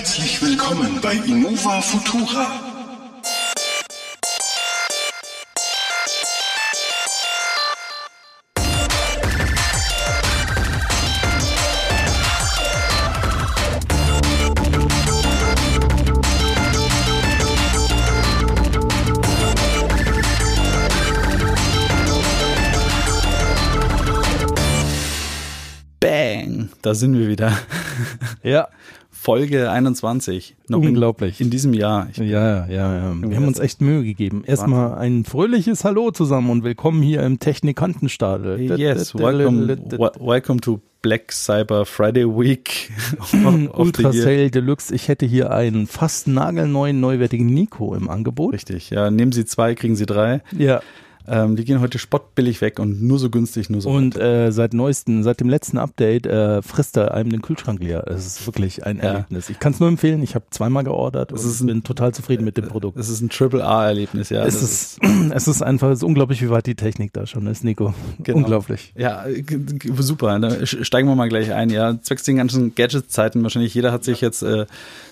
Herzlich willkommen bei Innova Futura. Bang, da sind wir wieder. Ja, Folge 21. Noch Unglaublich. In, in diesem Jahr. Ich, ja, ja, ja. Wir haben uns echt Mühe gegeben. Erstmal ein fröhliches Hallo zusammen und willkommen hier im Technikantenstadel. yes, welcome, wel- welcome to Black Cyber Friday Week. Ultra. Sale Deluxe. Ich hätte hier einen fast nagelneuen, neuwertigen Nico im Angebot. Richtig, ja. Nehmen Sie zwei, kriegen Sie drei. Ja. Ähm, die gehen heute spottbillig weg und nur so günstig, nur so. Und äh, seit neuesten, seit dem letzten Update äh, frisst er einem den Kühlschrank leer. Es ist wirklich ein Ja. Erlebnis. Ich kann es nur empfehlen. Ich habe zweimal geordert Es und ist ein- bin total zufrieden mit dem Produkt. es ist ein Triple-A-Erlebnis, ja. es, Das ist, es ist einfach, es ist unglaublich, wie weit die Technik da schon ist, Nico. Genau. Unglaublich. Ja, g- super. Da sch- steigen wir mal gleich ein. Ja, zwecks den ganzen Gadget-Zeiten wahrscheinlich. Jeder hat sich jetzt äh,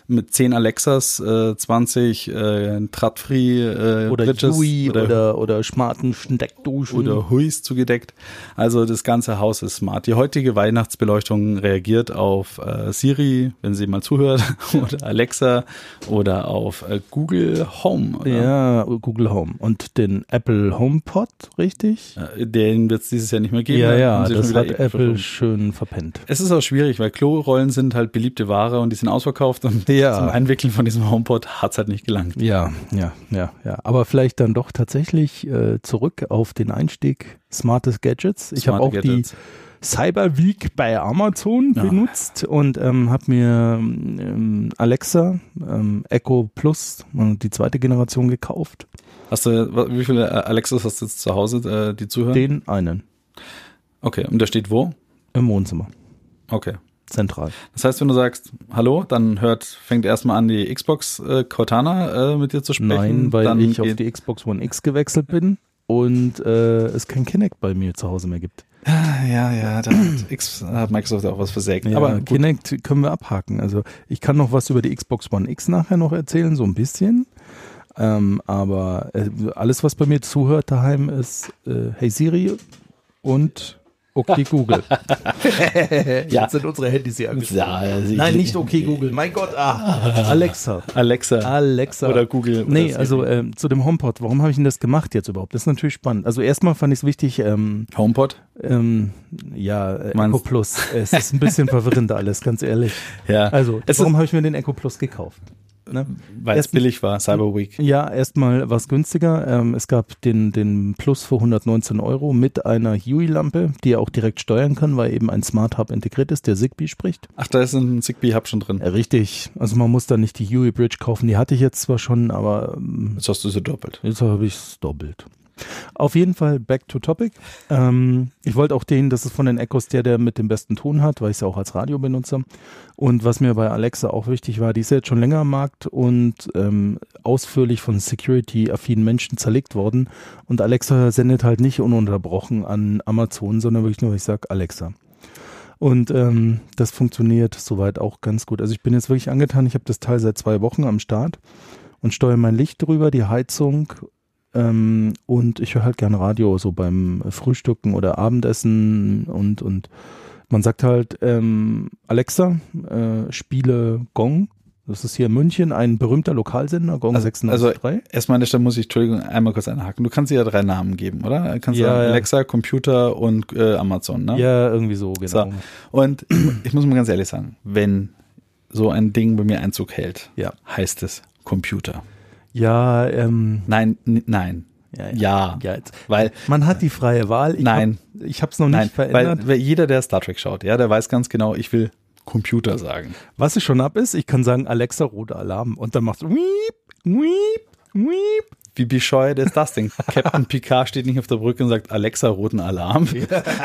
mit 10 Alexas, äh, 20 äh, Tradfree äh, Oder Bridges Yui oder, oder, oder, smarten Steckduschen. oder Huis zugedeckt. Also das ganze Haus ist smart. Die heutige Weihnachtsbeleuchtung reagiert auf äh, Siri, wenn sie mal zuhört, oder Alexa oder auf äh, Google Home. Oder? Ja, Google Home. Und den Apple HomePod, richtig? Äh, Den wird es dieses Jahr nicht mehr geben. Ja, Da ja, das hat Apple verschoben. schön verpennt. Es ist auch schwierig, weil Klorollen sind halt beliebte Ware und die sind ausverkauft und Ja. zum Einwickeln von diesem HomePod hat's halt nicht gelangt. Ja, ja, ja, ja. Aber vielleicht dann doch tatsächlich äh, zurück auf den Einstieg Smartes Gadgets. Ich habe auch Gadgets. die Cyber Week bei Amazon Ja. benutzt und ähm, habe mir ähm, Alexa ähm, Echo Plus, äh, die zweite Generation gekauft. Hast du, wie viele äh, Alexas hast du jetzt zu Hause, äh, die zuhören? Den einen Okay, und der steht wo? im Wohnzimmer, Okay. Zentral. Das heißt, wenn du sagst, hallo, dann hört, fängt erstmal an, die Xbox äh, Cortana äh, mit dir zu sprechen. Nein, weil dann ich auf die Xbox One X gewechselt bin und äh, es kein Kinect bei mir zu Hause mehr gibt. Ja, ja, da hat, X, hat Microsoft auch was versägt. Ja, Aber aber gut. Kinect können wir abhaken. Also ich kann noch was über die Xbox One X nachher noch erzählen, so ein bisschen. Ähm, aber äh, alles, was bei mir zuhört daheim, ist äh, Hey Siri und Okay Google. Ja. Jetzt sind unsere Handys hier angesprochen. Ja, also Nein, ich- nicht Okay Google. Mein Gott, ah. Alexa. Alexa. Alexa. Oder Google. oder Nee, also ähm, zu dem HomePod. Warum habe ich denn das gemacht jetzt überhaupt? Das ist natürlich spannend. Also erstmal fand ich es wichtig, ähm, HomePod? ähm, ja, äh, Meinst- Echo Plus. Es ist ein bisschen verwirrend alles, ganz ehrlich. Ja. Also, es warum habe ich mir den Echo Plus gekauft? Ne? weil es erst- billig war, Cyber Week. Ja, erstmal was günstiger. Ähm, es gab den, den Plus für 119 Euro mit einer Huey-Lampe, die er auch direkt steuern kann, weil eben ein Smart Hub integriert ist, der Zigbee spricht. Ach, da ist ein Zigbee-Hub schon drin. Äh, richtig. Also man muss da nicht die Huey Bridge kaufen. Die hatte ich jetzt zwar schon, aber ähm, Jetzt hast du sie doppelt. Jetzt habe ich es doppelt. Auf jeden Fall back to topic. Ähm, ich wollte auch den, das ist von den Echos der, der mit dem besten Ton hat, weil ich es ja auch als Radio benutze. Und was mir bei Alexa auch wichtig war, die ist ja jetzt schon länger am Markt und ähm, ausführlich von Security-affinen Menschen zerlegt worden. Und Alexa sendet halt nicht ununterbrochen an Amazon, sondern wirklich nur, ich sage Alexa. Und ähm, das funktioniert soweit auch ganz gut. Also ich bin jetzt wirklich angetan. Ich habe das Teil seit zwei Wochen am Start und steuere mein Licht drüber, die Heizung ähm, und ich höre halt gerne Radio, so beim Frühstücken oder Abendessen und, und man sagt halt, ähm, Alexa, äh, spiele Gong. Das ist hier in München ein berühmter Lokalsender, Gong Also- 96.3. Erstmal an der Stelle muss ich, Entschuldigung, einmal kurz einhaken. Du kannst dir ja drei Namen geben, oder? Kannst Ja, sagen. Alexa, Computer und äh, Amazon, ne? ja, irgendwie so, genau. So. Und ich muss mal ganz ehrlich sagen, wenn so ein Ding bei mir Einzug hält, Ja. heißt es Computer. Ja, ähm, Nein, nein. ja, Ja. ja jetzt. Weil, Man hat die freie Wahl. Ich Nein. Hab, ich habe es noch nicht nein, verändert. weil, weil jeder, der Star Trek schaut, ja, der weiß ganz genau, ich will Computer sagen. Was ich schon hab ist, ich kann sagen, Alexa, roter Alarm. Und dann macht wiep, wiep. Wie bescheuert ist das denn? Captain Picard steht nicht auf der Brücke und sagt, Alexa, roten Alarm.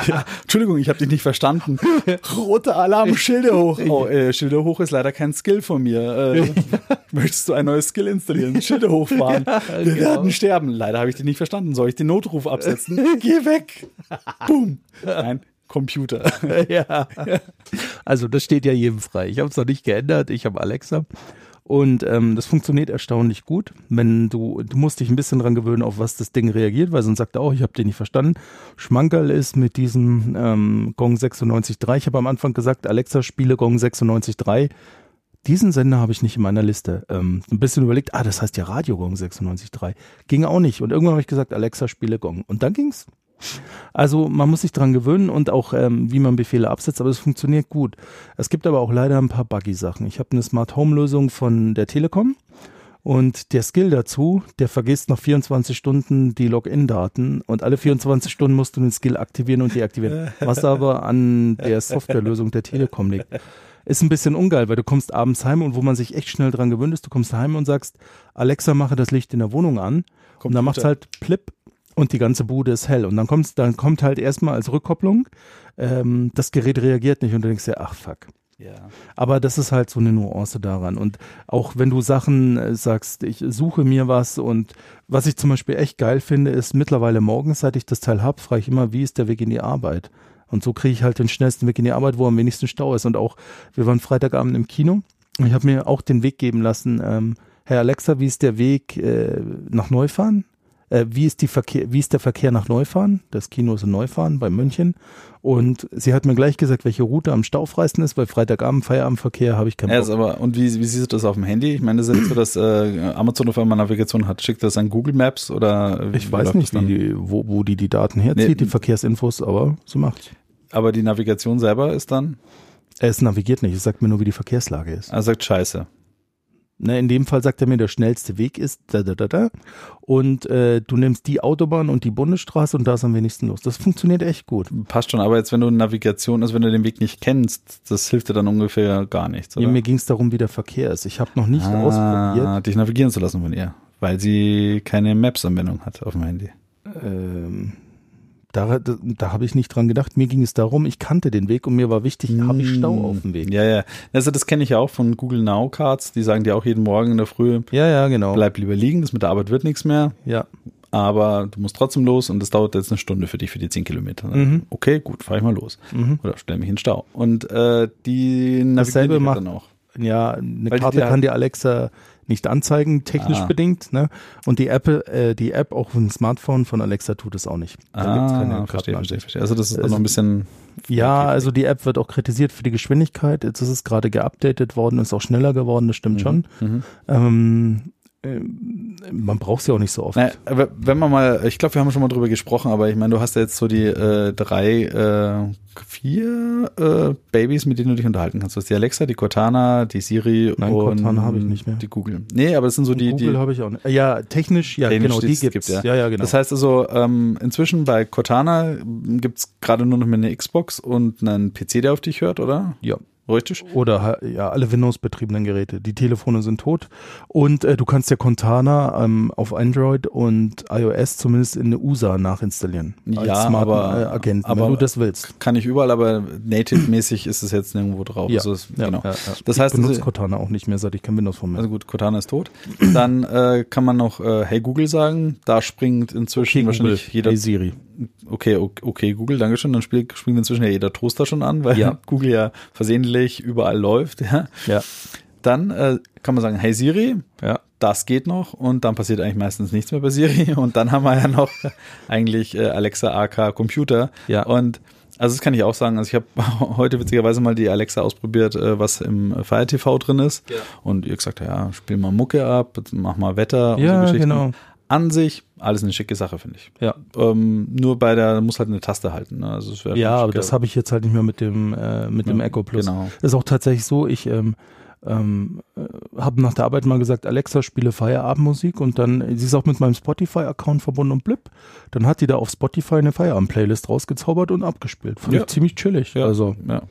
Ja. Entschuldigung, ich habe dich nicht verstanden. Roter Alarm, Schilder hoch. Oh, äh, Schilder hoch ist leider kein Skill von mir. Äh, möchtest du ein neues Skill installieren? Schilder hochfahren. Wir genau. werden sterben. Leider habe ich dich nicht verstanden. Soll ich den Notruf absetzen? Geh weg. Boom. Nein, Computer. ja. Also das steht ja jedem frei. Ich habe es noch nicht geändert. Ich habe Alexa. Und ähm, das funktioniert erstaunlich gut. Wenn du, du musst dich ein bisschen dran gewöhnen, auf was das Ding reagiert, weil sonst sagt er auch, ich habe den nicht verstanden. Schmankerl ist mit diesem ähm, Gong 96.3. Ich habe am Anfang gesagt, Alexa spiele Gong 96.3. Diesen Sender habe ich nicht in meiner Liste. Ähm, ein bisschen überlegt, ah, das heißt ja Radio Gong 96.3. Ging auch nicht. Und irgendwann habe ich gesagt, Alexa spiele Gong. Und dann ging's. Also man muss sich dran gewöhnen und auch ähm, wie man Befehle absetzt, aber es funktioniert gut. Es gibt aber auch leider ein paar Buggy-Sachen. Ich habe eine Smart Home Lösung von der Telekom und der Skill dazu, der vergisst nach 24 Stunden die Login-Daten und alle 24 Stunden musst du den Skill aktivieren und deaktivieren. Was aber an der Softwarelösung der Telekom liegt. Ist ein bisschen ungeil, weil du kommst abends heim und wo man sich echt schnell dran gewöhnt ist, du kommst heim und sagst, Alexa, mache das Licht in der Wohnung an. Und dann macht's halt plip und die ganze Bude ist hell. Und dann kommt, dann kommt halt erstmal als Rückkopplung, ähm, das Gerät reagiert nicht und du denkst dir, ach fuck. Ja. Aber das ist halt so eine Nuance daran. Und auch wenn du Sachen äh, sagst, ich suche mir was und was ich zum Beispiel echt geil finde, ist mittlerweile morgens, seit ich das Teil habe, frage ich immer, wie ist der Weg in die Arbeit? Und so kriege ich halt den schnellsten Weg in die Arbeit, wo am wenigsten Stau ist. Und auch, wir waren Freitagabend im Kino und ich habe mir auch den Weg geben lassen, ähm, Herr Alexa, wie ist der Weg äh, nach Neufahren? Äh, wie, ist die Verkehr, wie ist der Verkehr nach Neufahren? Das Kino ist in Neufahren bei München. Und sie hat mir gleich gesagt, welche Route am staufreisten ist, weil Freitagabend Feierabendverkehr habe ich keinen Ja, Bock. ist aber, und wie, wie siehst du das auf dem Handy? Ich meine, das ist jetzt so, dass äh, Amazon auf einmal Navigation hat. Schickt das an Google Maps oder wie ich weiß nicht, die, wo, wo die die Daten herzieht, Nee. die Verkehrsinfos, aber sie macht. Aber die Navigation selber ist dann, Es navigiert nicht, es sagt mir nur, wie die Verkehrslage ist. er sagt Scheiße. Ne, in dem Fall sagt er mir, der schnellste Weg ist da, da, da, da. Und äh, du nimmst die Autobahn und die Bundesstraße und da ist am wenigsten los. Das funktioniert echt gut. Passt schon, aber jetzt, wenn du Navigation, also wenn du den Weg nicht kennst, das hilft dir dann ungefähr gar nichts, oder? Ja, mir ging es darum, wie der Verkehr ist. Ich habe noch nicht ausprobiert. ah, dich navigieren zu lassen von ihr, weil sie keine Maps-Anwendung hat auf dem Handy. Ähm, da da, da habe ich nicht dran gedacht. Mir ging es darum, ich kannte den Weg und mir war wichtig, habe ich Stau auf dem Weg. Ja, ja. Also das kenne ich ja auch von Google Now Cards. Die sagen dir auch jeden Morgen in der Früh, Ja, ja, genau. bleib lieber liegen, das mit der Arbeit wird nichts mehr. Ja, aber du musst trotzdem los und das dauert jetzt eine Stunde für dich für die 10 Kilometer. Mhm. Okay, gut, fahr ich mal los. Mhm. Oder stell mich in Stau. Und äh, die navigieren Dasselbe dich macht- dann auch. ja, eine Weil die Karte dir- kann dir Alexa nicht anzeigen, technisch Ah. bedingt. Ne? Und die App, äh, die App auch auf dem Smartphone von Alexa tut es auch nicht. Da gibt's Ah, keine verstehe, verstehe, verstehe. Also das ist Also- noch ein bisschen. Ja, also die App wird auch kritisiert für die Geschwindigkeit. Jetzt ist es gerade geupdatet worden, ist auch schneller geworden, das stimmt schon. Mhm. Ähm, man braucht sie auch nicht so oft. Aber wenn man mal, ich glaube, wir haben schon mal drüber gesprochen, aber ich meine, du hast ja jetzt so die äh, drei, äh, vier äh, Babys, mit denen du dich unterhalten kannst. Du hast die Alexa, die Cortana, die Siri Nein, und Cortana habe ich nicht mehr. die Google. Nee, aber das sind so die, Google die habe ich auch nicht. Ja, technisch, ja, Technisch genau, die die es gibt's. gibt, ja. ja, genau. Das heißt also, ähm, inzwischen bei Cortana gibt's gerade nur noch mal eine Xbox und einen PC, der auf dich hört, oder? ja. Richtig? Oder ja, alle Windows-betriebenen Geräte. Die Telefone sind tot. Und äh, du kannst ja Cortana ähm, auf Android und iOS zumindest in eine USA nachinstallieren. Ja, smarten, aber- äh, Agenten, aber- wenn du das willst. Kann ich überall, aber native-mäßig ist es jetzt nirgendwo drauf. Ja, Also es, ja, genau. ja. Das ich heißt, benutze Cortana auch nicht mehr, seit ich kein Windows von mir. Also gut, Cortana ist tot. Dann äh, kann man noch äh, Hey Google sagen. Da springt inzwischen wahrscheinlich jeder. hey Siri. Okay, okay, Google, Dankeschön. Dann spielt, springt inzwischen ja jeder Toaster schon an, weil Ja. Google ja versehentlich überall läuft. Ja. Ja, Dann äh, kann man sagen, hey Siri, ja. das geht noch und dann passiert eigentlich meistens nichts mehr bei Siri und dann haben wir ja noch eigentlich äh, Alexa AK Computer Ja. und also das kann ich auch sagen, also ich habe heute witzigerweise mal die Alexa ausprobiert, äh, was im Fire TV drin ist Ja. und ihr gesagt, ja, spiel mal Mucke ab, mach mal Wetter und Ja, so Geschichten. genau. An sich alles eine schicke Sache, finde ich. Ja. Ähm, nur bei der muss halt eine Taste halten. Ne? Also Ja, aber das habe ich jetzt halt nicht mehr mit dem äh, mit dem Ja, Echo Plus. genau. Ist auch tatsächlich so, ich ähm, ähm, äh, habe nach der Arbeit mal gesagt, Alexa, spiele Feierabendmusik und dann, sie ist auch mit meinem Spotify-Account verbunden und blip, dann hat die da auf Spotify eine Feierabend-Playlist rausgezaubert und abgespielt. Fand Ja. ich ziemlich chillig. ja, Also, ja,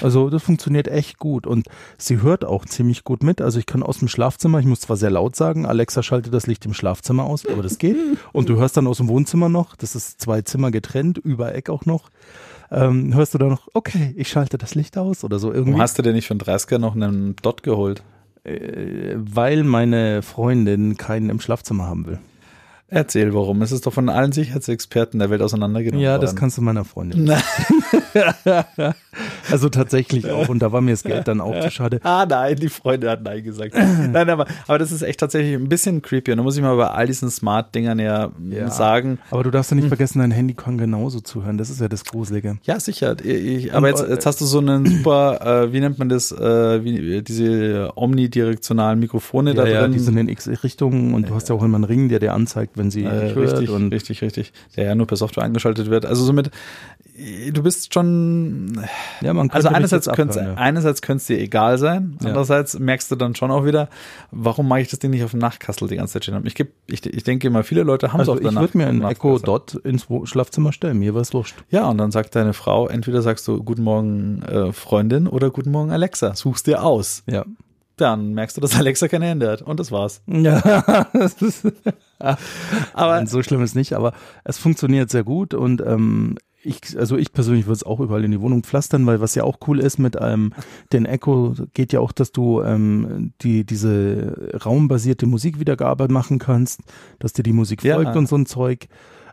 also das funktioniert echt gut und sie hört auch ziemlich gut mit. Also ich kann aus dem Schlafzimmer, ich muss zwar sehr laut sagen, Alexa schalte das Licht im Schlafzimmer aus, aber das geht. Und du hörst dann aus dem Wohnzimmer noch, das ist zwei Zimmer getrennt, über Eck auch noch, ähm, hörst du da noch, okay, ich schalte das Licht aus oder so irgendwie. Warum hast du denn nicht einen 30er noch einen Dot geholt? äh, weil meine Freundin keinen im Schlafzimmer haben will. Erzähl, warum. Es ist doch von allen Sicherheitsexperten der Welt auseinandergenommen Ja, worden. das kannst du meiner Freundin. also tatsächlich auch. Und da war mir das Geld dann auch zu schade. Ah, nein, die Freunde hat Nein gesagt. nein, aber, aber das ist echt tatsächlich ein bisschen creepy. Und da muss ich mal bei all diesen Smart-Dingern ja, Ja. sagen. Aber du darfst ja nicht vergessen, dein Handy kann genauso zuhören. Das ist ja das Gruselige. Ja, sicher. Ich, aber jetzt, äh, jetzt hast du so einen super, äh, wie nennt man das, äh, wie, diese omnidirektionalen Mikrofone da Ja, ja, drin. die sind in X-Richtungen und du hast ja auch immer einen Ring, der dir anzeigt, wenn sie Äh, hört. richtig, und richtig, richtig. Der ja nur per Software eingeschaltet wird. Also somit, du bist schon, Ja, man könnte also einerseits könnte ja. einerseits könnte es dir egal sein, Ja. andererseits merkst du dann schon auch wieder, warum mache ich das Ding nicht auf dem Nachtkassel die ganze Zeit stehen haben. Ich, geb, ich, ich denke mal, viele Leute haben es Also auf der ich würde mir einen Echo. Dot ins Schlafzimmer stellen, mir was wurscht. Ja, und dann sagt deine Frau, entweder sagst du Guten Morgen äh, Freundin oder Guten Morgen Alexa, suchst dir aus. Ja. Dann merkst du, dass Alexa keine Hände hat und das war's. Ja, das ist, Aber Nein, so schlimm ist nicht, aber es funktioniert sehr gut und ähm, ich, also ich persönlich würde es auch überall in die Wohnung pflastern, weil was ja auch cool ist mit ähm, den Echo geht ja auch, dass du ähm, die diese raumbasierte Musikwiedergabe machen kannst, dass dir die Musik Ja. folgt und so ein Zeug.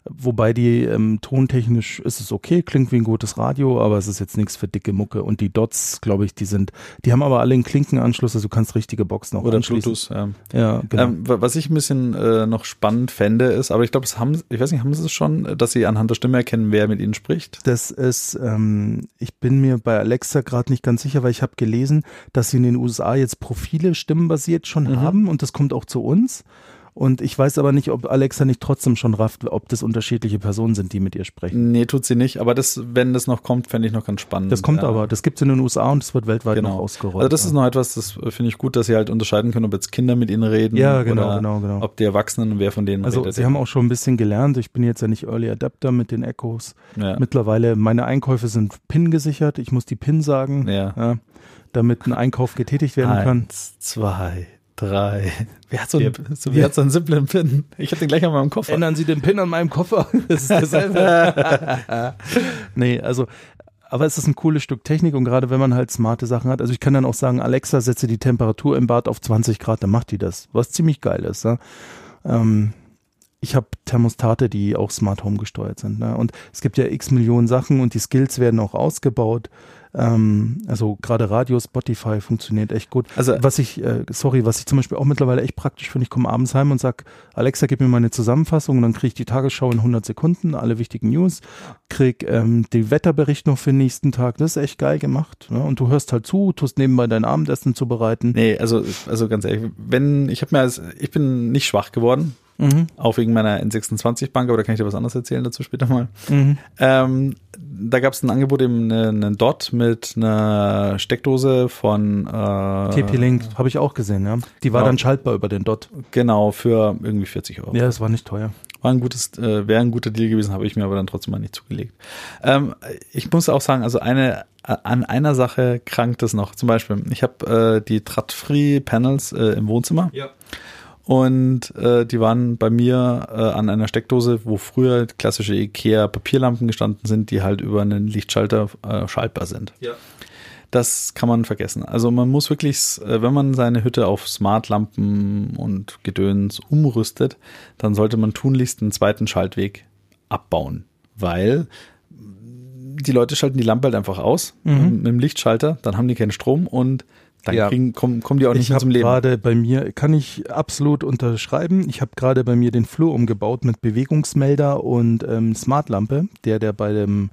Wobei die ähm, tontechnisch ist es okay, klingt wie ein gutes Radio, aber es ist jetzt nichts für dicke Mucke. Und die Dots, glaube ich, die sind, die haben aber alle einen Klinkenanschluss, also du kannst richtige Boxen auch oder. Bluetooth. Ähm. Ja, genau. Ähm, wa- was ich ein bisschen äh, noch spannend fände, ist, aber ich glaube, haben, ich weiß nicht, haben sie es schon, äh, dass sie anhand der Stimme erkennen, wer mit ihnen spricht? Das ist, ähm, ich bin mir bei Alexa gerade nicht ganz sicher, weil ich habe gelesen, dass sie in den USA jetzt Profile stimmenbasiert schon Mhm. haben und das kommt auch zu uns. Und ich weiß aber nicht, ob Alexa nicht trotzdem schon rafft, ob das unterschiedliche Personen sind, die mit ihr sprechen. Nee, tut sie nicht, aber das, wenn das noch kommt, fände ich noch ganz spannend. Das kommt Ja. aber, das gibt's in den USA und es wird weltweit noch Genau. ausgerollt. Also das ist noch etwas, das äh, finde ich gut, dass sie halt unterscheiden können, ob jetzt Kinder mit ihnen reden Ja, genau, oder genau, genau. ob die Erwachsenen und wer von denen Also redet. sie haben auch schon ein bisschen gelernt. Ich bin jetzt ja nicht Early Adapter mit den Echos. ja. Mittlerweile, meine Einkäufe sind PIN gesichert. Ich muss die PIN sagen, ja. damit ein Einkauf getätigt werden kann. Eins, zwei, drei. Wer hat so einen, so, wer hat so einen simplen Pin? Ich habe den gleich an meinem Koffer. Ändern Sie den Pin an meinem Koffer. Das ist derselbe. nee, also, aber es ist ein cooles Stück Technik und gerade wenn man halt smarte Sachen hat, also ich kann dann auch sagen, Alexa, setze die Temperatur im Bad auf 20 Grad, dann macht die das, was ziemlich geil ist. Ne? Ähm, ich habe Thermostate, die auch Smart Home gesteuert sind. Ne? Und es gibt ja x Millionen Sachen und die Skills werden auch ausgebaut. Ähm, also gerade Radio, Spotify funktioniert echt gut. Also- was ich, äh, sorry, was ich zum Beispiel auch mittlerweile echt praktisch finde, ich komme abends heim und sag, Alexa, gib mir mal eine Zusammenfassung und dann kriege ich die Tagesschau in 100 Sekunden, alle wichtigen News, krieg ähm, den Wetterbericht noch für den nächsten Tag. Das ist echt geil gemacht. Ne? Und du hörst halt zu, tust nebenbei dein Abendessen zubereiten. Nee, also, also ganz ehrlich, wenn, ich habe mir als, ich bin nicht schwach geworden, Mhm. auch wegen meiner N26-Bank, aber da kann ich dir was anderes erzählen dazu später mal. Mhm. Ähm, da gab es ein Angebot, eben einen eine Dot mit einer Steckdose von äh, TP-Link habe ich auch gesehen, ja. Die war Ja. dann schaltbar über den Dot. Genau, für irgendwie 40 Euro. Ja, das war nicht teuer. War ein gutes, äh, wäre ein guter Deal gewesen, habe ich mir aber dann trotzdem mal nicht zugelegt. Ähm, ich muss auch sagen, also eine an einer Sache krankt es noch. Zum Beispiel, ich habe äh, die Trat-Free-Panels äh, im Wohnzimmer Ja. Und äh, die waren bei mir äh, an einer Steckdose, wo früher klassische Ikea Papierlampen gestanden sind, die halt über einen Lichtschalter äh, schaltbar sind. Ja. Das kann man vergessen. Also man muss wirklich, äh, wenn man seine Hütte auf Smartlampen und Gedöns umrüstet, dann sollte man tunlichst einen zweiten Schaltweg abbauen, weil die Leute schalten die Lampe halt einfach aus Mhm. mit dem Lichtschalter, dann haben die keinen Strom und dann Ja. kriegen, kommen, kommen die auch nicht Ich mehr habe zum Leben. gerade bei mir, kann ich absolut unterschreiben, ich habe gerade bei mir den Flur umgebaut mit Bewegungsmelder und ähm, Smartlampe, der, der bei dem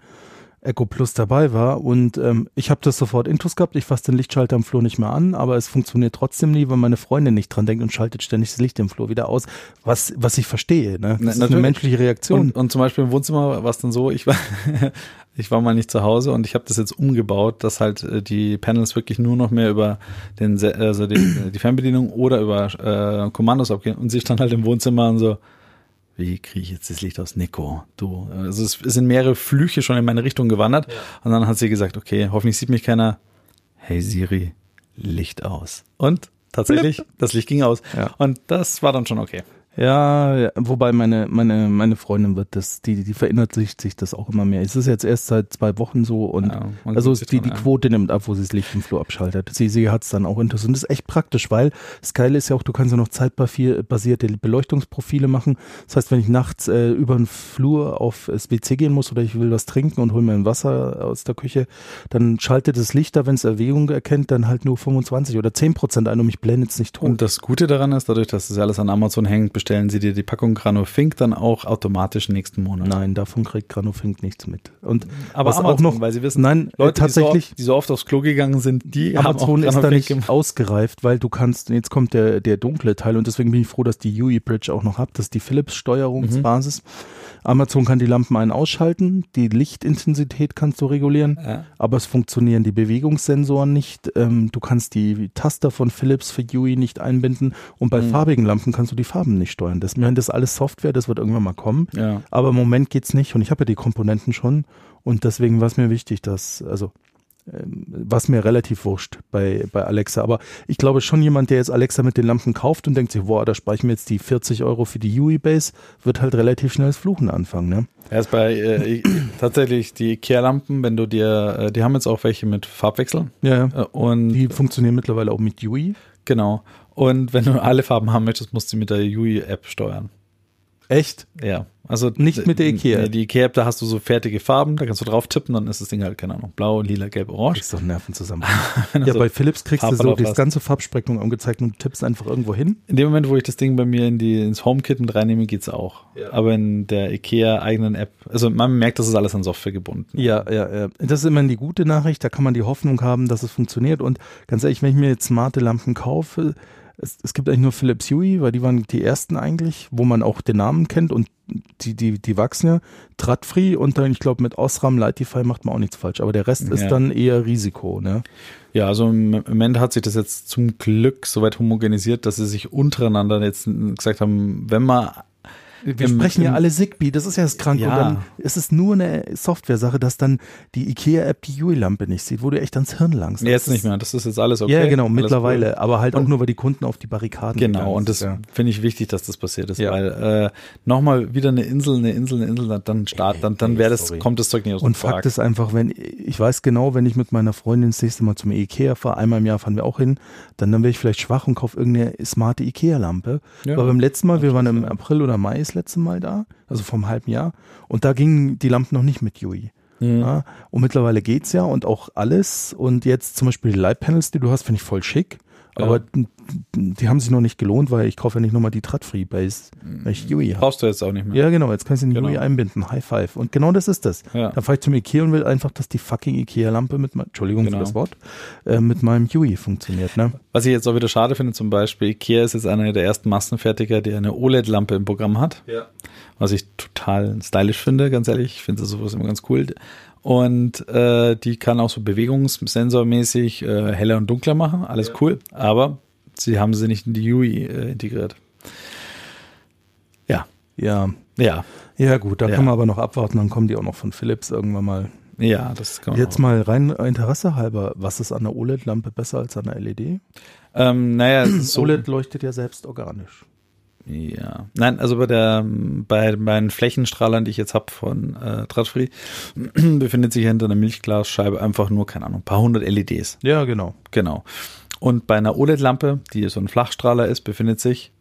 Echo Plus dabei war und ähm, ich habe das sofort intus gehabt, ich fasse den Lichtschalter am Flur nicht mehr an, aber es funktioniert trotzdem nie, weil meine Freundin nicht dran denkt und schaltet ständig das Licht im Flur wieder aus, was, was ich verstehe, ne? Das Na, ist eine natürlich. menschliche Reaktion. Und, und zum Beispiel im Wohnzimmer war es dann so, ich war, ich war mal nicht zu Hause und ich habe das jetzt umgebaut, dass halt äh, die Panels wirklich nur noch mehr über den, also die, die Fernbedienung oder über äh, Kommandos abgehen. Und sie stand halt im Wohnzimmer und so, wie kriege ich jetzt das Licht aus Nico? Du, also es, sind mehrere Flüche schon in meine Richtung gewandert. Und dann hat sie gesagt, okay, hoffentlich sieht mich keiner. Hey Siri, Licht aus. Und tatsächlich, das Licht ging aus. Ja. Und das war dann schon okay. Ja, ja, wobei meine, meine, meine Freundin wird das, die, die verinnert sich, sich das auch immer mehr. Es ist jetzt erst seit zwei Wochen so und Ja, man also die, dran, die ja. Quote nimmt ab, wo sie das Licht im Flur abschaltet. Sie, sie hat es dann auch interessant. Das ist echt praktisch, weil das Geile ist ja auch, du kannst ja noch zeitbasierte Beleuchtungsprofile machen. Das heißt, wenn ich nachts äh, über den Flur auf das WC gehen muss oder ich will was trinken und hole mir ein Wasser aus der Küche, dann schaltet das Licht da, wenn es Erwägung erkennt, dann halt nur 25 oder 10 Prozent ein und mich blendet es nicht tot. Und das Gute daran ist, dadurch, dass das alles an Amazon hängt, bestellen sie dir die Packung Granofink dann auch automatisch nächsten Monat. Nein, davon kriegt Granofink nichts mit. Und Aber Amazon, auch noch, weil sie wissen, nein, Leute, tatsächlich, die so, oft, die so oft aufs Klo gegangen sind, die Amazon ist da nicht ausgereift, weil du kannst, jetzt kommt der, der dunkle Teil und deswegen bin ich froh, dass die UE Bridge auch noch habt, das ist die Philips Steuerungsbasis. Amazon kann die Lampen ein- ausschalten, die Lichtintensität kannst du regulieren, Ja. aber es funktionieren die Bewegungssensoren nicht. Ähm, du kannst die Taster von Philips für UE nicht einbinden und bei Mhm. farbigen Lampen kannst du die Farben nicht steuern. Das, das ist alles Software, das wird irgendwann mal kommen. Ja. Aber im Moment geht's nicht und ich habe ja die Komponenten schon und deswegen war es mir wichtig, dass, also ähm, was mir relativ wurscht bei, bei Alexa. Aber ich glaube schon jemand, der jetzt Alexa mit den Lampen kauft und denkt sich, boah, da spare ich mir jetzt die 40 Euro für die UE Base, wird halt relativ schnell das Fluchen anfangen, ne? Erst bei äh, tatsächlich die Ikea-Lampen, wenn du dir, äh, die haben jetzt auch welche mit Farbwechsel Ja, äh, und die funktionieren mittlerweile auch mit UE. genau. Und wenn du alle Farben haben möchtest, musst du mit der UI-App steuern. Echt? Ja, also Nicht mit der Ikea. Die Ikea-App, da hast du so fertige Farben, da kannst du drauf tippen, dann ist das Ding halt, keine Ahnung, blau, lila, gelb, orange. Kriegst doch Nerven zusammen. Ja, so- bei Philips kriegst du so hast. ganze Farbspektrum angezeigt und tippst einfach irgendwo hin. In dem Moment, wo ich das Ding bei mir in die, ins HomeKit mit reinnehme, geht's auch. Aber in der IKEA-eigenen App, also man merkt, das ist alles an Software gebunden. Ja, ja, ja. Das ist immer die gute Nachricht. Da kann man die Hoffnung haben, dass es funktioniert. Und ganz ehrlich, wenn ich mir jetzt smarte Lampen kaufe, es, es gibt eigentlich nur Philips Hue, weil die waren die ersten eigentlich, wo man auch den Namen kennt und die, die, die wachsen ja. Tradfree und dann, ich glaube, mit Osram Lightify macht man auch nichts falsch. Aber der Rest ist Ja. dann eher Risiko, ne? Ja, also im Moment hat sich das jetzt zum Glück soweit homogenisiert, dass sie sich untereinander jetzt gesagt haben, wenn man Wir Im- sprechen ja alle Zigbee, das ist ja das Kranke. Ja. Und dann ist es nur eine Software-Sache, dass dann die IKEA-App die Hue-Lampe nicht sieht, wo du echt ans Hirn langst. Nee, jetzt nicht mehr, das ist jetzt alles okay. Ja, genau, alles mittlerweile. cool. Aber halt auch Und- nur, weil die Kunden auf die Barrikaden Genau, und das ja. finde ich wichtig, dass das passiert ist, Ja. weil äh, nochmal wieder eine Insel, eine Insel, eine Insel, dann start, dann, dann wäre das, sorry. kommt das Zeug nicht aus Und dem Quark. Fakt ist einfach, wenn ich weiß genau, wenn ich mit meiner Freundin das nächste Mal zum Ikea fahre, einmal im Jahr fahren wir auch hin, dann, dann wäre ich vielleicht schwach und kaufe irgendeine smarte Ikea-Lampe. Ja. Aber beim letzten Mal, wir waren im April oder Mai das letzte Mal da, also vom halben Jahr, und da gingen die Lampen noch nicht mit Yui. Mhm. Ja, und mittlerweile geht's ja und auch alles. Und jetzt zum Beispiel die Light-Panels, die du hast, finde ich voll schick. Ja. Aber die haben sich noch nicht gelohnt, weil ich kaufe ja nicht nochmal die Tradfree Base, weil ich Yui habe. Brauchst du jetzt auch nicht mehr. Ja, genau, jetzt kannst du den Genau. Yui einbinden. High Five. Und genau das ist das. Ja. Da fahre ich zum Ikea und will einfach, dass die fucking Ikea-Lampe mit meinem, Entschuldigung Genau. für das Wort, äh, mit meinem Yui funktioniert, ne? Was ich jetzt auch wieder schade finde, zum Beispiel, Ikea ist jetzt einer der ersten Massenfertiger, die eine OLED-Lampe im Programm hat. Ja. Was ich total stylisch finde, ganz ehrlich. Ich finde sowas immer ganz cool. Und äh, die kann auch so bewegungssensormäßig äh, heller und dunkler machen. Alles cool. Aber sie haben sie nicht in die UI äh, integriert. Ja. Ja. Ja. Ja, gut, da Ja. kann man aber noch abwarten, dann kommen die auch noch von Philips irgendwann mal. Ja, das kann man Jetzt auch. mal rein Interesse halber, was ist an der OLED-Lampe besser als an der LED? Ähm, naja, so, OLED leuchtet ja selbst organisch. Ja. Nein, also bei der bei meinen Flächenstrahlern, die ich jetzt habe von äh, Tradfree, befindet sich hinter einer Milchglasscheibe einfach nur, keine Ahnung, ein paar hundert LEDs. Ja, genau. Genau. Und bei einer OLED-Lampe, die so ein Flachstrahler ist, befindet sich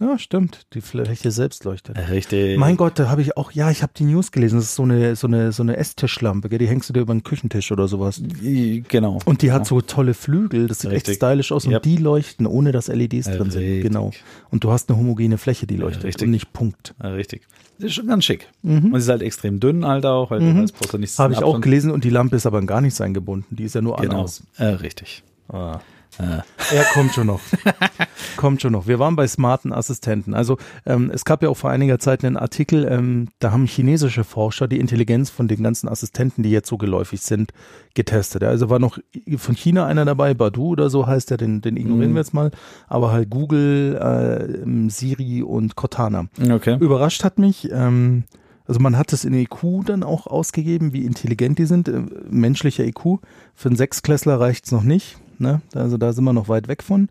Ja, stimmt. Die Fläche selbst leuchtet. richtig. Mein Gott, da habe ich auch, ja, ich habe die News gelesen. Das ist so eine, so eine, so eine Esstischlampe, gell? die hängst du dir über den Küchentisch oder sowas. Genau. Und die hat so tolle Flügel, das sieht Richtig. echt stylisch aus und Yep. die leuchten, ohne dass LEDs drin sind. Richtig. Genau. Und du hast eine homogene Fläche, die leuchtet richtig. und nicht Punkt. Ja, richtig. Das ist schon ganz schick. Und sie ist halt extrem dünn halt auch, weil du Mhm. weißt, brauchst du nichts Habe ich zum auch Abstand. gelesen und die Lampe ist aber gar nichts eingebunden. Die ist ja nur an Genau. Äh, richtig. Ah. Er kommt schon noch. kommt schon noch. Wir waren bei smarten Assistenten. Also ähm, es gab ja auch vor einiger Zeit einen Artikel, ähm, da haben chinesische Forscher die Intelligenz von den ganzen Assistenten, die jetzt so geläufig sind, getestet. Also war noch von China einer dabei, Badu oder so heißt der, den, den ignorieren Mhm. wir jetzt mal. Aber halt Google, äh, Siri und Cortana. Okay. Überrascht hat mich, ähm, also man hat es in EQ dann auch ausgegeben, wie intelligent die sind. Äh, menschlicher EQ. Für einen Sechsklässler reicht's noch nicht. Ne? Also da sind wir noch weit weg von.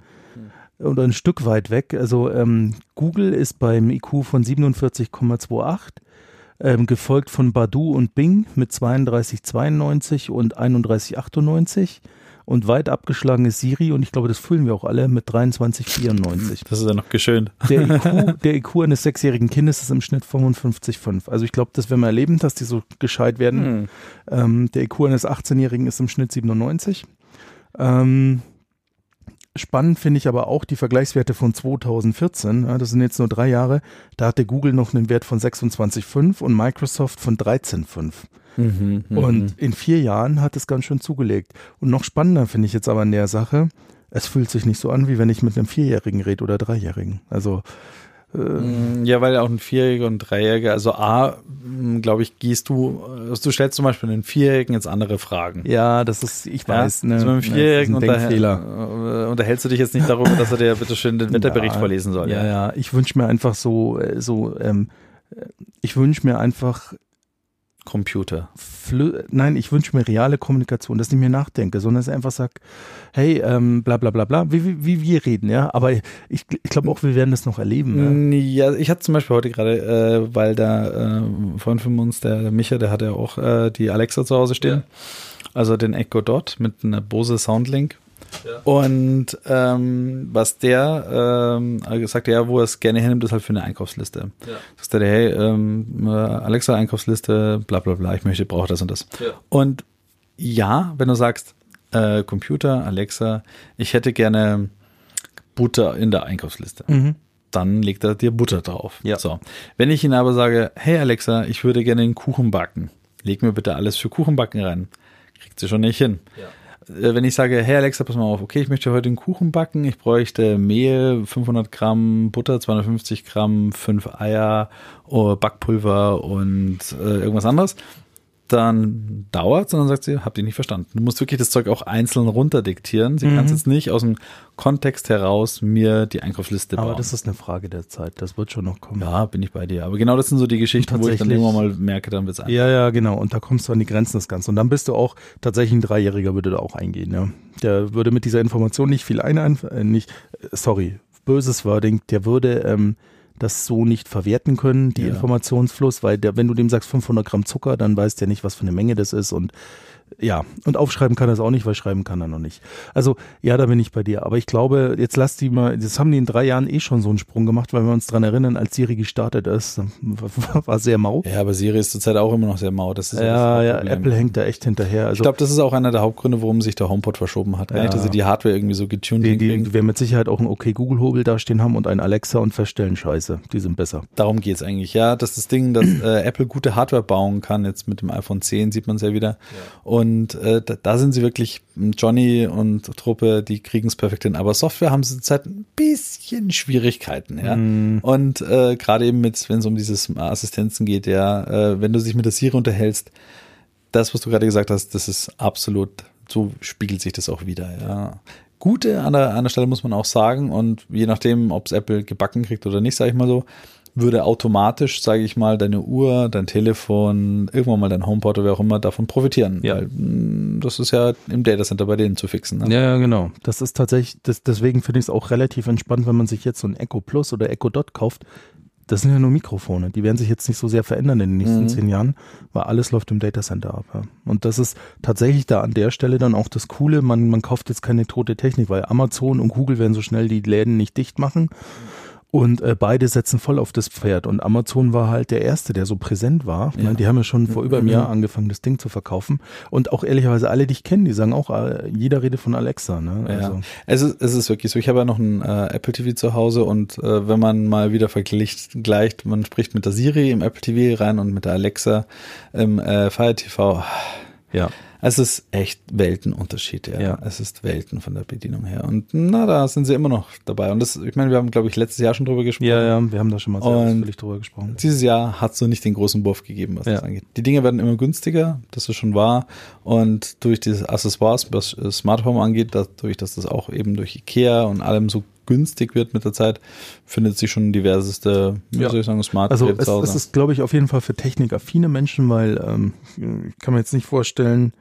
oder ein Stück weit weg. Also ähm, Google ist beim IQ von 47,28, ähm, gefolgt von Badu und Bing mit 32,92 und 31,98. Und weit abgeschlagen ist Siri und ich glaube, das fühlen wir auch alle mit 23,94. Das ist ja noch geschönt. Der IQ, der IQ eines sechsjährigen Kindes ist im Schnitt 55,5. Also ich glaube, das werden wir erleben, dass die so gescheit werden. Hm. Ähm, der IQ eines 18-Jährigen ist im Schnitt 97. Ähm, spannend finde ich aber auch die Vergleichswerte von 2014. Ja, das sind jetzt nur drei Jahre. Da hatte Google noch einen Wert von 26,5 und Microsoft von 13,5. Mhm, mhm. Und in vier Jahren hat es ganz schön zugelegt. Und noch spannender finde ich jetzt aber an der Sache, es fühlt sich nicht so an, wie wenn ich mit einem Vierjährigen rede oder Dreijährigen. Also äh, Mm, Ja, weil auch ein Vierjähriger und ein Dreijähriger, also A, glaube ich, gehst du, also du stellst zum Beispiel einen Vierjährigen jetzt andere Fragen. ja, das ist, ich weiß, ja, ne, also mit einem ne, Vierjährigen ein unterhält, äh, unterhältst du dich jetzt nicht darüber, dass er dir bitte schön den Wetterbericht Ja, vorlesen soll. Ja, ja, ich wünsche mir einfach so, äh, so, ähm, äh, ich wünsche mir einfach Computer. Flü nein, ich wünsche mir reale Kommunikation, dass ich mir nachdenke, sondern dass ich einfach sage, hey, ähm, bla bla bla bla, wie, wie, wie wir reden, ja. Aber ich, ich glaube auch, wir werden das noch erleben. Ne? Mm, Ja, ich hatte zum Beispiel heute gerade, äh, weil da äh, Freund von uns, der, der Micha, der hatte ja auch äh, die Alexa zu Hause stehen. Also den Echo Dot mit einer Bose Soundlink. Und ähm, was der ähm, gesagt hat, ja, wo er es gerne hernimmt, ist halt für eine Einkaufsliste. Ja. Sagt er, hey, ähm, äh, Alexa, Einkaufsliste, bla bla bla, ich möchte, brauche das und das. Ja. Und ja, wenn du sagst, äh, Computer, Alexa, ich hätte gerne Butter in der Einkaufsliste Mhm. dann legt er dir Butter drauf. Ja. So. Wenn ich ihn aber sage, hey Alexa, ich würde gerne einen Kuchen backen, leg mir bitte alles für Kuchenbacken rein, kriegt sie schon nicht hin. Ja. Äh, Wenn ich sage, hey Alexa, pass mal auf, okay, ich möchte heute einen Kuchen backen, ich bräuchte Mehl, 500 Gramm Butter, 250 Gramm, 5 Eier, oh, Backpulver und äh, irgendwas anderes, dann dauert und dann sagt sie, habt ihr nicht verstanden. Du musst wirklich das Zeug auch einzeln runterdiktieren. Sie kann es jetzt nicht aus dem Kontext heraus mir die Einkaufsliste bauen. Aber das ist eine Frage der Zeit, das wird schon noch kommen. Ja, bin ich bei dir. Aber genau das sind so die Geschichten, wo ich dann irgendwann mal merke, dann wird's einfach. Ja, ja, genau. Und da kommst du an die Grenzen des Ganzen. Und dann bist du auch, tatsächlich ein Dreijähriger würde da auch eingehen. Ja. Der würde mit dieser Information nicht viel ein, äh, nicht, sorry, böses Wording, der würde ähm, das so nicht verwerten können, die Ja. Informationsfluss, weil der, wenn du dem sagst 500 Gramm Zucker, dann weiß der nicht, was für eine Menge das ist und ja, und aufschreiben kann er es auch nicht, weil schreiben kann er noch nicht. Also, ja, da bin ich bei dir. Aber ich glaube, jetzt lass die mal, das haben die in drei Jahren eh schon so einen Sprung gemacht, weil wir uns dran erinnern, als Siri gestartet ist, war sehr mau. Ja, aber Siri ist zurzeit auch immer noch sehr mau. Das ist Ja, ja, Hauptproblem. Apple hängt da echt hinterher. Also Ich glaube, das ist auch einer der Hauptgründe, warum sich der HomePod verschoben hat. Gar Ja. nicht, dass sie die Hardware irgendwie so getuned die, die, die werden mit Sicherheit auch einen OK Google Hobel dastehen haben und einen Alexa und feststellen, scheiße, die sind besser. Darum geht's eigentlich, ja. Das ist das Ding, dass äh, Apple gute Hardware bauen kann. Jetzt mit dem iPhone 10 sieht man es ja wieder. Und äh, da, da sind sie wirklich, m, Johnny und Truppe, die kriegen es perfekt hin. Aber Software haben sie zurzeit ein bisschen Schwierigkeiten, ja. Und äh, gerade eben mit, wenn es um dieses Assistenzen geht, ja, äh, wenn du dich mit der Siri unterhältst, das, was du gerade gesagt hast, das ist absolut, so spiegelt sich das auch wieder, ja. Gute an der, an der Stelle muss man auch sagen und je nachdem, ob es Apple gebacken kriegt oder nicht, sage ich mal so, würde automatisch, sage ich mal, deine Uhr, dein Telefon, irgendwann mal dein HomePod oder wer auch immer davon profitieren. Ja. Weil mh, das ist ja im Datacenter bei denen zu fixen. Ne? Ja, genau. Das ist tatsächlich, das, deswegen finde ich es auch relativ entspannt, wenn man sich jetzt so ein Echo Plus oder Echo Dot kauft. Das sind ja nur Mikrofone. Die werden sich jetzt nicht so sehr verändern in den nächsten Mhm. zehn Jahren, weil alles läuft im Datacenter ab. Ja. Und das ist tatsächlich da an der Stelle dann auch das Coole. Man, man kauft jetzt keine tote Technik, weil Amazon und Google werden so schnell die Läden nicht dicht machen. Und äh, beide setzen voll auf das Pferd. Und Amazon war halt der Erste, der so präsent war. Ja. Die haben ja schon vor über einem Mhm. Jahr angefangen, das Ding zu verkaufen. Und auch ehrlicherweise alle, die ich kenne, die sagen auch, äh, jeder redet von Alexa. Ne? Ja. Also, Es, ist, es ist wirklich so. Ich habe ja noch ein äh, Apple TV zu Hause und äh, wenn man mal wieder vergleicht, gleicht, man spricht mit der Siri im Apple TV rein und mit der Alexa im äh, Fire TV. ja. Es ist echt Weltenunterschied, ja. Ja. Es ist Welten von der Bedienung her. Und na, da sind sie immer noch dabei. Und das, ich meine, wir haben, glaube ich, letztes Jahr schon drüber gesprochen. ja, ja, wir haben da schon mal sehr Und- ausführlich drüber gesprochen. Dieses Jahr hat so nicht den großen Wurf gegeben, was Ja. das angeht. Die Dinge werden immer günstiger, das ist schon wahr. Und durch dieses Accessoires, was äh, Smart Home angeht, dadurch, dass das auch eben durch Ikea und allem so günstig wird mit der Zeit, findet sich schon diverseste, wie Ja. soll ich sagen, Smart Also es, es ist, glaube ich, auf jeden Fall für technikaffine Menschen, weil ähm, ich kann mir jetzt nicht vorstellen,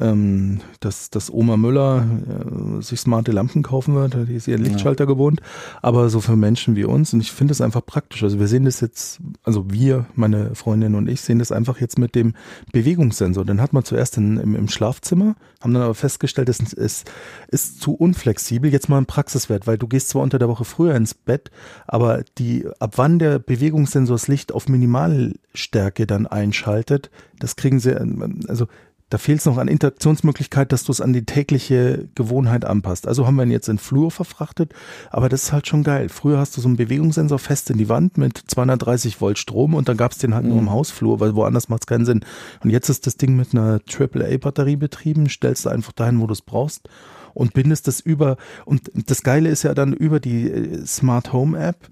ähm, dass, dass Oma Müller äh, sich smarte Lampen kaufen wird, die ist ihren Lichtschalter gewohnt, aber so für Menschen wie uns und ich finde es einfach praktisch. Also wir sehen das jetzt, also wir, meine Freundin und ich sehen das einfach jetzt mit dem Bewegungssensor. Den hat man zuerst in, im, im Schlafzimmer, haben dann aber festgestellt, es ist, ist zu unflexibel. Jetzt mal ein Praxiswert, weil du gehst zwar unter der Woche früher ins Bett, aber die, ab wann der Bewegungssensor das Licht auf Minimalstärke dann einschaltet, das kriegen sie, also da fehlt es noch an Interaktionsmöglichkeit, dass du es an die tägliche Gewohnheit anpasst. Also haben wir ihn jetzt in Flur verfrachtet, aber das ist halt schon geil. Früher hast du so einen Bewegungssensor fest in die Wand mit 230 Volt Strom und dann gab es den halt mhm. nur im Hausflur, weil woanders macht es keinen Sinn. Und jetzt ist das Ding mit einer AAA-Batterie betrieben, stellst du einfach dahin, wo du es brauchst und bindest das über. Und das Geile ist ja dann über die äh, Smart Home App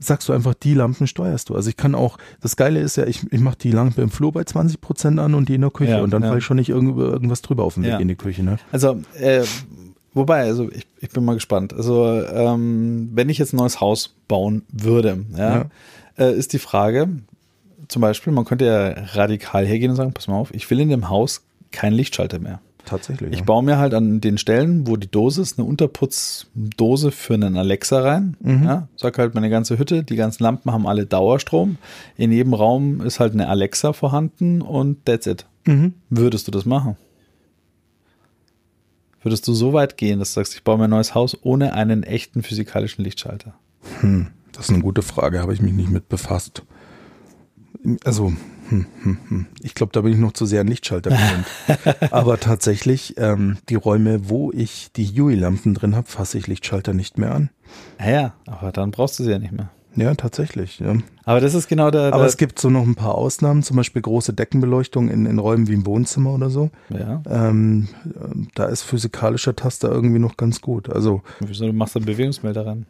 sagst du einfach, die Lampen steuerst du. Also ich kann auch, das Geile ist ja, ich, ich mache die Lampe im Flur bei 20 Prozent an und die in der Küche ja, und dann ja. falle ich schon nicht irgend, irgendwas drüber auf dem Weg ja. in die Küche. Ne? Also, äh, wobei, also ich, ich bin mal gespannt. Also ähm, wenn ich jetzt ein neues Haus bauen würde, ja, äh, ist die Frage, zum Beispiel, man könnte ja radikal hergehen und sagen, pass mal auf, ich will in dem Haus keinen Lichtschalter mehr. Tatsächlich. Ich ja. baue mir halt an den Stellen, wo die Dose ist, eine Unterputzdose für einen Alexa rein. Mhm. Ja, sag halt meine ganze Hütte, die ganzen Lampen haben alle Dauerstrom. In jedem Raum ist halt eine Alexa vorhanden und that's it. Mhm. Würdest du das machen? Würdest du so weit gehen, dass du sagst, ich baue mir ein neues Haus ohne einen echten physikalischen Lichtschalter? Hm, das ist eine gute Frage, habe ich mich nicht mit befasst. Also, hm, hm, hm. Ich glaube, da bin ich noch zu sehr an Lichtschalter gewöhnt. Aber tatsächlich, ähm, die Räume, wo ich die Yui-Lampen drin habe, fasse ich Lichtschalter nicht mehr an. Ja, aber dann brauchst du sie ja nicht mehr. Ja, tatsächlich. Ja. Aber das ist genau der. Aber es gibt so noch ein paar Ausnahmen, zum Beispiel große Deckenbeleuchtung in, in Räumen wie im Wohnzimmer oder so. Ja. Ähm, da ist physikalischer Taster irgendwie noch ganz gut. Also. Wieso du machst einen Bewegungsmelder ran?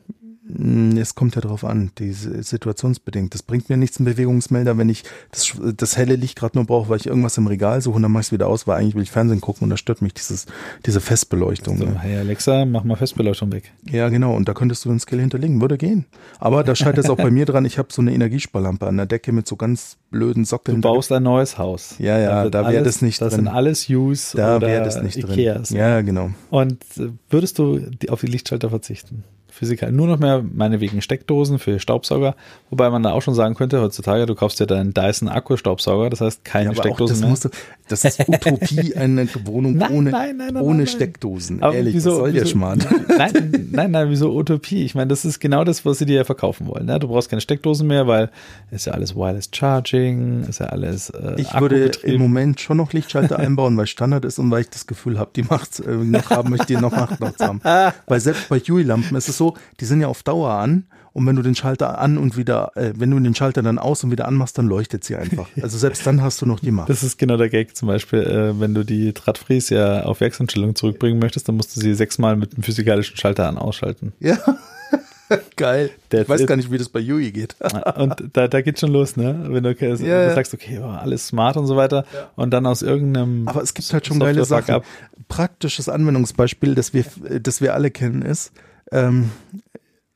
Hm, es kommt ja darauf an, die situationsbedingt. Das bringt mir nichts ein Bewegungsmelder, wenn ich das, das helle Licht gerade nur brauche, weil ich irgendwas im Regal suche und dann mache ich es wieder aus, weil eigentlich will ich Fernsehen gucken und da stört mich dieses, diese Festbeleuchtung. So, ne? Hey Alexa, mach mal Festbeleuchtung weg. Ja, genau. Und da könntest du den Skill hinterlegen. Würde gehen. Aber da scheitert es auch bei mir dran. Ich habe so eine Energiesparlampe an der Decke mit so ganz blöden Sockeln. Du baust ein neues Haus. Ja, ja, da, da wäre das nicht das drin. Das sind alles Use Da wäre das nicht Ikeas. drin. Ja, genau. Und äh, würdest du auf die Lichtschalter verzichten? Physiker. Nur noch mehr meinetwegen Steckdosen für Staubsauger, wobei man da auch schon sagen könnte, heutzutage, du kaufst ja deinen Dyson Akku-Staubsauger, das heißt keine ja, Steckdosen das mehr. Du, das ist Utopie, eine Wohnung nein, ohne, nein, nein, ohne Steckdosen. Aber Ehrlich, wieso, soll wieso, der Schmarrn? Nein, nein, nein, wieso Utopie? Ich meine, das ist genau das, was sie dir ja verkaufen wollen. Ne? Du brauchst keine Steckdosen mehr, weil ist ja alles Wireless Charging, ist ja alles äh, Ich würde im Moment schon noch Lichtschalter einbauen, weil Standard ist und weil ich das Gefühl habe, die macht äh, noch haben möchte, die noch Macht noch haben. weil selbst bei Huey-Lampen ist es so, die sind ja auf Dauer an und wenn du den Schalter an und wieder, äh, wenn du den Schalter dann aus und wieder anmachst, dann leuchtet sie einfach. Also selbst dann hast du noch die Macht. Das ist genau der Gag. Zum Beispiel, äh, wenn du die Drahtfries ja auf Werksanstellung zurückbringen möchtest, dann musst du sie sechsmal mit dem physikalischen Schalter an ausschalten. Ja. Geil. That's ich weiß it. gar nicht, wie das bei Yui geht. und da, da geht schon los, ne? Wenn du, okay, ja, du sagst, okay, oh, alles smart und so weiter ja. und dann aus irgendeinem. Aber es gibt halt schon geile Sachen. Praktisches Anwendungsbeispiel, das wir, das wir alle kennen, ist, ähm,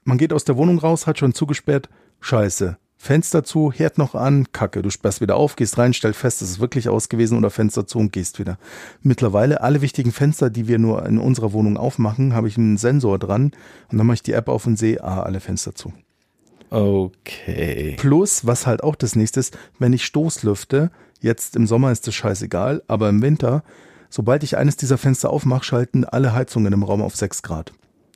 man geht aus der Wohnung raus, hat schon zugesperrt, scheiße. Fenster zu, Herd noch an, kacke. Du sperrst wieder auf, gehst rein, stellst fest, es ist wirklich aus gewesen oder Fenster zu und gehst wieder. Mittlerweile alle wichtigen Fenster, die wir nur in unserer Wohnung aufmachen, habe ich einen Sensor dran und dann mache ich die App auf und sehe, ah, alle Fenster zu. Okay. Plus, was halt auch das nächste ist, wenn ich Stoßlüfte, jetzt im Sommer ist das scheißegal, aber im Winter, sobald ich eines dieser Fenster aufmache, schalten alle Heizungen im Raum auf 6 Grad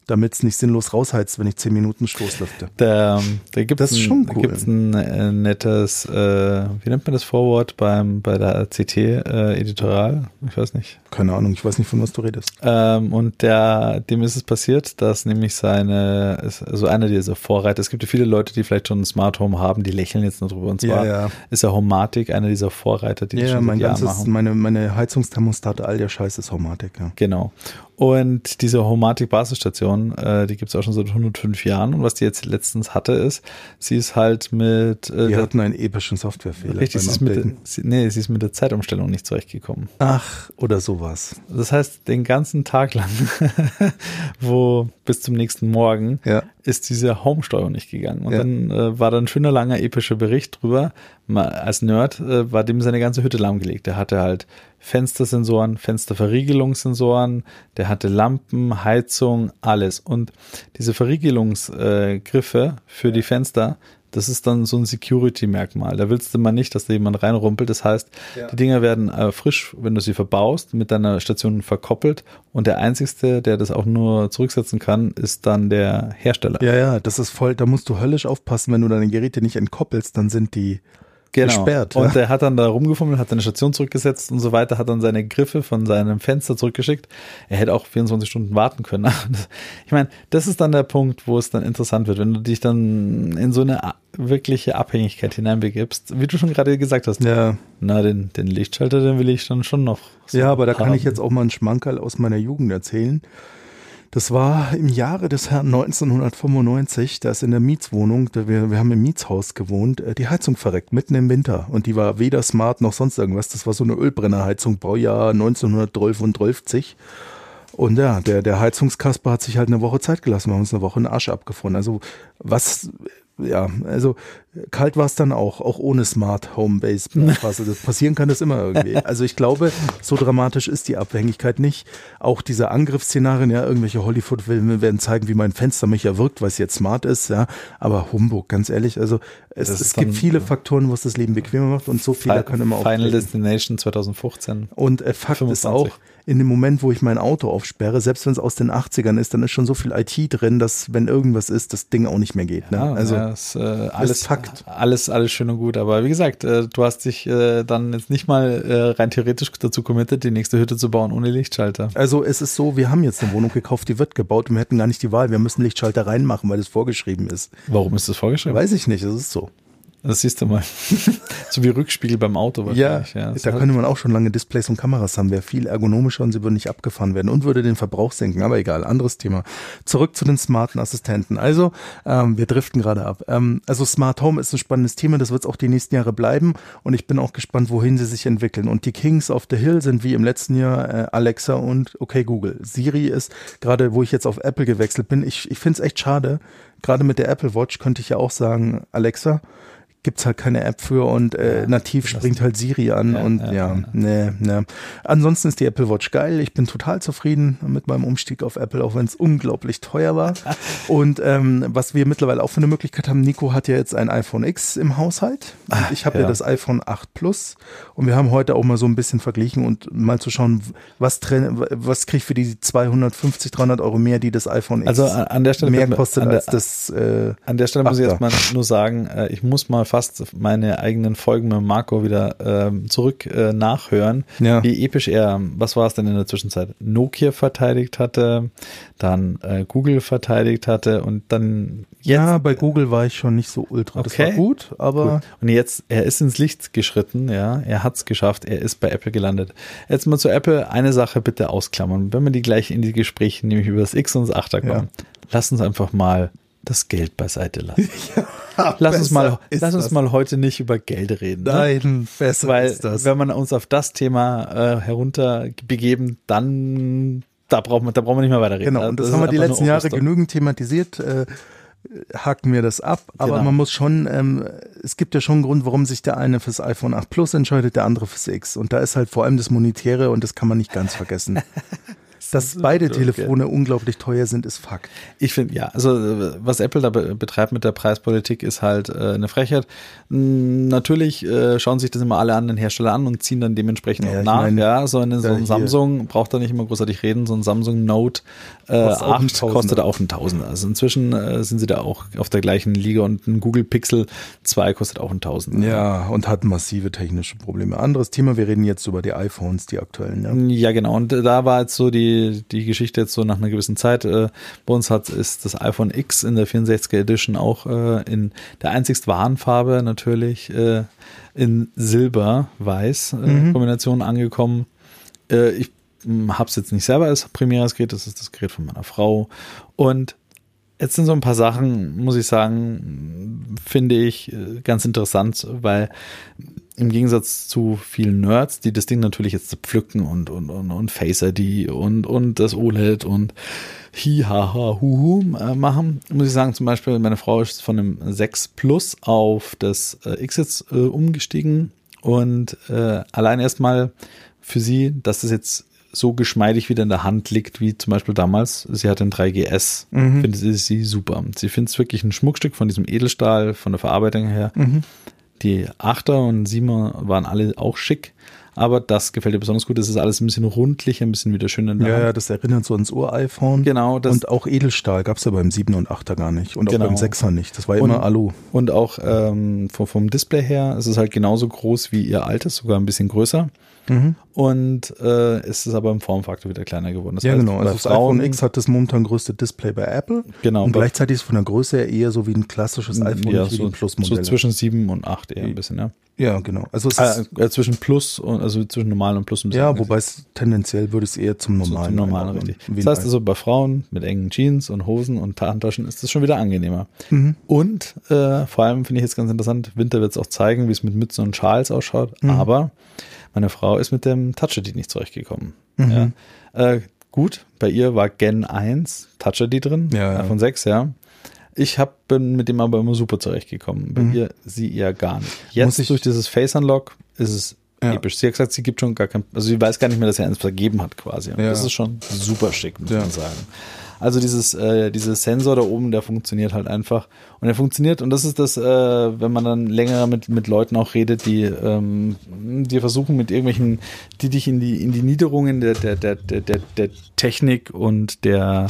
damit es nicht sinnlos rausheizt, wenn ich zehn Minuten Stoßlüfte. Da, da gibt es ein, cool. gibt's ein äh, nettes, äh, wie nennt man das Vorwort beim bei der CT äh, Editorial? Ich weiß nicht. Keine Ahnung, ich weiß nicht, von was du redest. Ähm, und der, dem ist es passiert, dass nämlich seine, also einer dieser Vorreiter, es gibt ja viele Leute, die vielleicht schon ein Smart Home haben, die lächeln jetzt nur drüber. Und zwar ja, ja. ist ja Homatic einer dieser Vorreiter, die ja, das schon mein ganzes, machen. Meine, meine Heizungsthermostate, all der Scheiß ist Homatic, ja. Genau. Und diese Homatic-Basisstation, äh, die gibt es auch schon seit 105 Jahren. Und was die jetzt letztens hatte, ist, sie ist halt mit. Äh, die hatten einen epischen Softwarefehler. Richtig, sie ist, mit, sie, nee, sie ist mit der Zeitumstellung nicht zurechtgekommen. Ach, oder sowas. Das heißt, den ganzen Tag lang, wo bis zum nächsten Morgen, ja. Ist diese Home-Steuerung nicht gegangen. Und Ja. dann äh, war da ein schöner, langer, epischer Bericht drüber. Mal als Nerd äh, war dem seine ganze Hütte lahmgelegt. Der hatte halt Fenstersensoren, Fensterverriegelungssensoren, der hatte Lampen, Heizung, alles. Und diese Verriegelungsgriffe äh, für die Fenster, das ist dann so ein Security-Merkmal. Da willst du mal nicht, dass da jemand reinrumpelt. Das heißt, die Dinger werden äh, frisch, wenn du sie verbaust, mit deiner Station verkoppelt. Und der einzigste, der das auch nur zurücksetzen kann, ist dann der Hersteller. Ja, ja, das ist voll, da musst du höllisch aufpassen, wenn du deine Geräte nicht entkoppelst, dann sind die gesperrt. Genau. Und ja. der hat dann da rumgefummelt, hat seine Station zurückgesetzt und so weiter, hat dann seine Griffe von seinem Fenster zurückgeschickt. Er hätte auch 24 Stunden warten können. Ich meine, das ist dann der Punkt, wo es dann interessant wird, wenn du dich dann in so eine wirkliche Abhängigkeit hineinbegibst. Wie du schon gerade gesagt hast, ja. na, den, den Lichtschalter, den will ich dann schon noch. so ja, aber da kann haben. ich jetzt auch mal einen Schmankerl aus meiner Jugend erzählen. Das war im Jahre des Herrn 1995, da ist in der Mietswohnung, wir, wir haben im Mietshaus gewohnt, äh, die Heizung verreckt, mitten im Winter. Und die war weder smart noch sonst irgendwas. Das war so eine Ölbrennerheizung, Baujahr 1912. Und ja, der, der Heizungskasper hat sich halt eine Woche Zeit gelassen. Wir haben uns eine Woche in den Arsch abgefroren. Also was, ja, also kalt war es dann auch, auch ohne Smart Home Base. Also das passieren kann das immer irgendwie. Also ich glaube, so dramatisch ist die Abhängigkeit nicht. Auch diese Angriffsszenarien, ja, irgendwelche Hollywood-Filme werden zeigen, wie mein Fenster mich erwirkt, weil es jetzt smart ist, ja. Aber Humbug, ganz ehrlich, also es, es ist gibt dann- viele Faktoren, was das Leben bequemer macht und so Fehler können immer Final auftreten. Destination 2015. Und äh, Fakt ist 25. auch, in dem Moment, wo ich mein Auto aufsperre, selbst wenn es aus den 80ern ist, dann ist schon so viel IT drin, dass wenn irgendwas ist, das Ding auch nicht mehr geht. Ne? Ja, also ja, ist, äh, alles Fakt. Alles, alles schön und gut. Aber wie gesagt, äh, du hast dich äh, dann jetzt nicht mal äh, rein theoretisch dazu committed, die nächste Hütte zu bauen ohne Lichtschalter. Also es ist so, wir haben jetzt eine Wohnung gekauft, die wird gebaut und wir hätten gar nicht die Wahl. Wir müssen Lichtschalter reinmachen, weil das vorgeschrieben ist. Warum ist das vorgeschrieben? Weiß ich nicht, das ist so. Das siehst du mal. so wie Rückspiegel beim Auto Ja, wahrscheinlich. Ja, das da könnte man auch schon lange Displays und Kameras haben. Wäre viel ergonomischer und sie würden nicht abgefahren werden und würde den Verbrauch senken. Aber egal, anderes Thema. Zurück zu den smarten Assistenten. Also, ähm, wir driften gerade ab. Ähm, also Smart Home ist ein spannendes Thema. Das wird es auch die nächsten Jahre bleiben. Und ich bin auch gespannt, wohin sie sich entwickeln. Und die Kings of the Hill sind wie im letzten Jahr äh, Alexa und okay Google. Siri ist gerade, wo ich jetzt auf Apple gewechselt bin. Ich, ich finde es echt schade. Gerade mit der Apple Watch könnte ich ja auch sagen, Alexa, gibt's halt keine App für und äh, nativ springt halt Siri an Ja, und ja, ja, ja. nee, nee. Ansonsten ist die Apple Watch geil. Ich bin total zufrieden mit meinem Umstieg auf Apple, auch wenn es unglaublich teuer war. und ähm, was wir mittlerweile auch für eine Möglichkeit haben, Nico hat ja jetzt ein iPhone X im Haushalt. Und ich habe ja. ja. das iPhone 8 Plus und wir haben heute auch mal so ein bisschen verglichen und mal zu schauen, was, was kriege ich für die 250, 300 Euro mehr, die das iPhone X Also an der Stelle mehr kostet der, als das äh, An der Stelle muss ich Ach, jetzt mal nur sagen, äh, ich muss mal fast meine eigenen Folgen mit Marco wieder ähm, zurück äh, nachhören, Ja. wie episch er, was war es denn in der Zwischenzeit, Nokia verteidigt hatte, dann äh, Google verteidigt hatte und dann jetzt Ja, bei Google war ich schon nicht so ultra. Das Okay. war gut, aber Gut. Und jetzt, er ist ins Licht geschritten, ja, er hat's geschafft, er ist bei Apple gelandet. Jetzt mal zu Apple, eine Sache bitte ausklammern, wenn wir die gleich in die Gespräche, nämlich über das X und das 8er kommen, lass uns einfach mal das Geld beiseite lassen. lass uns mal, lass uns das. mal heute nicht über Geld reden. Ne? Nein, besser Weil, ist das. wenn man uns auf das Thema äh, herunter begeben, dann, da brauchen wir, da brauchen wir nicht mehr weiterreden. Genau, und das, ist haben wir die letzten Jahre genügend thematisiert. Äh, haken wir das ab, aber Genau. man muss schon, ähm, es gibt ja schon einen Grund, warum sich der eine fürs iPhone 8 Plus entscheidet, der andere fürs X. Und da ist halt vor allem das Monetäre und das kann man nicht ganz vergessen. Dass beide. Telefone unglaublich teuer sind, ist Fakt. Ich finde, ja, also äh, was Apple da be betreibt mit der Preispolitik ist halt äh, eine Frechheit. Natürlich äh, schauen sich das immer alle anderen Hersteller an und ziehen dann dementsprechend Ja, auch nach. meine, ja, so, eine, so da ein Samsung braucht da nicht immer großartig reden. So ein Samsung Note äh, Kostet auch 8 ein Tausender. kostet auch ein Tausender. Also inzwischen äh, sind sie da auch auf der gleichen Liga und ein Google Pixel 2 kostet auch ein Tausender. Ja, und hat massive technische Probleme. Anderes Thema, wir reden jetzt über die iPhones, die aktuellen. Ja. Ja, genau. Und äh, da war jetzt so die, die Geschichte jetzt so nach einer gewissen Zeit. Äh, bei uns hat ist das iPhone X in der 64er Edition auch äh, in der einzigst wahren Farbe natürlich äh, in Silber-Weiß äh, Kombination angekommen. Äh, ich habe es jetzt nicht selber als primäres Gerät, das ist das Gerät von meiner Frau. Und Jetzt sind so ein paar Sachen, muss ich sagen, finde ich äh, ganz interessant, weil im Gegensatz zu vielen Nerds, die das Ding natürlich jetzt pflücken und, und, und, und Face ID und, und das OLED und hi, ha, ha, hu, hu äh, machen, muss ich sagen, zum Beispiel, meine Frau ist von dem 6 Plus auf das äh, X jetzt äh, umgestiegen und äh, allein erstmal für sie, dass das jetzt so geschmeidig wieder in der Hand liegt, wie zum Beispiel damals. Sie hat den 3GS, Mhm. findet sie, sie super. Sie findet es wirklich ein Schmuckstück von diesem Edelstahl, von der Verarbeitung her. Mhm. Die 8er und 7er waren alle auch schick, aber das gefällt ihr besonders gut. Das ist alles ein bisschen rundlicher, ein bisschen wieder schön in der Ja, Hand. ja, das erinnert so ans Ur-iPhone. Genau, das- und auch Edelstahl gab's ja beim 7er und 8er gar nicht. Und auch Genau. beim 6er nicht. Das war Und- immer Alu. Und auch ähm, vom, vom Display her ist es halt genauso groß wie ihr altes, sogar ein bisschen größer. Mhm. Und äh, es ist aber im Formfaktor wieder kleiner geworden. Das Ja, heißt, genau. Also das Frauen- iPhone X hat das momentan größte Display bei Apple. Genau, Und gleichzeitig ist von der Größe her eher so wie ein klassisches iPhone, ja, nicht wie so, die Plus-Modelle. so zwischen 7 und 8 eher ein bisschen, ja. ja, genau. Also es ist, Äh, zwischen Plus und also zwischen normal und Plus ein bisschen. ja, wobei es tendenziell würde es eher zum so normalen. zum normalen richtig. Das heißt also bei Frauen mit engen Jeans und Hosen und Handtaschen ist das schon wieder angenehmer. Mhm. Und äh, vor allem finde ich jetzt ganz interessant, Winter wird es auch zeigen, wie es mit Mützen und Schals ausschaut. Mhm. Aber meine Frau ist mit dem Touch ID nicht zurechtgekommen. Mhm. Ja. Äh, gut, bei ihr war Gen 1 Touch ID drin, Ja, ja. von 6, ja. Ich hab, bin mit dem aber immer super zurechtgekommen. Bei ihr, sie eher gar nicht. Jetzt Mhm. Muss ich- durch dieses Face Unlock ist es Ja. episch. Sie hat gesagt, sie gibt schon gar kein, also sie weiß gar nicht mehr, dass sie eins vergeben hat quasi. Und das ist schon super schick, muss man sagen. Also dieses, äh, dieses Sensor da oben, der funktioniert halt einfach. Und er funktioniert, und das ist das, äh, wenn man dann länger mit, mit Leuten auch redet, die, ähm, die versuchen mit irgendwelchen, die dich in die, in die Niederungen der, der, der, der, der, Technik und der,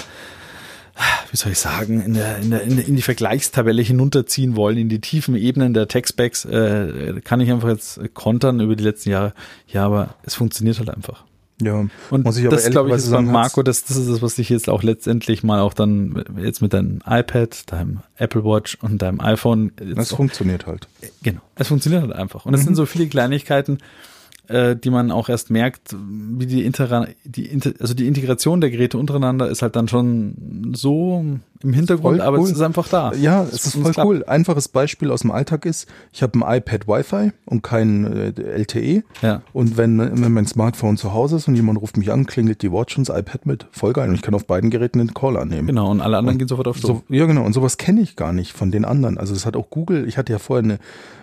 wie soll ich sagen, in, der, in, der, in, die Vergleichstabelle hinunterziehen wollen, in die tiefen Ebenen der Tech-Specs, äh, kann ich einfach jetzt kontern über die letzten Jahre. Ja, aber es funktioniert halt einfach. Ja, Und muss ich aber das, glaube ich, ist sagen, Marco, das, das ist das, was dich jetzt auch letztendlich mal auch dann jetzt mit deinem iPad, deinem Apple Watch und deinem iPhone. Auch, funktioniert halt. genau. Es funktioniert halt einfach. Und es sind so viele Kleinigkeiten, äh, die man auch erst merkt, wie die, Intera die Inter also die Integration der Geräte untereinander ist halt dann schon so im Hintergrund, aber cool. es ist einfach da. Ja, es ist und voll cool. Einfaches Beispiel aus dem Alltag ist, ich habe ein iPad Wi-Fi und kein äh, LTE. Ja. Und wenn, wenn mein Smartphone zu Hause ist und jemand ruft mich an, klingelt die Watch und das iPad mit. Voll geil. Und ich kann auf beiden Geräten den Call annehmen. Genau, und alle anderen gehen sofort auf Strom. So, ja, genau. Und sowas kenne ich gar nicht von den anderen. Also das hat auch Google. Ich hatte ja vorher eine,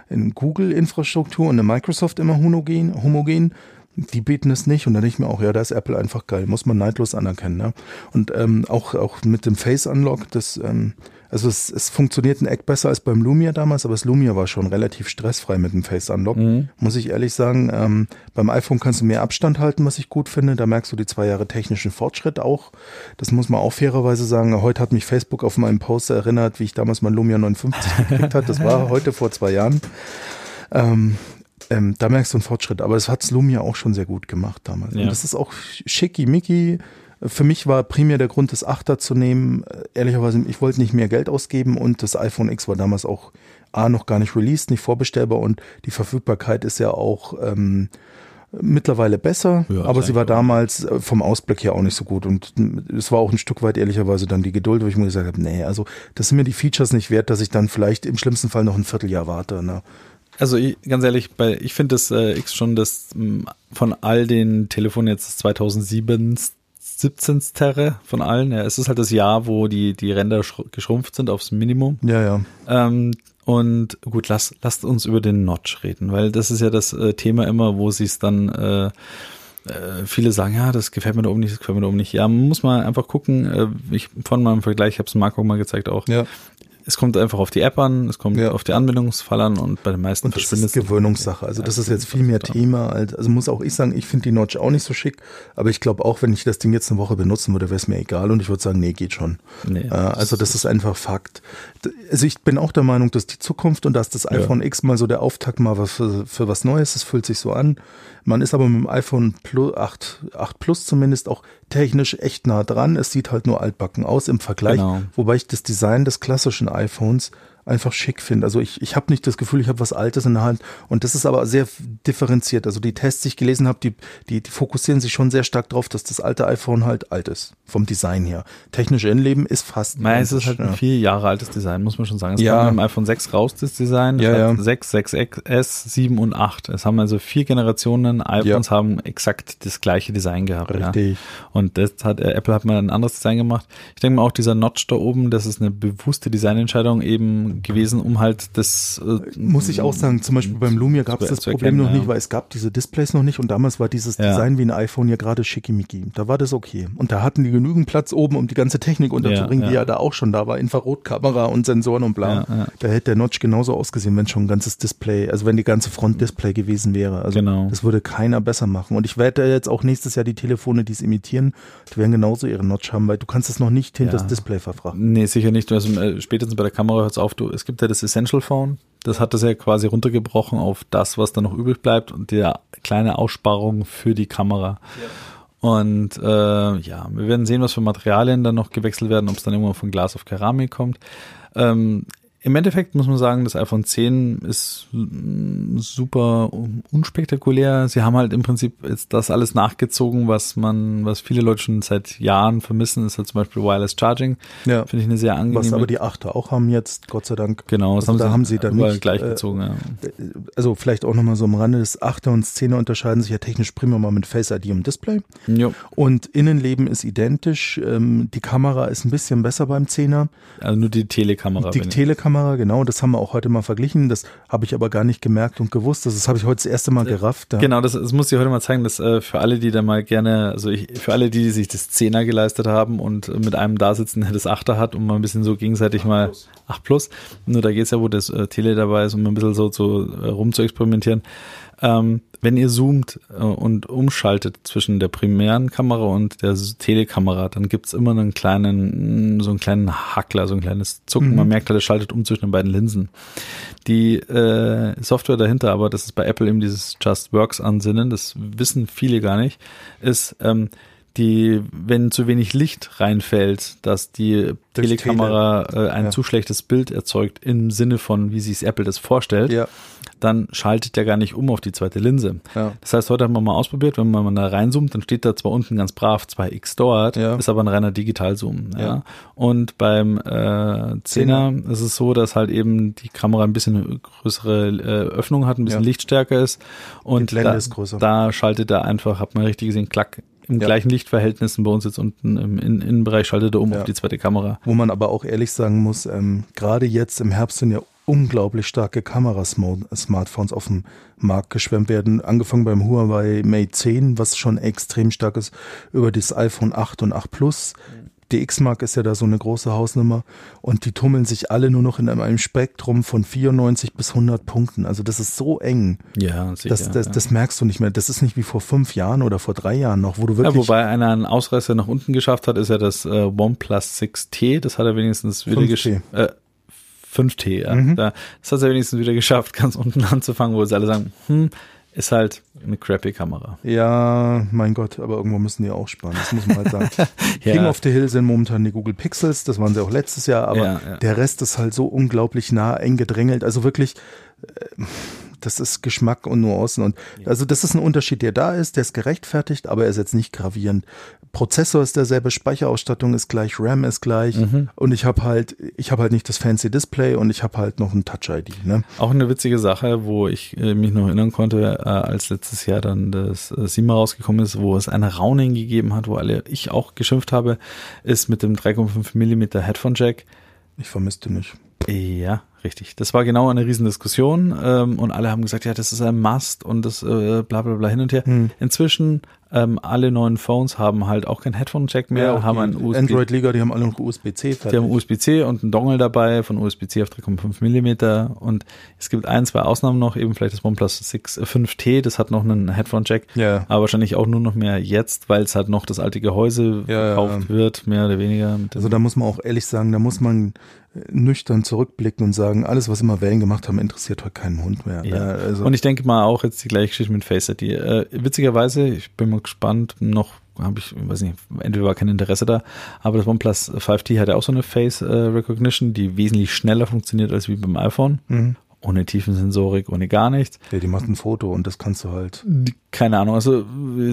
eine Google-Infrastruktur und eine Microsoft immer homogen. homogen. Die bieten es nicht. Und dann denke ich mir auch, ja, da ist Apple einfach geil. Muss man neidlos anerkennen. Ne? Und ähm, auch, auch mit dem Face Unlock, das, ähm, also es, es funktioniert ein Eck besser als beim Lumia damals, aber das Lumia war schon relativ stressfrei mit dem Face Unlock. Muss ich ehrlich sagen. Ähm, beim iPhone kannst du mehr Abstand halten, was ich gut finde. Da merkst du die zwei Jahre technischen Fortschritt auch. Das muss man auch fairerweise sagen. Heute hat mich Facebook auf meinen Post erinnert, wie ich damals mein Lumia 59 gekriegt hat. Das war heute vor zwei Jahren. Ähm, ähm, da merkst du einen Fortschritt, aber es hat Lumia auch schon sehr gut gemacht damals. Ja. Und das ist auch schickimicki. Für mich war primär der Grund, das Achter zu nehmen. Ehrlicherweise, ich wollte nicht mehr Geld ausgeben und das iPhone X war damals auch A, noch gar nicht released, nicht vorbestellbar und die Verfügbarkeit ist ja auch ähm, mittlerweile besser, Ja, aber sie war damals äh, vom Ausblick her auch nicht so gut und es war auch ein Stück weit ehrlicherweise dann die Geduld, wo ich mir gesagt habe, nee, also das sind mir die Features nicht wert, dass ich dann vielleicht im schlimmsten Fall noch ein Vierteljahr warte. Ne? Also ich, ganz ehrlich, bei, ich finde das äh, X schon das von all den Telefonen jetzt das 2007 17. Terre von allen. Ja, es ist halt das Jahr, wo die, die Ränder schru- geschrumpft sind aufs Minimum. Ja, ja. Ähm, und gut, lass, lasst uns über den Notch reden, weil das ist ja das äh, Thema immer, wo sie es dann äh, äh, viele sagen, ja, das gefällt mir da oben nicht, das gefällt mir da oben nicht. Ja, man muss mal einfach gucken. Äh, ich von meinem Vergleich, ich habe es Marco mal gezeigt auch. Ja. Es kommt einfach auf die App an, es kommt Ja. auf die Anwendungsfall an und bei den meisten Und das verschwindet ist Gewöhnungssache. Also das ist jetzt viel mehr Thema. Als, also muss auch ich sagen, ich finde die Notch auch nicht so schick. Aber ich glaube auch, wenn ich das Ding jetzt eine Woche benutzen würde, wäre es mir egal. Und ich würde sagen, nee, geht schon. Nee, äh, also das ist einfach Fakt. Also ich bin auch der Meinung, dass die Zukunft und dass das iPhone X mal so der Auftakt mal was für, für was Neues ist, fühlt sich so an. Man ist aber mit dem iPhone Plus 8, 8 Plus zumindest auch technisch echt nah dran. Es sieht halt nur altbacken aus im Vergleich. Genau. Wobei ich das Design des klassischen iPhones einfach schick finde. Also ich, ich habe nicht das Gefühl, ich habe was Altes in der Hand und das ist aber sehr differenziert. Also die Tests, die ich gelesen habe, die, die, die fokussieren sich schon sehr stark darauf, dass das alte iPhone halt alt ist, vom Design her. Technische Innenleben ist fast. Nein, es ist halt ein vier Jahre altes Design, muss man schon sagen. Es Ja. kam im iPhone 6 raus, das Design. Es Ja, hat ja. 6, 6S, 7 und 8. Es haben also vier Generationen iPhones haben exakt das gleiche Design gehabt. Richtig. Ja. Und das hat, äh, Apple hat mal ein anderes Design gemacht. Ich denke mal auch dieser Notch da oben, das ist eine bewusste Designentscheidung eben gewesen, um halt das äh, Muss ich auch sagen, zum Beispiel beim Lumia gab es das Problem erkennen, noch nicht, ja. weil es gab diese Displays noch nicht und damals war dieses Ja. Design wie ein iPhone ja gerade schickimicki. Da war das okay. Und da hatten die genügend Platz oben, um die ganze Technik unterzubringen, Ja, die ja. da auch schon da war. Infrarotkamera und Sensoren und bla. Da hätte der Notch genauso ausgesehen, wenn schon ein ganzes Display, also wenn die ganze Front Display gewesen wäre. Also Genau. das würde keiner besser machen. Und ich werde jetzt auch nächstes Jahr die Telefone, die es imitieren, die werden genauso ihre Notch haben, weil du kannst es noch nicht hinter das Display verfrachten. Nee, sicher nicht. Also, äh, spätestens bei der Kamera hört es auf. Du, es gibt ja das Essential Phone. Das hat das ja quasi runtergebrochen auf das, was da noch übrig bleibt und der kleine Aussparung für die Kamera. Und äh, ja, wir werden sehen, was für Materialien dann noch gewechselt werden, ob es dann irgendwann von Glas auf Keramik kommt. Ähm, Im Endeffekt muss man sagen, das iPhone 10 ist mm, super unspektakulär. Sie haben halt im Prinzip jetzt das alles nachgezogen, was man, was viele Leute schon seit Jahren vermissen, ist halt zum Beispiel Wireless Charging. Ja. Finde ich eine sehr angenehme. Was aber die Achter auch haben jetzt, Gott sei Dank. Genau, das Also da haben sie dann nicht, gleichgezogen. ja. also vielleicht auch nochmal so am Rande, das 8er und 10er unterscheiden sich ja technisch prima mal mit Face ID und Display. Jo. Und Innenleben ist identisch. Ähm, die Kamera ist ein bisschen besser beim 10er. Also nur die Telekamera. Die bin Telekamera, genau, das haben wir auch heute mal verglichen. Das habe ich aber gar nicht gemerkt und gewusst. Das habe ich heute das erste Mal gerafft. Da. Genau, das, das muss ich heute mal zeigen, dass äh, für alle, die da mal gerne, also ich, für alle, die, die sich das Zehner geleistet haben und äh, mit einem da sitzen, der das Achter hat und mal ein bisschen so gegenseitig mal 8 plus. Nur da geht's ja, wo das äh, Tele dabei ist, um ein bisschen so zu äh, rum zu experimentieren. Ähm, wenn ihr zoomt äh, und umschaltet zwischen der primären Kamera und der Telekamera, dann gibt's immer einen kleinen, so einen kleinen Hackler, so ein kleines Zucken. Man merkt halt, es schaltet um zwischen den beiden Linsen. Die äh, Software dahinter, aber das ist bei Apple eben dieses Just Works Ansinnen, das wissen viele gar nicht, ist, ähm, die, wenn zu wenig Licht reinfällt, dass die Telekamera äh, ein Ja. zu schlechtes Bild erzeugt im Sinne von, wie sich Apple das vorstellt, Ja. Dann schaltet der gar nicht um auf die zweite Linse. Ja. Das heißt, heute haben wir mal ausprobiert, wenn man da reinzoomt, dann steht da zwar unten ganz brav 2x dort, Ja. ist aber ein reiner Digitalzoom. Ja. Und beim äh, 10er ist es so, dass halt eben die Kamera ein bisschen größere äh, Öffnung hat, ein bisschen Ja. lichtstärker ist und da, ist größer. da schaltet er einfach, hat man richtig gesehen, klack, im Ja. gleichen Lichtverhältnissen bei uns jetzt unten im In Innenbereich schaltet er um Ja. auf die zweite Kamera. Wo man aber auch ehrlich sagen muss, ähm, gerade jetzt im Herbst sind ja unglaublich starke Kamerasmartphones auf dem Markt geschwemmt werden. Angefangen beim Huawei Mate 10, was schon extrem stark ist, über das iPhone 8 und 8 Plus. Die X-Mark ist ja da so eine große Hausnummer und die tummeln sich alle nur noch in einem Spektrum von 94 bis 100 Punkten. Also das ist so eng. Ja, sicher. Das, das, ja. das merkst du nicht mehr. Das ist nicht wie vor fünf Jahren oder vor drei Jahren noch, wo du wirklich Ja, wobei einer einen Ausreißer nach unten geschafft hat, ist ja das äh, OnePlus 6T. Das hat er wenigstens wieder 5T. geschafft. Äh, 5T, ja. Mhm. Da, das hat er wenigstens wieder geschafft, ganz unten anzufangen, wo jetzt alle sagen, hm, ist halt eine crappy Kamera. Ja, mein Gott, aber irgendwo müssen die auch sparen, das muss man halt sagen. King of the Hill sind momentan die Google Pixels, das waren sie auch letztes Jahr, aber Ja, ja. der Rest ist halt so unglaublich nah, eng gedrängelt. Also wirklich, äh, das ist Geschmack und Nuancen. Und also das ist ein Unterschied, der da ist, der ist gerechtfertigt, aber er ist jetzt nicht gravierend. Prozessor ist derselbe, Speicherausstattung ist gleich, RAM ist gleich Mhm. und ich habe halt, ich habe halt nicht das fancy Display und ich habe halt noch ein Touch-ID. Ne? Auch eine witzige Sache, wo ich äh, mich noch erinnern konnte, äh, als letztes Jahr dann das äh, Sima rausgekommen ist, wo es eine Rauning gegeben hat, wo alle ich auch geschimpft habe, ist mit dem 3,5 Millimeter Headphone Jack. Ich vermisste nicht. Ja, richtig. Das war genau eine Riesendiskussion ähm, und alle haben gesagt, ja, das ist ein Must und das äh, bla bla bla hin und her. Hm. Inzwischen ähm, alle neuen Phones haben halt auch kein Headphone-Jack mehr, auch haben die einen USB, Android-Liga, die haben alle noch USB-C die haben USB-C und einen Dongle dabei von USB-C auf 3,5 Millimeter und es gibt ein, zwei Ausnahmen noch, eben vielleicht das OnePlus 6, äh, 5T, das hat noch einen Headphone-Jack, Ja. aber wahrscheinlich auch nur noch mehr jetzt, weil es halt noch das alte Gehäuse Ja, ja, verkauft ja. wird, mehr oder weniger. Also da muss man auch ehrlich sagen, da muss man äh, nüchtern zurückblicken und sagen, alles, was immer Wellen gemacht haben, interessiert heute keinen Hund mehr. Ja. Äh, also, Und ich denke mal auch jetzt die gleiche Geschichte mit Face ID. Äh, witzigerweise, ich bin mal gespannt noch, habe ich, weiß nicht, entweder war kein Interesse da, aber das OnePlus 5T hat ja auch so eine Face äh, Recognition, die wesentlich schneller funktioniert als wie beim iPhone. Mhm. Ohne Tiefensensorik, ohne gar nichts. Ja, die macht ein Foto und das kannst du halt. Keine Ahnung, also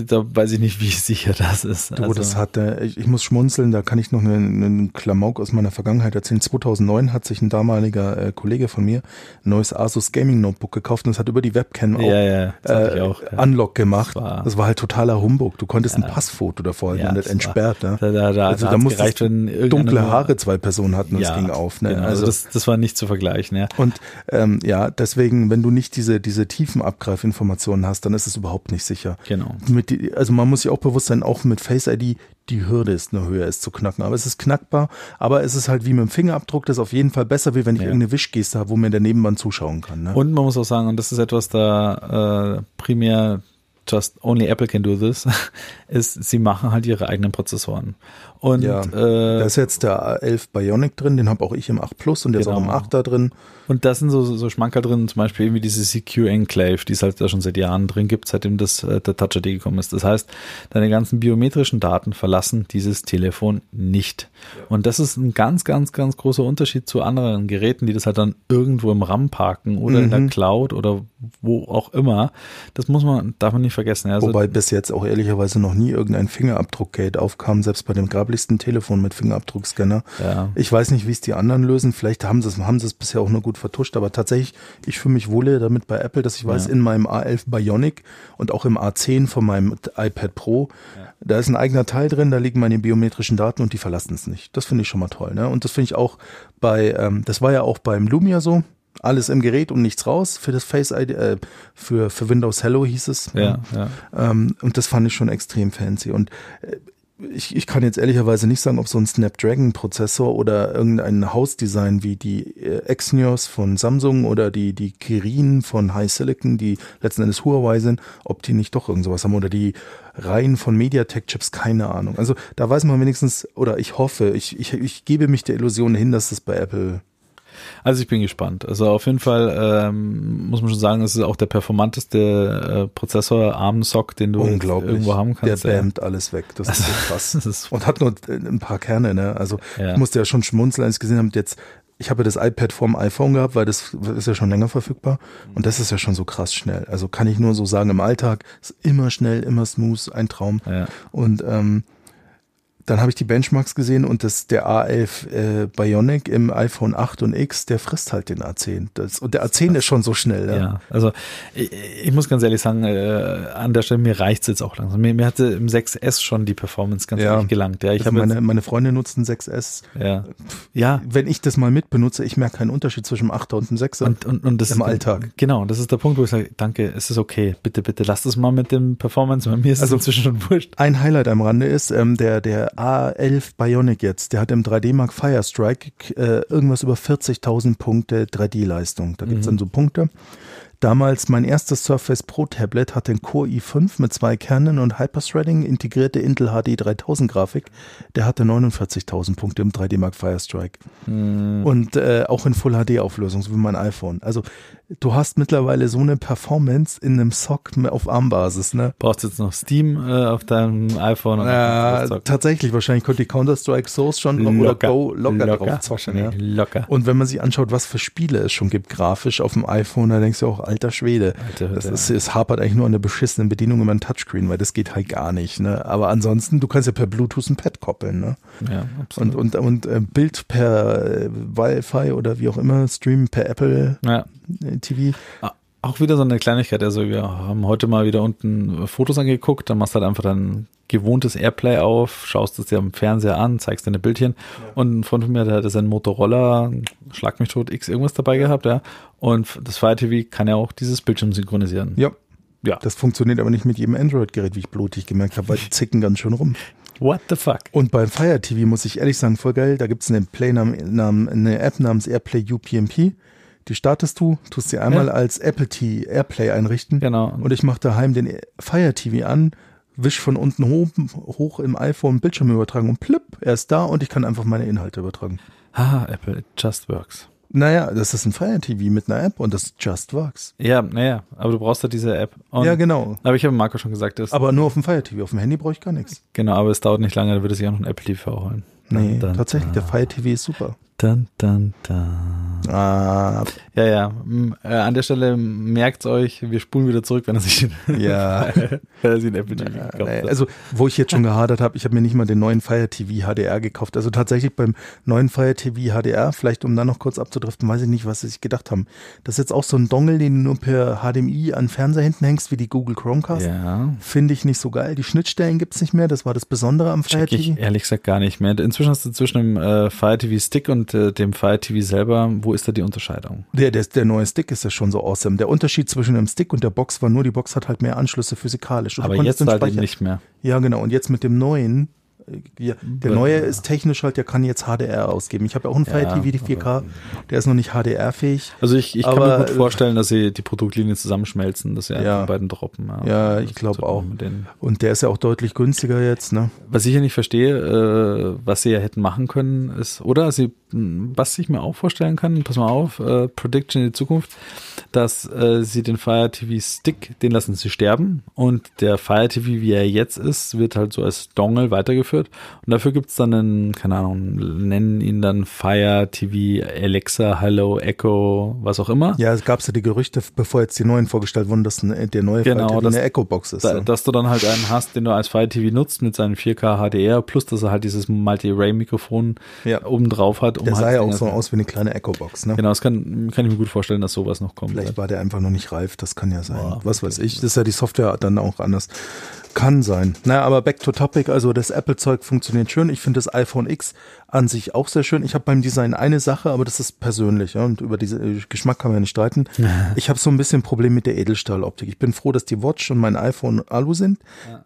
da weiß ich nicht, wie sicher das ist. Du, also, das hat, äh, ich, ich muss schmunzeln, da kann ich noch einen, einen Klamauk aus meiner Vergangenheit erzählen. 2009 hat sich ein damaliger äh, Kollege von mir ein neues Asus Gaming Notebook gekauft und es hat über die Webcam auch, ja, ja, das äh, auch. Ja. Unlock gemacht. Das war- das war halt totaler Humbug. Du konntest ein Passfoto davor halten und das entsperrt. Ne? Da, da, da, Also da da hat's musste gereicht, wenn irgendeiner dunkle Haare zwei Personen hatten und es ging auf. Ne? Genau, also das, das war nicht zu vergleichen. Ja. Und ähm, ja, deswegen, wenn du nicht diese, diese tiefen Abgreifinformationen hast, dann ist es überhaupt nicht sicher. Genau. Die, also man muss sich auch bewusst sein, auch mit Face ID, die Hürde ist nur höher, ist zu knacken. Aber es ist knackbar, aber es ist halt wie mit dem Fingerabdruck, das ist auf jeden Fall besser, wie wenn ich Ja. irgendeine Wischgeste habe, wo mir der Nebenmann zuschauen kann. Ne? Und man muss auch sagen, und das ist etwas, da äh, primär just only Apple can do this, ist, sie machen halt ihre eigenen Prozessoren. Und ja, äh, da ist jetzt der A11 Bionic drin, den habe auch ich im 8 Plus und der ist auch im Genau. 8 da drin. Und da sind so, so Schmankerl drin, zum Beispiel irgendwie diese CQ Enclave, die es halt da schon seit Jahren drin gibt, seitdem das äh, der Touch ID gekommen ist. Das heißt, deine ganzen biometrischen Daten verlassen dieses Telefon nicht. Und das ist ein ganz, ganz, ganz großer Unterschied zu anderen Geräten, die das halt dann irgendwo im RAM parken oder in der Mhm. Cloud oder wo auch immer. Das muss man, darf man nicht vergessen. Also, Wobei bis jetzt auch ehrlicherweise noch nie irgendein Fingerabdruckgate aufkam, selbst bei dem grablichsten Telefon mit Fingerabdruckscanner. ja. Ich weiß nicht, wie es die anderen lösen. Vielleicht haben sie es, haben sie es bisher auch nur gut vertuscht, aber tatsächlich, ich fühle mich wohl damit bei Apple, dass ich weiß, Ja. in meinem A11 Bionic und auch im A10 von meinem iPad Pro, da ist ein eigener Teil drin, da liegen meine biometrischen Daten und die verlassen es nicht. Das finde ich schon mal toll. Ne? Und das finde ich auch bei, ähm, das war ja auch beim Lumia so. Alles im Gerät und nichts raus für das Face ID, äh, für, für Windows Hello hieß es. Ja, ja. Ähm, und das fand ich schon extrem fancy. Und äh, ich, ich kann jetzt ehrlicherweise nicht sagen, ob so ein Snapdragon-Prozessor oder irgendein Hausdesign wie die äh, Exynos von Samsung oder die, die Kirin von High Silicon, die letzten Endes Huawei sind, ob die nicht doch irgend sowas haben oder die Reihen von MediaTek-Chips, keine Ahnung. Also da weiß man wenigstens, oder ich hoffe, ich, ich, ich gebe mich der Illusion hin, dass das bei Apple Also ich bin gespannt. Also auf jeden Fall ähm, muss man schon sagen, es ist auch der performanteste äh, Prozessor ARM-Sock, den du irgendwo haben kannst. Der ja. bämmt alles weg. Das ist so krass. Das ist Und hat nur äh, ein paar Kerne, ne? Also Ja. ich musste ja schon schmunzeln, als ich gesehen habe, jetzt, ich habe ja das iPad vorm iPhone gehabt, weil das ist ja schon länger verfügbar. Und das ist ja schon so krass schnell. Also kann ich nur so sagen, im Alltag ist immer schnell, immer smooth, ein Traum. ja. Und ähm, dann habe ich die Benchmarks gesehen und das, der A11 äh, Bionic im iPhone 8 und X, der frisst halt den A10. Das, und der A10 ist schon so schnell. Ja. Ja, also ich, ich muss ganz ehrlich sagen, äh, an der Stelle, mir reicht's jetzt auch langsam. Mir, mir hatte im 6S schon die Performance ganz Ja. ehrlich gelangt. Ja, ich Also meine, meine Freundin nutzt einen 6S. ja, ja, Wenn ich das mal mitbenutze, ich merke keinen Unterschied zwischen dem 8er und dem 6er. und, und, und das Im ist, Alltag. Genau, das ist der Punkt, wo ich sage, danke, es ist okay, bitte, bitte, lass das mal mit dem Performance, bei mir ist Also- es inzwischen schon wurscht. Ein Highlight am Rande ist, ähm, der, der A11 Bionic jetzt, der hat im 3D Mark Firestrike äh, irgendwas über 40.000 Punkte 3D-Leistung. Da gibt's dann so Punkte. Damals mein erstes Surface Pro Tablet hatte einen Core i5 mit zwei Kernen und Hyperthreading, integrierte Intel HD 3000 Grafik. Der hatte 49.000 Punkte im 3D Mark Firestrike. Und äh, auch in Full HD Auflösung, so wie mein iPhone. Also du hast mittlerweile so eine Performance in einem Sock auf ARM-Basis, ne? Brauchst jetzt noch Steam äh, auf deinem iPhone und Ja, tatsächlich. Wahrscheinlich könnte die Counter-Strike Source schon oder Locker. Go locker, Locker. drauf zocken. Ja. locker. Und wenn man sich anschaut, was für Spiele es schon gibt, grafisch auf dem iPhone, da denkst du auch, alter Schwede. Alter das ist, es hapert eigentlich nur an der beschissenen Bedienung über ein Touchscreen, weil das geht halt gar nicht. Ne? Aber ansonsten, du kannst ja per Bluetooth ein Pad koppeln. Ne? Ja, absolut. Und, und, und äh, Bild per äh, Wi-Fi oder wie auch immer, streamen per Apple ja. TV. Auch wieder so eine Kleinigkeit. Also wir haben heute mal wieder unten Fotos angeguckt. Dann machst du halt einfach dein gewohntes Airplay auf, schaust es dir am Fernseher an, zeigst deine Bildchen. Und ein Freund von mir, der hatte seinen Motorola, schlag mich tot, X irgendwas dabei gehabt, ja. Und das Fire TV kann ja auch dieses Bildschirm synchronisieren. Ja. Ja. Das funktioniert aber nicht mit jedem Android-Gerät, wie ich blutig gemerkt habe, weil die zicken ganz schön rum. What the fuck? Und beim Fire TV muss ich ehrlich sagen, voll geil. Da gibt's eine, Play -Namen, eine App namens Airplay UPnP. Die startest du, tust sie einmal Ja. als Apple TV Airplay einrichten. Genau. Und ich mache daheim den Fire TV an, wisch von unten hoch, hoch im iPhone Bildschirm übertragen und plipp, er ist da und ich kann einfach meine Inhalte übertragen. Ah, Apple, it just works. Naja, das ist ein Fire TV mit einer App und das Just Works. Ja, naja, aber du brauchst halt diese App. Und, ja, genau. Aber ich habe Marco schon gesagt, dass, Aber nur auf dem Fire TV. Auf dem Handy brauche ich gar nichts. genau, aber es dauert nicht lange, da würde sich auch noch ein Apple TV holen. Nee, Dann, tatsächlich. Der Fire TV ist super. Dann, dann, dann. Ah, Ja, ja. Äh, an der Stelle merkt euch, wir spulen wieder zurück, wenn er sich, ja. wenn er sich Apple TV gekauft Nee, hat. also, wo ich jetzt schon gehadert habe, ich habe mir nicht mal den neuen Fire TV HDR gekauft. Also tatsächlich beim neuen Fire TV HDR, vielleicht um da noch kurz abzudriften, weiß ich nicht, was sie sich gedacht haben. Das ist jetzt auch so ein Dongle, den du nur per HDMI an Fernseher hinten hängst, wie die Google Chromecast. ja. Finde ich nicht so geil. Die Schnittstellen gibt's nicht mehr. Das war das Besondere am Fire Check ich TV. ehrlich gesagt gar nicht mehr. Inzwischen hast du zwischen dem äh, Fire TV Stick und äh, dem Fire TV selber, wo ist da die Unterscheidung? Der, der, der neue Stick ist ja schon so awesome. Der Unterschied zwischen dem Stick und der Box war nur, die Box hat halt mehr Anschlüsse physikalisch. Und du Aber jetzt halt nicht mehr. Ja, genau. Und jetzt mit dem neuen, ja, der Ja. neue ist technisch halt, der kann jetzt HDR ausgeben. Ich habe ja auch einen Fire Ja, TV, die 4K, der ist noch nicht HDR-fähig. Also ich, ich kann mir gut äh, vorstellen, dass sie die Produktlinien zusammenschmelzen, dass sie Ja. die beiden droppen. Ja, ich So glaube auch. Und der ist ja auch deutlich günstiger jetzt, ne? Was ich ja nicht verstehe, äh, was sie ja hätten machen können, ist, oder sie, mh, was ich mir auch vorstellen kann, pass mal auf, äh, Prediction in die Zukunft, dass äh, sie den Fire TV Stick, den lassen sie sterben und der Fire TV, wie er jetzt ist, wird halt so als Dongle weitergeführt und dafür gibt's dann einen, keine Ahnung, nennen ihn dann Fire TV Alexa, Hello, Echo, was auch immer. Ja, es gab ja die Gerüchte, bevor jetzt die neuen vorgestellt wurden, dass der neue Genau, Fire TV das- eine Echo-Box ist. Da, so. dass du dann halt einen hast, den du als Fire TV nutzt mit seinem 4K HDR, plus dass er halt dieses Multi-Array-Mikrofon Ja. oben drauf hat. Um der halt sah ja auch so aus wie eine kleine Echo-Box, ne? Genau, das kann, kann ich mir gut vorstellen, dass sowas noch kommt. Vielleicht war der einfach noch nicht reif, das kann ja sein. Boah, Was weiß ich, das ist ja die Software dann auch anders. Kann sein. Naja, aber back to topic, also das Apple-Zeug funktioniert schön. Ich finde das iPhone X an sich auch sehr schön. Ich habe beim Design eine Sache, aber das ist persönlich ja, und über diesen Geschmack kann man ja nicht streiten. Ich habe so ein bisschen Problem mit der Edelstahloptik. Ich bin froh, dass die Watch und mein iPhone Alu sind.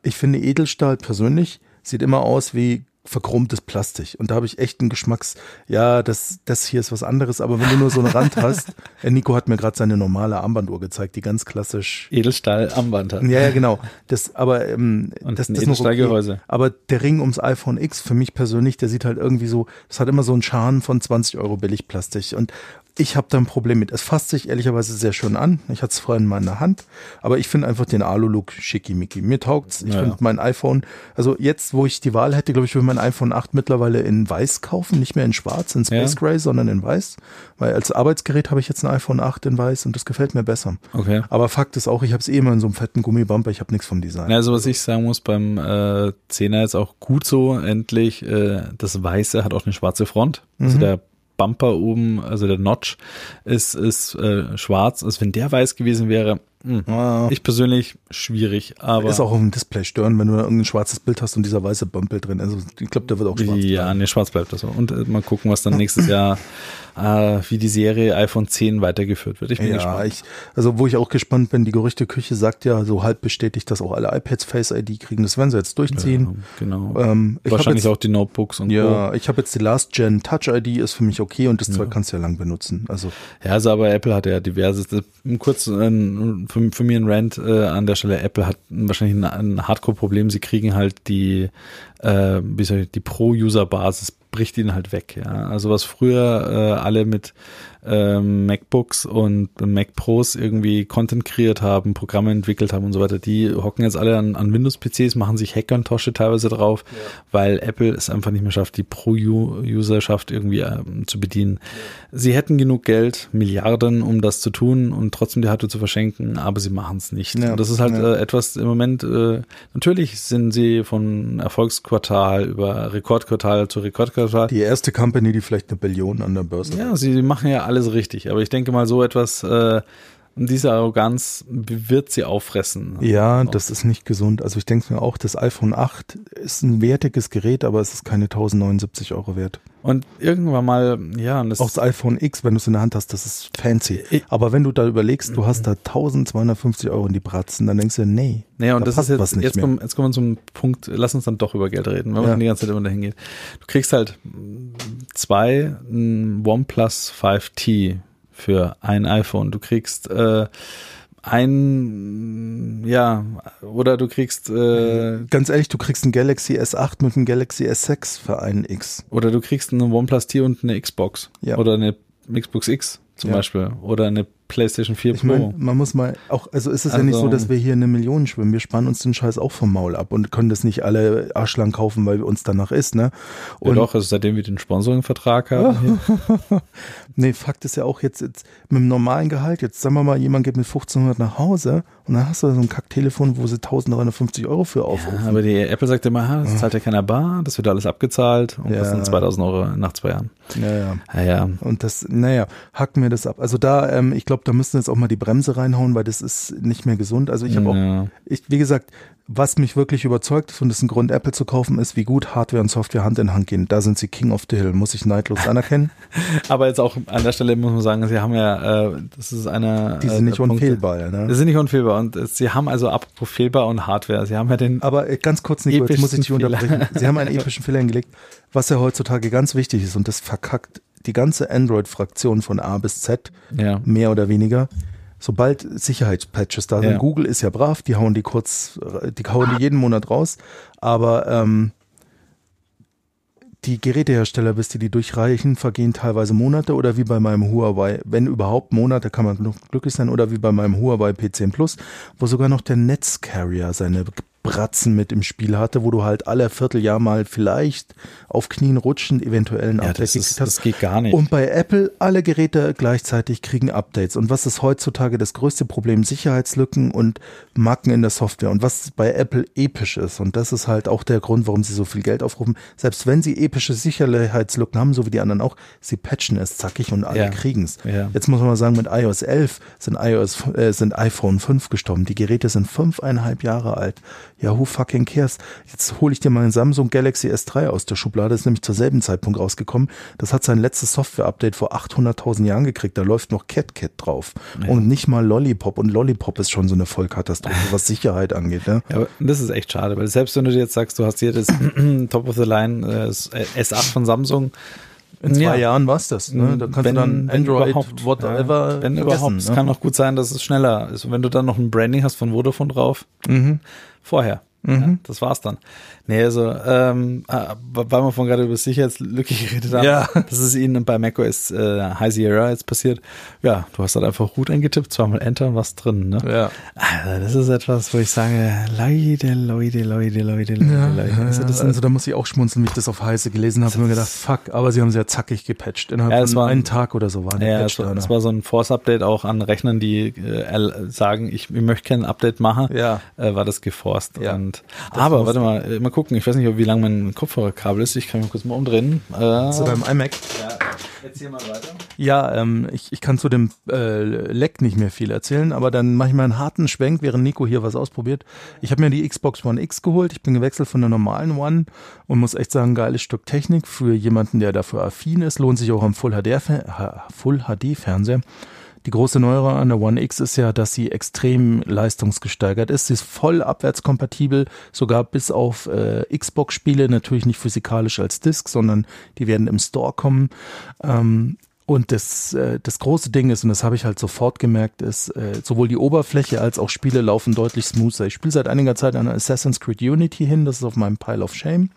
Ich finde Edelstahl persönlich sieht immer aus wie verchromtes Plastik. Und da habe ich echt einen Geschmacks, ja, das, das hier ist was anderes, aber wenn du nur so einen Rand hast, äh, Nico hat mir gerade seine normale Armbanduhr gezeigt, die ganz klassisch. Edelstahl am Band hat. Ja, ja, genau. Das, aber ähm, Und das, das ist noch okay. Edelstahlgehäuse. Aber der Ring ums iPhone X für mich persönlich, der sieht halt irgendwie so, das hat immer so einen Charme von 20 Euro Billigplastik. Und ich habe da ein Problem mit. Es fasst sich ehrlicherweise sehr schön an. Ich hatte es vorhin mal in der Hand, aber ich finde einfach den Alu-Look schickimicki. Mir taugt's. Ich Ja, finde mein iPhone, also jetzt, wo ich die Wahl hätte, glaube ich, würde mein iPhone 8 mittlerweile in weiß kaufen, nicht mehr in schwarz, in Space Ja. Gray, sondern in weiß. Weil als Arbeitsgerät habe ich jetzt ein iPhone 8 in weiß und das gefällt mir besser. Okay. Aber Fakt ist auch, ich habe es eh immer in so einem fetten Gummibumper, ich habe nichts vom Design. Also was ich sagen muss beim äh, 10er ist auch gut so, endlich, äh, das Weiße hat auch eine schwarze Front. Also Mhm. der Bumper oben, also der Notch ist, ist äh, schwarz. Also wenn der weiß gewesen wäre, mh, Ah. ich persönlich schwierig, aber ist auch auf dem Display stören, wenn du irgendein schwarzes Bild hast und dieser weiße Bumper drin. Also ich glaube, der wird auch schwarz. ja, bleiben. nee, schwarz bleibt das so. Und äh, mal gucken, was dann nächstes Jahr, äh, wie die Serie iPhone 10 weitergeführt wird. Ich bin Ja, gespannt. ich, also wo ich auch gespannt bin, die Gerüchteküche sagt ja so halb bestätigt, dass auch alle iPads Face ID kriegen. Das werden sie jetzt durchziehen. Ja, genau. Ähm, Wahrscheinlich jetzt, auch die Notebooks und Ja, ich habe jetzt die Last Gen Touch ID, ist für mich okay und das Zeug kannst du ja lang benutzen. Also Ja, also aber Apple hat ja diverses. das- Kurz äh, für, für mich ein Rant äh, an der Stelle. Apple hat wahrscheinlich ein, ein Hardcore-Problem. Sie kriegen halt die, äh, wie soll ich, die Pro-User-Basis bricht ihnen halt weg. Ja, also was früher äh, alle mit ähm, MacBooks und Mac Pros irgendwie Content kreiert haben, Programme entwickelt haben und so weiter, die hocken jetzt alle an, an Windows-PCs, machen sich Hackern-Tosche teilweise drauf, weil Apple es einfach nicht mehr schafft, die Pro-Userschaft irgendwie ähm, zu bedienen. Sie hätten genug Geld, Milliarden, um das zu tun und trotzdem die Hardware zu verschenken, aber sie machen es nicht. Ja, und das ist halt ja. äh, etwas im Moment, äh, natürlich sind sie von Erfolgsquartal über Rekordquartal zu Rekordquartal. Die erste Company, die vielleicht eine Billion an der Börse Ja, sie machen ja alles richtig, aber ich denke mal, so etwas, äh, diese Arroganz wird sie auffressen. Ja, das ist nicht gesund. Also ich denke mir auch, das iPhone 8 ist ein wertiges Gerät, aber es ist keine 1079 Euro wert. Und irgendwann mal, ja, und das Auch das iPhone X, wenn du es in der Hand hast, das ist fancy. Aber wenn du da überlegst, du hast da 1250 Euro in die Bratzen, dann denkst du, nee, Nee, und da das passt ist jetzt, was nicht jetzt, mehr. kommen, jetzt kommen wir zum Punkt, lass uns dann doch über Geld reden, wenn Ja. man die ganze Zeit immer dahin geht. Du kriegst halt zwei ein OnePlus 5T für ein iPhone. Du kriegst äh, ein, ja, oder du kriegst, äh, Ganz ehrlich, du kriegst ein Galaxy S8 mit einem Galaxy S6 für einen X. oder du kriegst einen OnePlus T und eine Xbox. Ja. Oder eine Xbox X zum Ja. Beispiel oder eine PlayStation 4 Ich Pro. meine, man muss mal auch, also ist es ja nicht Also- so, dass wir hier eine Million schwimmen. Wir sparen uns den Scheiß auch vom Maul ab und können das nicht alle arschlang kaufen, weil uns danach ist, ne? ja Und doch, also seitdem wir den Sponsoring-Vertrag haben. nee, Fakt ist ja auch jetzt, jetzt mit dem normalen Gehalt, jetzt sagen wir mal, jemand geht mit 1500 nach Hause und dann hast du so ein Kacktelefon, wo sie 1350 Euro für aufrufen. Aber die Apple sagt immer, ha, das zahlt ja keiner bar, das wird alles abgezahlt und das Ja. sind 2000 Euro nach zwei Jahren. Ja, ja. Ja, ja. Und das, naja, hacken wir das ab. Also da, ähm, ich glaube, da müssen jetzt auch mal die Bremse reinhauen, weil das ist nicht mehr gesund. Also ich habe auch, Ja. ich, wie gesagt, was mich wirklich überzeugt ist und das ist ein Grund, Apple zu kaufen, ist, wie gut Hardware und Software Hand in Hand gehen. Da sind sie King of the Hill, muss ich neidlos anerkennen. Aber jetzt auch an der Stelle muss man sagen, sie haben ja, äh, das ist eine. Die äh, sind nicht der Punkt- unfehlbar, ne? sind nicht unfehlbar und äh, sie haben also apropos fehlbar und Hardware, sie haben ja den. Aber äh, ganz kurz, Nico, jetzt muss ich dich unterbrechen. Sie haben einen epischen Fehler hingelegt, was ja heutzutage ganz wichtig ist und das verkackt die ganze Android-Fraktion von A bis Z, Ja. mehr oder weniger. Sobald Sicherheitspatches da sind, Ja. Google ist ja brav, die hauen die kurz, die hauen die jeden Monat raus, aber ähm, die Gerätehersteller, bis die die durchreichen, vergehen teilweise Monate oder wie bei meinem Huawei, wenn überhaupt Monate, kann man glücklich sein, oder wie bei meinem Huawei P10 Plus, wo sogar noch der Netzcarrier seine Bratzen mit im Spiel hatte, wo du halt alle Vierteljahr mal vielleicht auf Knien rutschend eventuell ein Ja, Update das, ist, hast. das geht gar nicht. Und bei Apple alle Geräte gleichzeitig kriegen Updates. Und was ist heutzutage das größte Problem? Sicherheitslücken und Macken in der Software. Und was bei Apple episch ist. Und das ist halt auch der Grund, warum sie so viel Geld aufrufen. Selbst wenn sie epische Sicherheitslücken haben, so wie die anderen auch, sie patchen es zackig und alle Ja. kriegen's. Ja. Jetzt muss man mal sagen, mit iOS 11 sind iOS, äh, sind iPhone 5 gestorben. Die Geräte sind fünfeinhalb Jahre alt. Ja, who fucking cares? Jetzt hole ich dir mal ein Samsung Galaxy S3 aus der Schublade. Ist nämlich zur selben Zeitpunkt rausgekommen. Das hat sein letztes Software-Update vor 800.000 Jahren gekriegt. Da läuft noch CatCat drauf. Und nicht mal Lollipop. Und Lollipop ist schon so eine Vollkatastrophe, was Sicherheit angeht. Ne? Ja, aber das ist echt schade, weil selbst wenn du dir jetzt sagst, du hast hier das Top of the Line äh, das S8 von Samsung, In zwei Ja. Jahren war's das. Ne? Da kannst du dann Android, whatever, ja, wenn überhaupt. Es ne? kann auch gut sein, dass es schneller ist. Und wenn du dann noch ein Branding hast von Vodafone drauf, Mhm. Vorher. Ja, das war's dann. Nee, also, ähm, äh, weil wir von gerade über Sicherheitslücke geredet haben, Ja. das ist ihnen bei macOS äh, High Sierra jetzt passiert. Ja, du hast halt einfach Root eingetippt, zweimal Enter und was drin, ne? Ja. Also, das ist etwas, wo ich sage, Leute, Leute, Leute, Leute, Leute, Ja, Leute. ja, Also, das also da muss ich auch schmunzeln, wie ich das auf Heiße gelesen habe. Ich mir gedacht, fuck, aber sie haben sehr zackig gepatcht. Innerhalb Ja, von war- einem Tag oder so war Ja, es war, da. es war so ein Force-Update auch an Rechnern, die äh, sagen, ich, ich möchte kein Update machen, Ja. äh, war das geforst. Ja. Und, aber warte mal, äh, mal gucken, ich weiß nicht, wie lang mein Kopfhörerkabel ist, ich kann mich kurz mal umdrehen. Äh, Zu deinem iMac? ja, erzähl mal weiter. Ja, ähm, ich, ich kann zu dem äh, Leck nicht mehr viel erzählen, aber dann mache ich mal einen harten Schwenk, während Nico hier was ausprobiert. Ich habe mir die Xbox One X geholt. Ich bin gewechselt von der normalen One und muss echt sagen, geiles Stück Technik für jemanden, der dafür affin ist. Lohnt sich auch am Full HD, Die große Neuere an der One X ist ja, dass sie extrem leistungsgesteigert ist. Sie ist voll abwärtskompatibel, sogar bis auf äh, Xbox-Spiele, natürlich nicht physikalisch als Disk, sondern die werden im Store kommen. Ähm, und das, äh, das große Ding ist, und das habe ich halt sofort gemerkt, ist, äh, sowohl die Oberfläche als auch Spiele laufen deutlich smoother. Ich spiele seit einiger Zeit an Assassin's Creed Unity hin, das ist auf meinem Pile of Shame.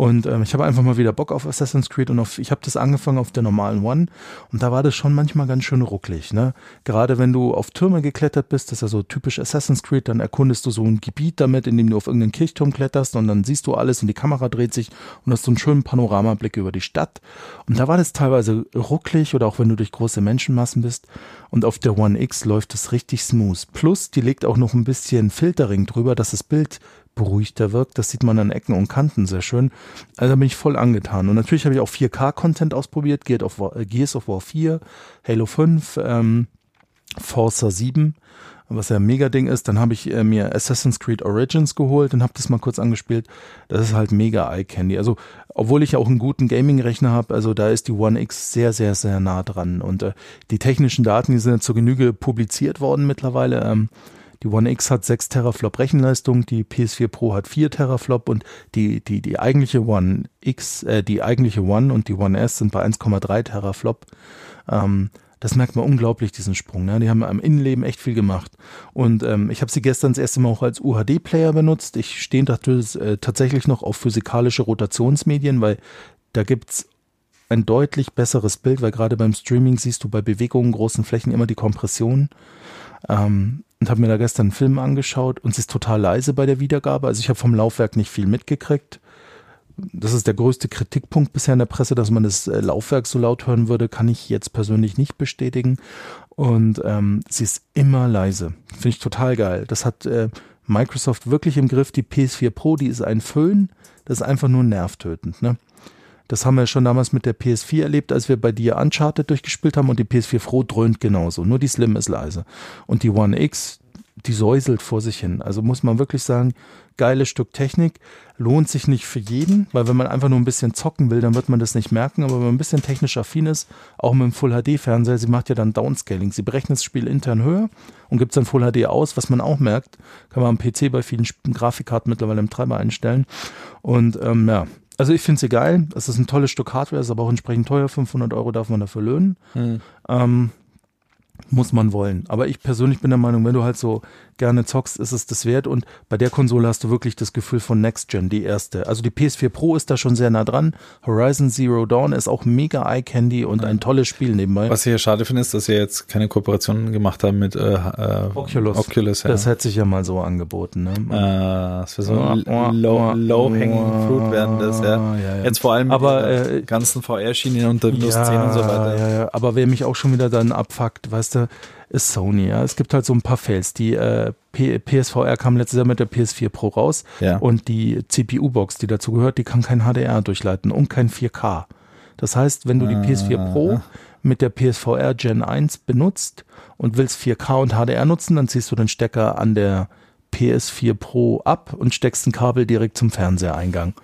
Und ähm, ich habe einfach mal wieder Bock auf Assassin's Creed und auf, ich habe das angefangen auf der normalen One und da war das schon manchmal ganz schön rucklig. Ne? Gerade wenn du auf Türme geklettert bist, das ist ja so typisch Assassin's Creed, dann erkundest du so ein Gebiet damit, in dem du auf irgendeinen Kirchturm kletterst und dann siehst du alles und die Kamera dreht sich und hast so einen schönen Panoramablick über die Stadt. Und da war das teilweise rucklig oder auch wenn du durch große Menschenmassen bist. Und auf der One X läuft es richtig smooth. Plus, die legt auch noch ein bisschen Filtering drüber, dass das Bild beruhigter wirkt. Das sieht man an Ecken und Kanten sehr schön. Also da bin ich voll angetan. Und natürlich habe ich auch 4K-Content ausprobiert. Gears of War, äh, Gears of War 4, Halo 5, ähm, Forza 7, was ja ein Mega-Ding ist. Dann habe ich äh, mir Assassin's Creed Origins geholt und habe das mal kurz angespielt. Das ist halt mega Eye-Candy. Also, obwohl ich ja auch einen guten Gaming-Rechner habe, also da ist die One X sehr, sehr, sehr nah dran. Und äh, die technischen Daten, die sind ja zur Genüge publiziert worden mittlerweile. Ähm, die One X hat 6 Teraflop Rechenleistung, die PS4 Pro hat 4 Teraflop und die, die, die eigentliche One X, äh, die eigentliche One und die One S sind bei 1,3 Teraflop. Ähm, das merkt man unglaublich, diesen Sprung. Ne? Die haben am Innenleben echt viel gemacht. Und ähm, ich habe sie gestern das erste Mal auch als UHD-Player benutzt. Ich stehe äh, tatsächlich noch auf physikalische Rotationsmedien, weil da gibt's ein deutlich besseres Bild, weil gerade beim Streaming siehst du bei Bewegungen großen Flächen immer die Kompression. Ähm, und habe mir da gestern einen Film angeschaut und sie ist total leise bei der Wiedergabe. Also ich habe vom Laufwerk nicht viel mitgekriegt. Das ist der größte Kritikpunkt bisher in der Presse, dass man das äh, Laufwerk so laut hören würde, kann ich jetzt persönlich nicht bestätigen. Und ähm, sie ist immer leise. Finde ich total geil. Das hat äh, Microsoft wirklich im Griff. Die PS4 Pro, die ist ein Föhn. Das ist einfach nur nervtötend. Ne? Das haben wir schon damals mit der PS4 erlebt, als wir bei dir Uncharted durchgespielt haben und die PS4 Pro dröhnt genauso. Nur die Slim ist leise. Und die One X, die säuselt vor sich hin. Also muss man wirklich sagen, geiles Stück Technik. Lohnt sich nicht für jeden, weil wenn man einfach nur ein bisschen zocken will, dann wird man das nicht merken. Aber wenn man ein bisschen technisch affin ist, auch mit dem Full HD-Fernseher, sie macht ja dann Downscaling. Sie berechnet das Spiel intern höher und gibt es dann Full HD aus, was man auch merkt. Kann man am PC bei vielen Grafikkarten mittlerweile im Treiber einstellen. Und ähm, ja, also ich finde sie geil. Es ist ein tolles Stück Hardware, ist aber auch entsprechend teuer. 500 Euro darf man dafür löhnen. Mhm. Ähm, muss man wollen. Aber ich persönlich bin der Meinung, wenn du halt so gerne zockst, ist es das wert. Und bei der Konsole hast du wirklich das Gefühl von Next Gen, die erste. Also die PS4 Pro ist da schon sehr nah dran. Horizon Zero Dawn ist auch mega Eye Candy und ein tolles Spiel nebenbei. Was ich hier schade finde, ist, dass sie jetzt keine Kooperationen gemacht haben mit äh, äh, Oculus. Oculus ja. Das hätte sich ja mal so angeboten. Ne? Äh, das wäre so ein low, low hanging fruit werden das, ja. ja, ja. Jetzt vor allem aber, mit äh, ganzen VR-Schienen unter Windows ja, 10 und so weiter. Ja, ja. Aber wer mich auch schon wieder dann abfuckt, weißt du, ist Sony. Ja. Es gibt halt so ein paar Fails. Die äh, PSVR kam letztes Jahr mit der PS4 Pro raus ja. und die CPU-Box, die dazu gehört, die kann kein HDR durchleiten und kein 4K. Das heißt, wenn du die PS4 Pro ah. mit der PSVR Gen 1 benutzt und willst 4K und HDR nutzen, dann ziehst du den Stecker an der PS4 Pro ab und steckst ein Kabel direkt zum Fernsehereingang.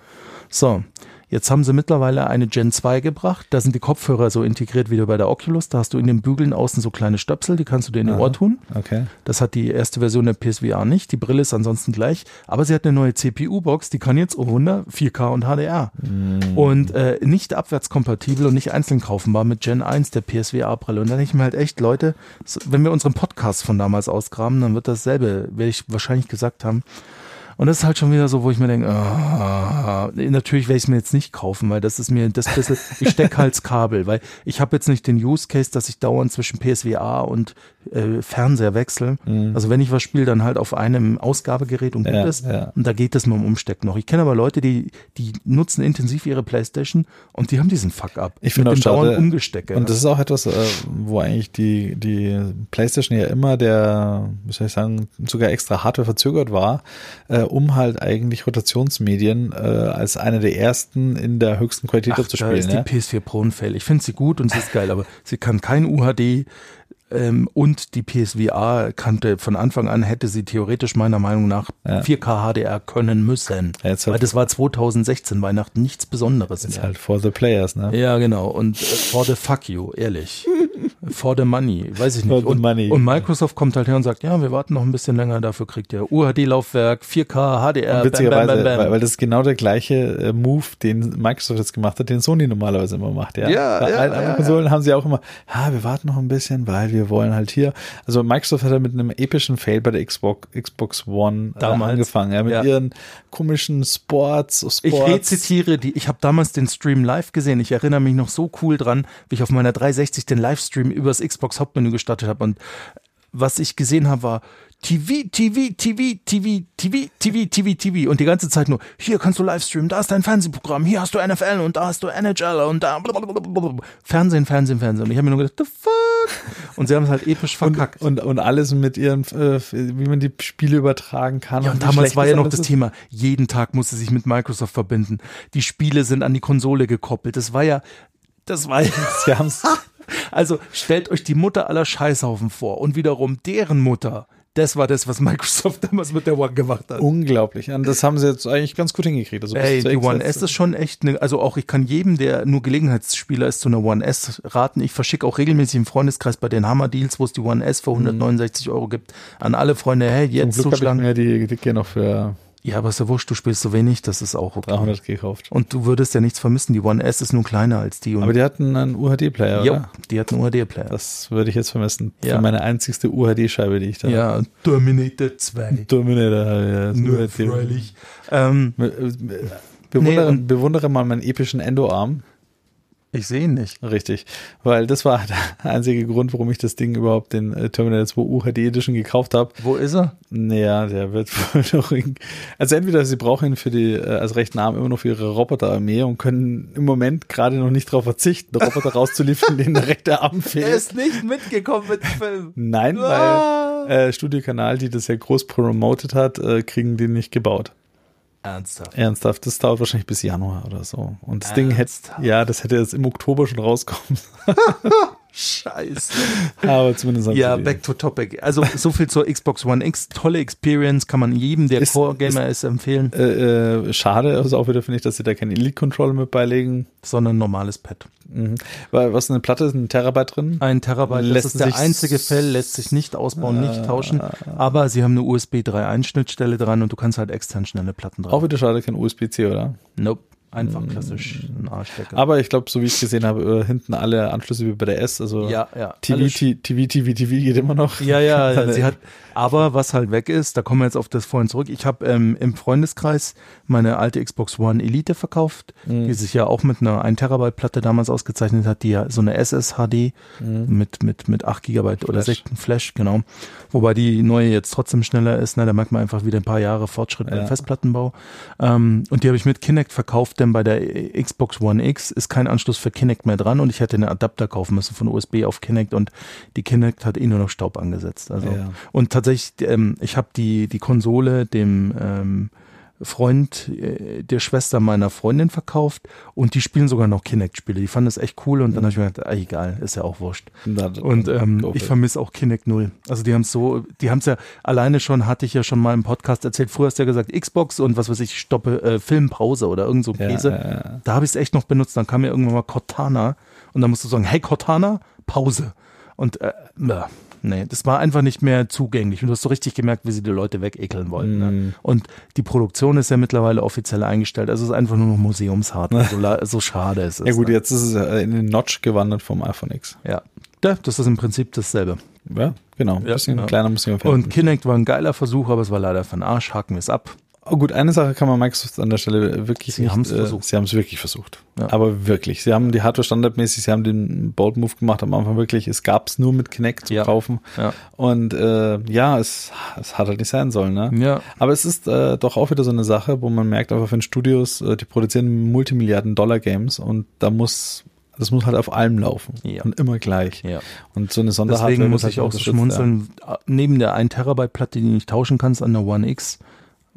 So, Jetzt haben sie mittlerweile eine Gen 2 gebracht. Da sind die Kopfhörer so integriert wie bei der Oculus. Da hast du in den Bügeln außen so kleine Stöpsel, die kannst du dir in den Ohr tun. Okay. Das hat die erste Version der PSVR nicht. Die Brille ist ansonsten gleich. Aber sie hat eine neue CPU-Box, die kann jetzt, oh Wunder, 4K und HDR. Mm. Und äh, nicht abwärtskompatibel und nicht einzeln kaufbar mit Gen 1 der PSVR-Brille. Und dann denke ich mir halt echt, Leute, wenn wir unseren Podcast von damals ausgraben, dann wird dasselbe, werde ich wahrscheinlich gesagt haben. Und das ist halt schon wieder so, wo ich mir denke, oh, natürlich werde ich es mir jetzt nicht kaufen, weil das ist mir das bisschen, ich stecke halt Kabel, weil ich habe jetzt nicht den Use Case, dass ich dauernd zwischen PSVR und äh, Fernseher wechsle. Mhm. Also wenn ich was spiele, dann halt auf einem Ausgabegerät und gut ja, ist. Ja. Und da geht es mit dem Umsteck noch. Ich kenne aber Leute, die, die nutzen intensiv ihre Playstation und die haben diesen Fuck-up. Ich finde auch schade. Umgestecke. Und das ist auch etwas, äh, wo eigentlich die, die Playstation ja immer der, wie soll ich sagen, sogar extra Hardware verzögert war, äh, um halt eigentlich Rotationsmedien äh, als eine der ersten in der höchsten Qualität Ach, zu spielen. Da ist die PS4 Pro ein Fail. Ich finde sie gut und sie ist geil, aber sie kann kein UHD, ähm, und die PSVR kannte von Anfang an, hätte sie theoretisch meiner Meinung nach ja. 4K HDR können müssen. Ja, Weil das war 2016 Weihnachten nichts Besonderes. Ist halt for the players, ne? Ja, genau. Und äh, for the fuck you, ehrlich. for the money, weiß ich nicht. Und, und, Microsoft kommt halt her und sagt, ja, wir warten noch ein bisschen länger, dafür kriegt ihr UHD-Laufwerk, 4K, HDR, witzigerweise, bam, bam, bam, Weil, das ist genau der gleiche äh, Move, den Microsoft jetzt gemacht hat, den Sony normalerweise immer macht, ja. Ja, Bei ja, allen anderen ja, Konsolen ja. haben sie auch immer, ha, wir warten noch ein bisschen, weil wir wir wollen halt hier. Also Microsoft hat ja mit einem epischen Fail bei der Xbox, Xbox One äh, damals angefangen, ja, mit ja. ihren komischen Sports, Sports. Ich rezitiere die, ich habe damals den Stream live gesehen. Ich erinnere mich noch so cool dran, wie ich auf meiner 360 den Livestream übers Xbox Hauptmenü gestartet habe und was ich gesehen habe, war TV, TV, TV, TV, TV, TV, TV, TV und die ganze Zeit nur, hier kannst du Livestreamen, da ist dein Fernsehprogramm, hier hast du NFL und da hast du NHL und da blablabla. Fernsehen, Fernsehen, Fernsehen. Und ich habe mir nur gedacht, the fuck? Und sie haben es halt episch verkackt. Und, und, und alles mit ihren, äh, wie man die Spiele übertragen kann. Ja, und, und damals war ja noch das ist. Thema, jeden Tag musste sich mit Microsoft verbinden. Die Spiele sind an die Konsole gekoppelt. Das war ja, das war ja, sie haben's. Also stellt euch die Mutter aller Scheißhaufen vor und wiederum deren Mutter das war das, was Microsoft damals mit der One gemacht hat. Unglaublich. Und das haben sie jetzt eigentlich ganz gut hingekriegt. Also Ey, die One S ist schon echt eine, also auch ich kann jedem, der nur Gelegenheitsspieler ist, zu einer One S raten. Ich verschicke auch regelmäßig im Freundeskreis bei den Hammer Deals, wo es die One S für 169 Euro gibt, an alle Freunde, hey, jetzt Zum Glück zuschlagen. Ich mir die, die gehen noch für ja, aber ist ja wurscht, du spielst so wenig, das ist auch okay. 300 gekauft. Und du würdest ja nichts vermissen, die One S ist nur kleiner als die. aber die hatten einen UHD-Player, oder? Ja, die hatten einen UHD-Player. Das würde ich jetzt vermissen. Ja. Für meine einzigste UHD-Scheibe, die ich da Ja, Terminator 2. Terminator, ja. Nur freilich. Ähm, bewundere, nee, bewundere mal meinen epischen Endoarm. Ich sehe ihn nicht. Richtig, weil das war der einzige Grund, warum ich das Ding überhaupt den äh, Terminator 2 UHD Edition gekauft habe. Wo ist er? Naja, der wird wohl noch. in- Also entweder sie brauchen ihn für die äh, als rechten Arm immer noch für ihre Roboterarmee und können im Moment gerade noch nicht darauf verzichten, Roboter rauszuliefern, denen der rechte Arm fehlt. nicht mitgekommen mit dem Film. Nein, Ah. weil äh, Studiokanal, die das ja groß promoted hat, äh, kriegen den nicht gebaut. Ernsthaft. Ernsthaft, das dauert wahrscheinlich bis Januar oder so. Und das Ding hätte, Ernsthaft? ja, das hätte jetzt im Oktober schon rauskommen. Scheiße. Aber zumindest Ja, back to topic. Also so viel zur Xbox One X. Tolle Experience, kann man jedem, der Ist- Core-Gamer ist, empfehlen, Äh, äh, schade, also auch wieder finde ich, dass sie da keinen Elite-Controller mit beilegen. sondern ein normales Pad. Mhm. Weil was eine Platte ist, ein Terabyte drin. Ein Terabyte, Lässt das ist der einzige Fell, lässt sich nicht ausbauen, nicht tauschen. Aber sie haben eine USB 3.1 Schnittstelle dran und du kannst halt extern schnelle Platten Auch drauf. wieder schade, kein USB-C, oder? Nope. Einfach klassisch ein A-Stecker. Aber ich glaube, so wie ich gesehen habe, äh, hinten alle Anschlüsse wie bei der S, also Ja, ja. TV, TV, TV, TV geht immer noch. Ja, ja, Seine- sie hat, aber was halt weg ist, da kommen wir jetzt auf das vorhin zurück. Ich habe ähm, im Freundeskreis meine alte Xbox One Elite verkauft, die sich ja auch mit einer 1 Terabyte Platte damals ausgezeichnet hat, die ja so eine SSHD mit, mit, mit 8 Gigabyte oder Flash. 16 Flash, genau. Wobei die neue jetzt trotzdem schneller ist, ne? da merkt man einfach wieder ein paar Jahre Fortschritt beim Ja. Festplattenbau. Ähm, und die habe ich mit Kinect verkauft, denn bei der Xbox One X ist kein Anschluss für Kinect mehr dran und ich hätte einen Adapter kaufen müssen von USB auf Kinect und die Kinect hat eh nur noch Staub angesetzt. Also Ja. und tatsächlich, ähm, ich habe die die Konsole dem ähm, Freund äh, der Schwester meiner Freundin verkauft und die spielen sogar noch Kinect-Spiele. Die fanden das echt cool und dann habe ich mir gedacht, ah, egal, ist ja auch wurscht. Da- Und ähm, ich vermisse auch Kinect null. Also die haben es so, die haben es ja alleine schon, hatte ich ja schon mal im Podcast erzählt. Früher hast du ja gesagt Xbox und was weiß ich, stoppe äh, Filmpause oder irgend so Ja, Käse. ja. Da habe ich es echt noch benutzt. Dann kam mir irgendwann mal Cortana und dann musst du sagen, hey Cortana, Pause. Und äh, nee, das war einfach nicht mehr zugänglich. Und du hast so richtig gemerkt, wie sie die Leute wegekeln wollten. Mhm. Ne? Und die Produktion ist ja mittlerweile offiziell eingestellt. Also es ist einfach nur noch Museumshardware. so, so schade es ist. Ja gut, ne? jetzt ist es ja in den Notch gewandert vom iPhone X. Ja. ja, das ist im Prinzip dasselbe. Ja, genau. Ein Ja, bisschen genau. kleiner ich Und Kinect war ein geiler Versuch, aber es war leider für den Arsch. Haken wir es ab. Oh gut, eine Sache kann man Microsoft an der Stelle wirklich Sie nicht, haben's äh, versucht. Sie haben es wirklich versucht. Ja. Aber wirklich. Sie haben die Hardware standardmäßig, sie haben den Bold Move gemacht am Anfang wirklich. Es gab es nur mit Kinect zu Ja. kaufen. Ja. Und äh, ja, es, es hat halt nicht sein sollen, ne? Ja. Aber es ist äh, doch auch wieder so eine Sache, wo man merkt, einfach von Studios, äh, die produzieren Multimilliarden-Dollar-Games und da muss, das muss halt auf allem laufen. Ja. Und immer gleich. Ja. Und so eine Sonderhardware Deswegen muss halt ich auch so schmunzeln. Neben der 1 Terabyte Platte, die du nicht tauschen kannst an der One X,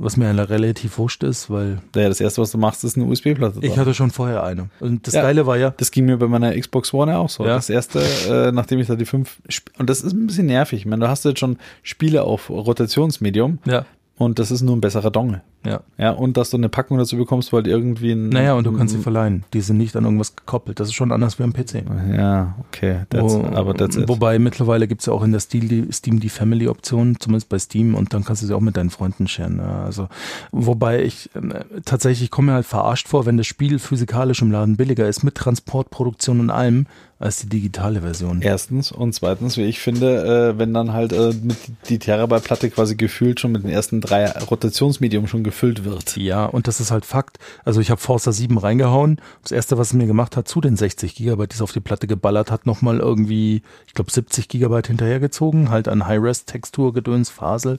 was mir relativ wurscht ist, weil Ja. ja, das erste, was du machst, ist eine USB-Platte. ich hatte schon vorher eine. Und das Ja. Geile war ja, Das ging mir bei meiner Xbox One auch so. Ja. Das erste, äh, nachdem ich da die fünf, Sp- und das ist ein bisschen nervig. Ich meine, du hast jetzt schon Spiele auf Rotationsmedium ja, und das ist nur ein besserer Dongle. Ja. Ja, und dass du eine Packung dazu bekommst, weil irgendwie ein. Naja, und du kannst sie verleihen. Die sind nicht an irgendwas gekoppelt. Das ist schon anders wie am PC. Ja, okay. That's, Wo- aber that's it. Wobei mittlerweile gibt's ja auch in der Steam die, Family-Option, zumindest bei Steam, und dann kannst du sie auch mit deinen Freunden sharen. Ja, also, wobei ich ähm, tatsächlich komme mir halt verarscht vor, wenn das Spiel physikalisch im Laden billiger ist, mit Transportproduktion und allem, als die digitale Version. Erstens und zweitens, wie ich finde, äh, wenn dann halt äh, mit die Terabyte-Platte quasi gefühlt schon mit den ersten drei Rotationsmedium schon gefüllt wird. Ja, und das ist halt Fakt. Also ich habe Forza 7 reingehauen. Das erste, was es mir gemacht hat, zu den 60 Gigabyte, die es auf die Platte geballert hat, nochmal irgendwie, ich glaube 70 Gigabyte hinterhergezogen, halt an High-Res-Textur, Gedöns, Fasel.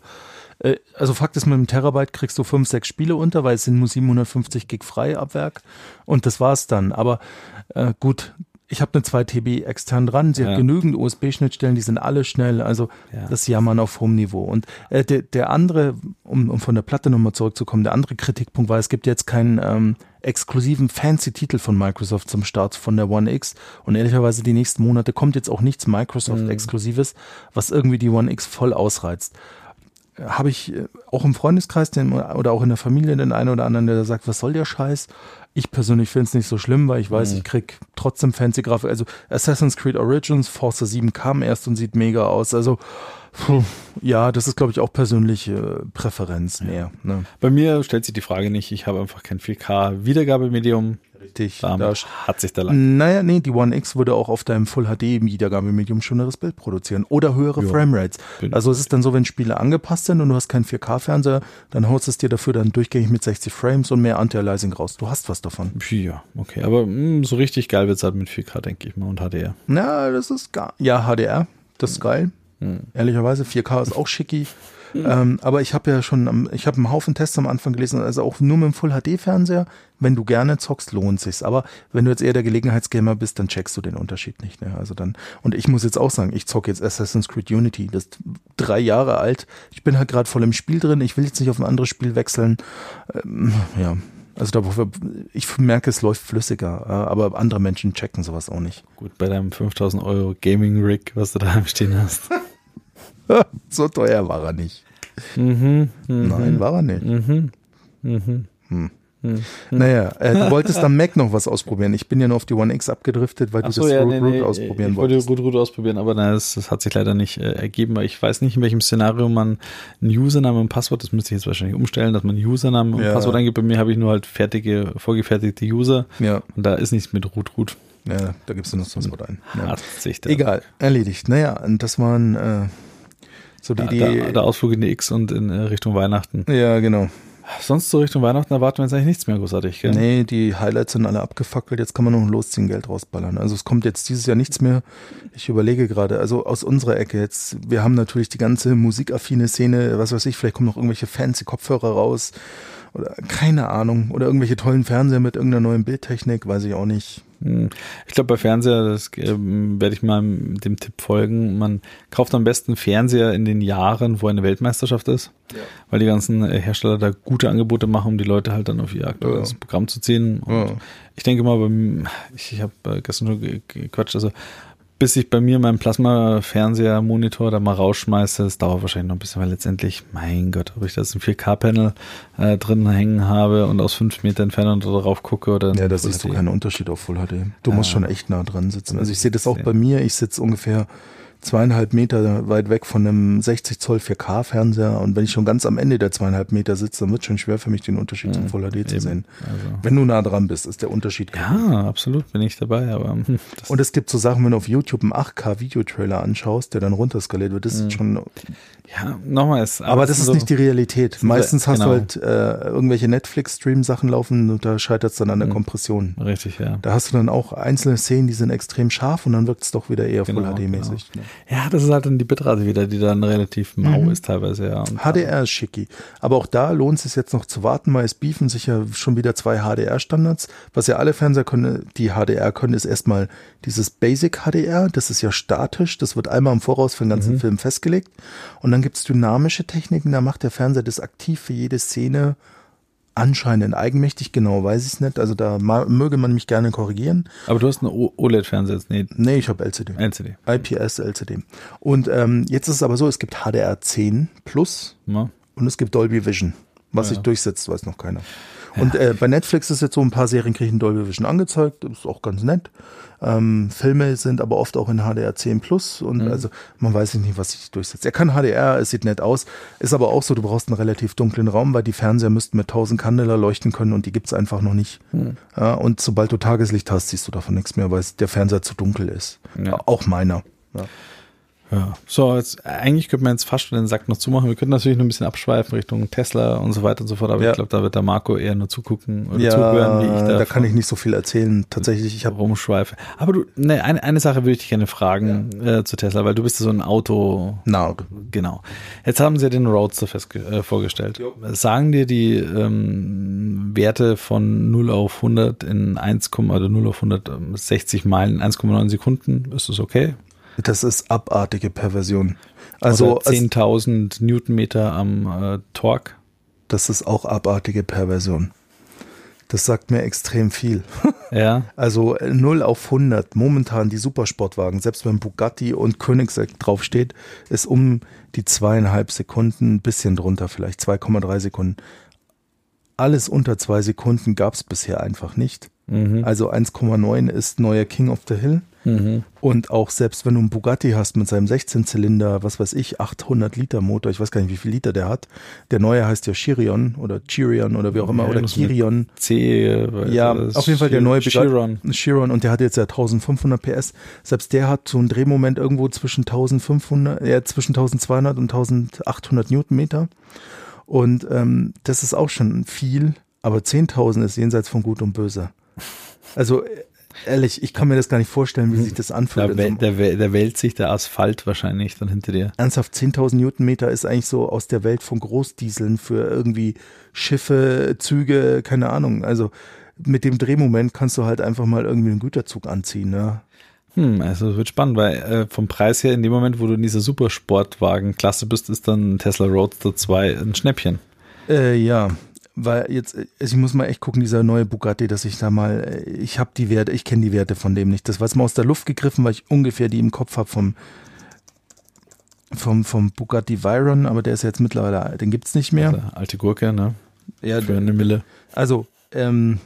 Äh, Also Fakt ist, mit einem Terabyte kriegst du fünf, sechs Spiele unter, weil es sind nur 750 Gig frei ab Werk. Und das war's dann. Aber äh, gut, ich habe eine 2 TB extern dran. Sie Ja. hat genügend USB-Schnittstellen, die sind alle schnell. Also Ja. das Jammern auf hohem Niveau. Und äh, der, der andere, um, um von der Platte nochmal zurückzukommen, der andere Kritikpunkt war, es gibt jetzt keinen ähm, exklusiven fancy Titel von Microsoft zum Start von der One X. Und ehrlicherweise die nächsten Monate kommt jetzt auch nichts Microsoft-Exklusives, was irgendwie die One X voll ausreizt habe ich äh, auch im Freundeskreis den, oder auch in der Familie den einen oder anderen, der sagt, was soll der Scheiß? Ich persönlich finde es nicht so schlimm, weil ich weiß, ich krieg trotzdem fancy Grafik. Also Assassin's Creed Origins, Forza 7 kam erst und sieht mega aus. Also puh, ja, das ist glaube ich auch persönliche Präferenz mehr. Ne? Bei mir stellt sich die Frage nicht, ich habe einfach kein 4K Wiedergabemedium. Richtig. Da Da hat sich der lang. Naja, nee, die One X würde auch auf deinem Full HD Wiedergabemedium schöneres Bild produzieren oder höhere Ja. Framerates. Also es ist dann so, wenn Spiele angepasst sind und du hast keinen 4K-Fernseher, dann haust es dir dafür dann durchgängig mit 60 Frames und mehr Anti-Aliasing raus. Du hast was davon. Ja, okay. Aber mh, so richtig geil wird's halt mit 4K, denke ich mal, und HDR. Na, das ist gar. Ja, HDR, das ist geil. Ehrlicherweise, 4K ist auch schicki. Ähm, aber ich habe ja schon, am- ich habe einen Haufen Tests am Anfang gelesen, also auch nur mit dem Full HD Fernseher, wenn du gerne zockst, lohnt sich's. Aber wenn du jetzt eher der Gelegenheitsgamer bist, dann checkst du den Unterschied nicht. Ne? Also dann und ich muss jetzt auch sagen, ich zocke jetzt Assassin's Creed Unity, das ist drei Jahre alt. Ich bin halt gerade voll im Spiel drin. Ich will jetzt nicht auf ein anderes Spiel wechseln. Ähm, ja. Also da, ich merke, es läuft flüssiger, äh, aber andere Menschen checken sowas auch nicht. Gut, bei deinem 5000 Euro Gaming-Rig, was du da im Stehen hast. so teuer war er nicht. mhm, Nein, war er nicht. mhm, mhm. Naja, äh, du wolltest am Mac noch was ausprobieren. Ich bin ja nur auf die One X abgedriftet, weil Ach du so, das ja, Root nee, Root nee, ausprobieren ich wollte wolltest. Root Root ausprobieren, aber nein, das, das hat sich leider nicht äh, ergeben, weil ich weiß nicht, in welchem Szenario man einen Username und Passwort, das müsste ich jetzt wahrscheinlich umstellen, dass man Username und Ja. Passwort eingibt. Bei mir habe ich nur halt fertige, vorgefertigte User Ja, und da ist nichts mit Root Root. ja, da gibst du noch das Wort ein. Ja. Hat sich der, Egal, erledigt. Naja, und das waren äh, so die, die der, der Ausflug in die X und in äh, Richtung Weihnachten. ja, genau. Sonst so Richtung Weihnachten erwarten wir jetzt eigentlich nichts mehr großartig, gell? Nee, die Highlights sind alle abgefackelt. Jetzt kann man noch losziehen, Geld rausballern. Also es kommt jetzt dieses Jahr nichts mehr. Ich überlege gerade, also aus unserer Ecke jetzt, wir haben natürlich die ganze musikaffine Szene, was weiß ich, vielleicht kommen noch irgendwelche fancy Kopfhörer raus oder keine Ahnung oder irgendwelche tollen Fernseher mit irgendeiner neuen Bildtechnik, weiß ich auch nicht. Hm. Ich glaube, bei Fernseher, das ähm, werde ich mal dem Tipp folgen. Man kauft am besten Fernseher in den Jahren, wo eine Weltmeisterschaft ist, weil die ganzen äh, Hersteller da gute Angebote machen, um die Leute halt dann auf ihr aktuelles Ja. Programm zu ziehen. Und Ja. ich denke mal, ich, ich habe äh, gestern schon ge- gequatscht, also bis ich bei mir meinen Plasma-Fernseher-Monitor da mal rausschmeiße, das dauert wahrscheinlich noch ein bisschen, weil letztendlich, mein Gott, ob ich das ein 4K-Panel äh, drin hängen habe und aus fünf Meter Entfernung darauf gucke oder Ja, da siehst du HD. keinen Unterschied auf Full HD. Du Ja. musst schon echt nah dran sitzen. Also ich sehe das auch bei mir. Ich sitze ungefähr zweieinhalb Meter weit weg von einem 60 Zoll 4K-Fernseher und wenn ich schon ganz am Ende der zweieinhalb Meter sitze, dann wird schon schwer für mich den Unterschied zum Full HD zu eben. sehen. Also. Wenn du nah dran bist, ist der Unterschied Ja, absolut bin ich dabei, aber Und es gibt so Sachen, wenn du auf YouTube einen 8K-Videotrailer anschaust, der dann runterskaliert wird, das Mhm. ist schon. Ja, nochmal ist. Aber das ist so, nicht die Realität. Meistens hast genau. du halt äh, irgendwelche Netflix-Stream-Sachen laufen und da scheitert es dann an der Mhm. Kompression. Richtig, ja. Da hast du dann auch einzelne Szenen, die sind extrem scharf und dann wirkt es doch wieder eher Genau, Full HD-mäßig. Ja, das ist halt dann die Bitrate wieder, die dann relativ mau Mhm. ist teilweise, ja. HDR ist schicki. Aber auch da lohnt es sich jetzt noch zu warten, weil es beefen sich ja schon wieder zwei HDR-Standards. Was ja alle Fernseher können, die HDR können, ist erstmal dieses Basic HDR. Das ist ja statisch. Das wird einmal im Voraus für den ganzen Film festgelegt. Und dann gibt es dynamische Techniken. Da macht der Fernseher das aktiv für jede Szene. Anscheinend eigenmächtig, genau weiß ich es nicht. Also da möge man mich gerne korrigieren. Aber du hast einen OLED-Fernseher jetzt, nee, Nee, ich habe LCD. LCD. IPS LCD. Und ähm, jetzt ist es aber so, es gibt HDR 10 Plus Ja. und es gibt Dolby Vision. Was Ja. sich durchsetzt, weiß noch keiner. Und äh, bei Netflix ist jetzt so ein paar Serien kriegen Dolby Vision angezeigt, das ist auch ganz nett. Ähm, Filme sind aber oft auch in HDR 10 Plus und Mhm. also man weiß nicht, was sich durchsetzt. Er kann HDR, es sieht nett aus, ist aber auch so, du brauchst einen relativ dunklen Raum, weil die Fernseher müssten mit 1000 Candela leuchten können und die gibt's einfach noch nicht. Mhm. Ja, und sobald du Tageslicht hast, siehst du davon nichts mehr, weil es- der Fernseher zu dunkel ist. Ja. Auch meiner. Ja. Ja. So, jetzt, eigentlich könnte man jetzt fast schon den Sack noch zumachen. Wir könnten natürlich noch ein bisschen abschweifen Richtung Tesla und so weiter und so fort, aber Ja. ich glaube, da wird der Marco eher nur zugucken oder zuhören, wie ich da, da kann ich nicht so viel erzählen. Tatsächlich, ich habe rumschweife. Aber du, ne, eine, eine Sache würde ich dich gerne fragen äh, zu Tesla, weil du bist ja so ein Auto, Narr. Genau. Jetzt haben sie ja den Roadster festge äh, vorgestellt. Sagen dir die ähm, Werte von 0 auf 100 in 1, oder 0 auf 160 Meilen in 1,9 Sekunden? Ist das okay? Das ist abartige Perversion. Also Oder 10.000 Newtonmeter am äh, Torque? das ist auch abartige Perversion. Das sagt mir extrem viel. Ja. Also äh, 0 auf 100, momentan die Supersportwagen, selbst wenn Bugatti und Koenigsegg draufsteht, ist um die zweieinhalb Sekunden, ein bisschen drunter vielleicht, 2,3 Sekunden. Alles unter zwei Sekunden gab es bisher einfach nicht. Mhm. Also 1,9 ist neuer King of the Hill. Mhm. Und auch selbst wenn du einen Bugatti hast mit seinem 16-Zylinder, was weiß ich, 800 Liter Motor, ich weiß gar nicht, wie viel Liter der hat. Der neue heißt ja Chirion oder Chirion oder wie auch immer, Ja, oder Chirion. C. Ja, auf jeden Fall der neue Chiron. Chiron und der hat jetzt ja 1500 PS. Selbst der hat so einen Drehmoment irgendwo zwischen 1500, ja, zwischen 1200 und 1800 Newtonmeter. Und ähm, das ist auch schon viel, aber 10.000 ist jenseits von Gut und Böse. Also ehrlich, ich kann mir das gar nicht vorstellen, wie sich das anfühlt. Da, wel- der, wel- wälzt sich der Asphalt wahrscheinlich dann hinter dir. ernsthaft 10.000 Newtonmeter ist eigentlich so aus der Welt von Großdieseln für irgendwie Schiffe, Züge, keine Ahnung. Also mit dem Drehmoment kannst du halt einfach mal irgendwie einen Güterzug anziehen. Ja. Hm, also es wird spannend, weil äh, vom Preis her, in dem Moment, wo du in dieser Supersportwagen-Klasse bist, ist dann ein Tesla Roadster 2 ein Schnäppchen. Äh, ja, weil jetzt, äh, ich muss mal echt gucken, dieser neue Bugatti, dass ich da mal, ich habe die Werte, ich kenne die Werte von dem nicht. Das war jetzt mal aus der Luft gegriffen, weil ich ungefähr die im Kopf habe vom, vom, vom Bugatti Veyron, aber der ist jetzt mittlerweile, den gibt's nicht mehr. Also, alte Gurke, ne? Ja, Für eine Mille. also, ähm,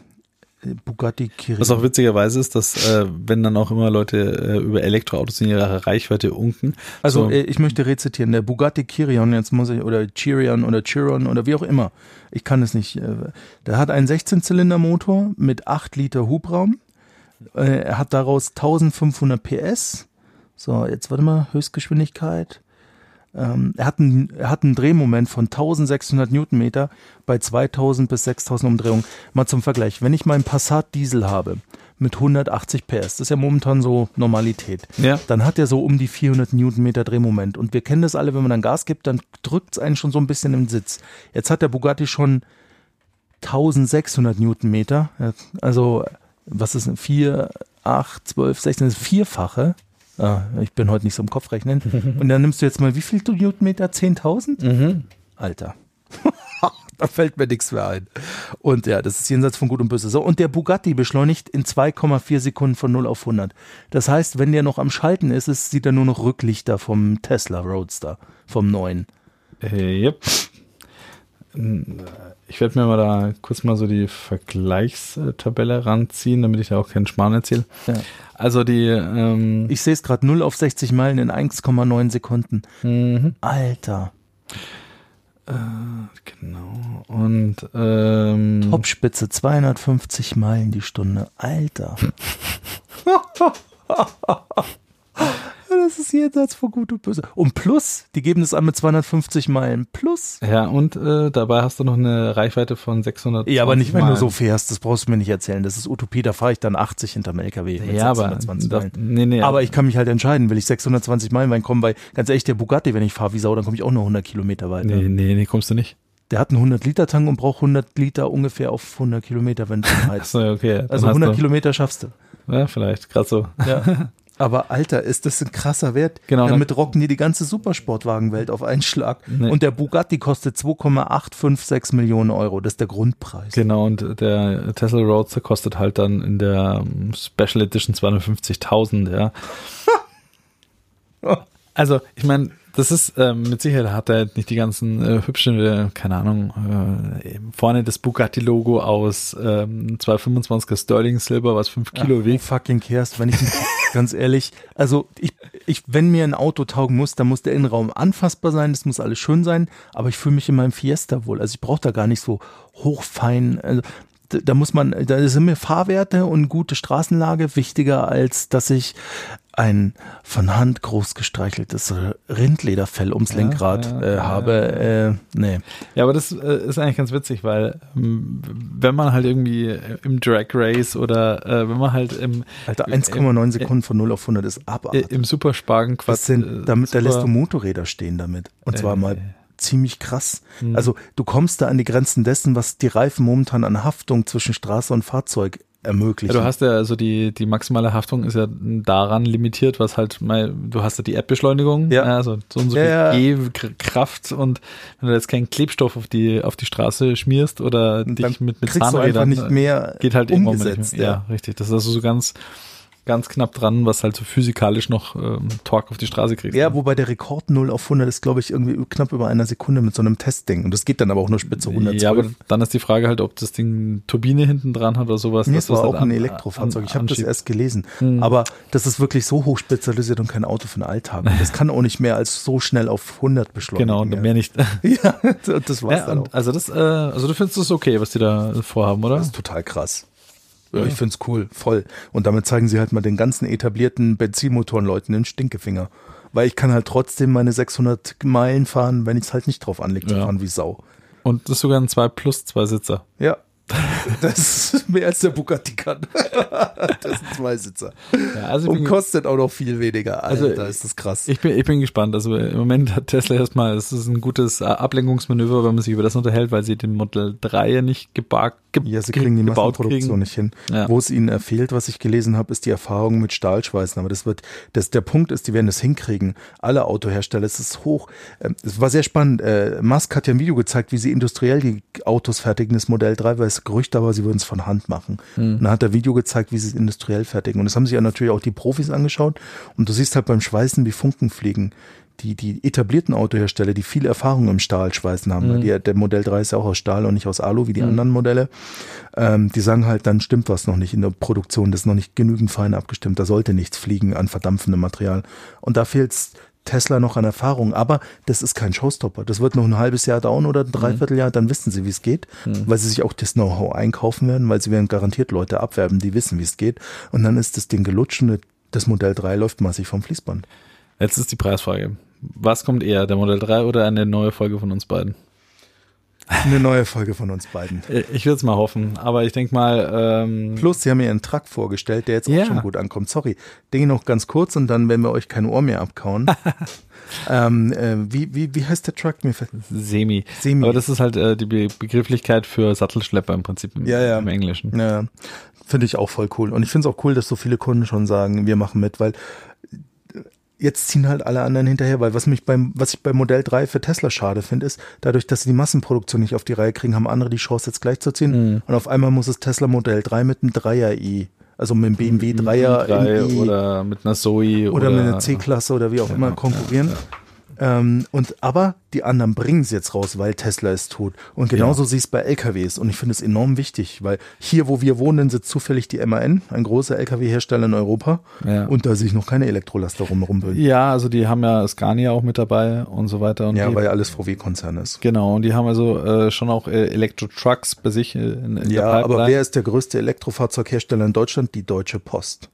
Bugatti Chiron. Was auch witzigerweise ist, dass äh, wenn dann auch immer Leute äh, über Elektroautos in ihrer Reichweite unken. Also so, äh, ich möchte rezitieren, der Bugatti Chiron, jetzt muss ich, oder Chirion oder Chiron oder wie auch immer, ich kann es nicht, äh, der hat einen 16-Zylinder-Motor mit 8 Liter Hubraum, äh, er hat daraus 1500 PS, so jetzt warte mal, Höchstgeschwindigkeit, ähm, er, hat einen, er hat einen Drehmoment von 1600 Newtonmeter bei 2000 bis 6000 Umdrehungen. Mal zum Vergleich, wenn ich meinen Passat Diesel habe mit 180 PS, das ist ja momentan so Normalität, ja, dann hat er so um die 400 Newtonmeter Drehmoment. Und wir kennen das alle, wenn man dann Gas gibt, dann drückt es einen schon so ein bisschen im Sitz. Jetzt hat der Bugatti schon 1600 Newtonmeter. Also, was ist denn? 4, 8, 12, 16, das ist vierfache. Ah, ich bin heute nicht so im Kopf rechnen. Und dann nimmst du jetzt mal, wie viel Newtonmeter? 10.000? mhm. Alter. da fällt mir nichts mehr ein. Und ja, das ist jenseits von Gut und Böse. So, und der Bugatti beschleunigt in 2,4 Sekunden von 0 auf 100. Das heißt, wenn der noch am Schalten ist, ist sieht er nur noch Rücklichter vom Tesla Roadster, vom neuen. Äh, yep. Ich werde mir mal da kurz mal so die Vergleichstabelle ranziehen, damit ich da auch keinen Schmarrn erzähle. Ja. Also die, ähm, Ich sehe es gerade 0 auf 60 Meilen in 1,9 Sekunden. mhm. Alter. genau. Und ähm, Topspitze 250 Meilen die Stunde. Alter. das ist jenseits von Gut und Böse. Und plus, die geben es an mit 250 Meilen. Plus. Ja, und äh, dabei hast du noch eine Reichweite von 600. Ja, aber nicht, wenn du Meilen. so fährst. Das brauchst du mir nicht erzählen. Das ist Utopie. Da fahre ich dann 80 hinterm LKW. mit Ja, aber 620 das, Meilen. nee, nee, Aber ich kann mich halt entscheiden, will ich 620 Meilen reinkommen, weil ganz ehrlich, der Bugatti, wenn ich fahre wie Sau, dann komme ich auch nur 100 Kilometer weiter. nee, nee, nee, kommst du nicht. Der hat einen 100 Liter Tank und braucht 100 Liter ungefähr auf 100 Kilometer, wenn du heizt. Achso, okay. dann Also hast 100 du, Kilometer schaffst du. Ja, vielleicht, gerade so. Ja. Aber Alter, ist das ein krasser Wert. Genau. Damit rocken die die ganze Supersportwagenwelt auf einen Schlag. Nee. Und der Bugatti kostet 2,856 Millionen Euro. Das ist der Grundpreis. Genau, und der Tesla Roadster kostet halt dann in der ähm, Special Edition 250.000, ja. Also, ich meine, das ist ähm, mit Sicherheit hat er nicht die ganzen äh, hübschen, äh, keine Ahnung, äh, vorne das Bugatti-Logo aus ähm, 225er Sterling Silber, was 5 Kilo Who wiegt. fucking cares, wenn ich ganz ehrlich, also ich, ich, wenn mir ein Auto taugen muss, dann muss der Innenraum anfassbar sein, das muss alles schön sein, aber ich fühle mich in meinem Fiesta wohl. Also ich brauche da gar nicht so hochfein. Also da, da muss man, da sind mir Fahrwerte und gute Straßenlage wichtiger, als dass ich ein von Hand groß gestreicheltes Rindlederfell ums Ja, Lenkrad ja, äh, habe. Äh, nee. Ja, aber das äh, ist eigentlich ganz witzig, weil ähm, wenn man halt irgendwie äh, im Drag Race oder äh, wenn man halt im, Alter, im- 1,9 Sekunden von 0 auf 100 ist äh, abartig. im Superspargen Was sind, damit, da lässt du Motorräder stehen damit. Und zwar mal ziemlich krass. Hm. Also du kommst da an die Grenzen dessen, was die Reifen momentan an Haftung zwischen Straße und Fahrzeug Ja, ermöglichen. du hast ja, also die, die maximale Haftung ist ja daran limitiert, was halt mal, du hast ja die App-Beschleunigung, Ja. also so und so Ja, viel ja. G-Kraft und wenn du jetzt keinen Klebstoff auf die, auf die Straße schmierst oder Und dich mit, mit Zahnrädern, nicht mehr geht halt irgendwann umgesetzt. nicht mehr. Ja, richtig. Das ist also so ganz, ganz knapp dran, was halt so physikalisch noch ähm, Torque auf die Straße kriegt. Ja, wobei der Rekord 0 auf 100 ist, glaube ich, irgendwie knapp über einer Sekunde mit so einem Testding. Und das geht dann aber auch nur spitze 112. Ja, aber dann ist die Frage halt, ob das Ding Turbine hinten dran hat oder sowas. Nee, dass es war das auch halt ein an- Elektrofahrzeug. an- Ich habe das erst gelesen. Hm. Aber das ist wirklich so hoch spezialisiert und kein Auto für den Alltag. Und das kann auch nicht mehr als so schnell auf 100 beschleunigen. Genau, und ja. mehr nicht. Ja, das war's Ja, dann auch. also das, äh, also du findest es okay, was die da vorhaben, oder? Das ist total krass. Ja, Ich find's cool, voll. Und damit zeigen sie halt mal den ganzen etablierten Benzinmotorenleuten den Stinkefinger. Weil ich kann halt trotzdem meine 600 Meilen fahren, wenn ich es halt nicht drauf anlege, zu Ja. fahren wie Sau. Und das ist sogar ein 2 plus 2 Sitzer. Ja. Das ist mehr als der Bugatti kann. Das sind zwei Sitzer. Ja, also Und kostet auch noch viel weniger. Also, Alter, ist das krass. Ich bin, ich bin gespannt. Also im Moment hat Tesla erstmal, es ist ein gutes Ablenkungsmanöver, wenn man sich über das unterhält, weil sie den Modell 3 ja nicht gebarkt, ge Ja, sie kriegen die Massenproduktion nicht hin. Ja. Wo es ihnen erfehlt, was ich gelesen habe, ist die Erfahrung mit Stahlschweißen. Aber das wird, das, der Punkt ist, die werden das hinkriegen. Alle Autohersteller, es ist hoch. Ähm, Es war sehr spannend. Äh, Musk hat ja ein Video gezeigt, wie sie industriell die Autos fertigen, das Modell 3, weil es Gerücht da war, sie würden es von Hand machen. Und dann hat er Video gezeigt, wie sie es industriell fertigen. Und das haben sich ja natürlich auch die Profis angeschaut. Und du siehst halt beim Schweißen, wie Funken fliegen. Die, die etablierten Autohersteller, die viel Erfahrung im Stahlschweißen haben, weil die, der Modell 3 ist ja auch aus Stahl und nicht aus Alu wie die anderen Modelle, ähm, die sagen halt, dann stimmt was noch nicht in der Produktion, das ist noch nicht genügend fein abgestimmt, da sollte nichts fliegen an verdampfendem Material. Und da fehlt's Tesla noch an Erfahrung, aber das ist kein Showstopper. Das wird noch ein halbes Jahr dauern oder ein Dreivierteljahr, dann wissen sie, wie es geht, weil sie sich auch das Know-how einkaufen werden, weil sie werden garantiert Leute abwerben, die wissen, wie es geht. Und dann ist das Ding gelutscht und das Modell 3 läuft massig vom Fließband. Jetzt ist die Preisfrage. Was kommt eher, der Modell 3 oder eine neue Folge von uns beiden? Eine neue Folge von uns beiden. Ich würde es mal hoffen, aber ich denke mal, ähm, Plus, sie haben mir einen Truck vorgestellt, der jetzt Ja. auch schon gut ankommt. Sorry, Dinge noch ganz kurz und dann werden wir euch kein Ohr mehr abkauen. ähm, äh, wie, wie, wie heißt der Truck? Mir Semi. Semi. Aber das ist halt äh, die Be Begrifflichkeit für Sattelschlepper im Prinzip im, Ja, ja. im Englischen. Ja, finde ich auch voll cool. Und ich finde es auch cool, dass so viele Kunden schon sagen, wir machen mit, weil jetzt ziehen halt alle anderen hinterher, weil was mich beim, was ich beim Modell 3 für Tesla schade finde, ist, dadurch, dass sie die Massenproduktion nicht auf die Reihe kriegen, haben andere die Chance jetzt gleich zu ziehen. Und auf einmal muss es Tesla Modell 3 mit einem Dreier i, also mit dem BMW Dreier Drei in i oder mit einer Zoe oder, oder, mit einer C-Klasse oder wie auch immer konkurrieren. Ähm, und aber die anderen bringen es jetzt raus, weil Tesla ist tot. Und genauso siehst bei LKWs. Und ich finde es enorm wichtig, weil hier, wo wir wohnen, sitzt zufällig die MAN, ein großer LKW-Hersteller in Europa. Ja. Und da sehe ich noch keine Elektrolaster rum rumbüllen. Ja, also die haben ja Scania auch mit dabei und so weiter. Und Ja, die, weil ja alles VW-Konzern ist. Genau, und die haben also äh, schon auch äh, Elektro-Trucks bei sich in, in Ja, aber wer ist der größte Elektrofahrzeughersteller in Deutschland? Die Deutsche Post.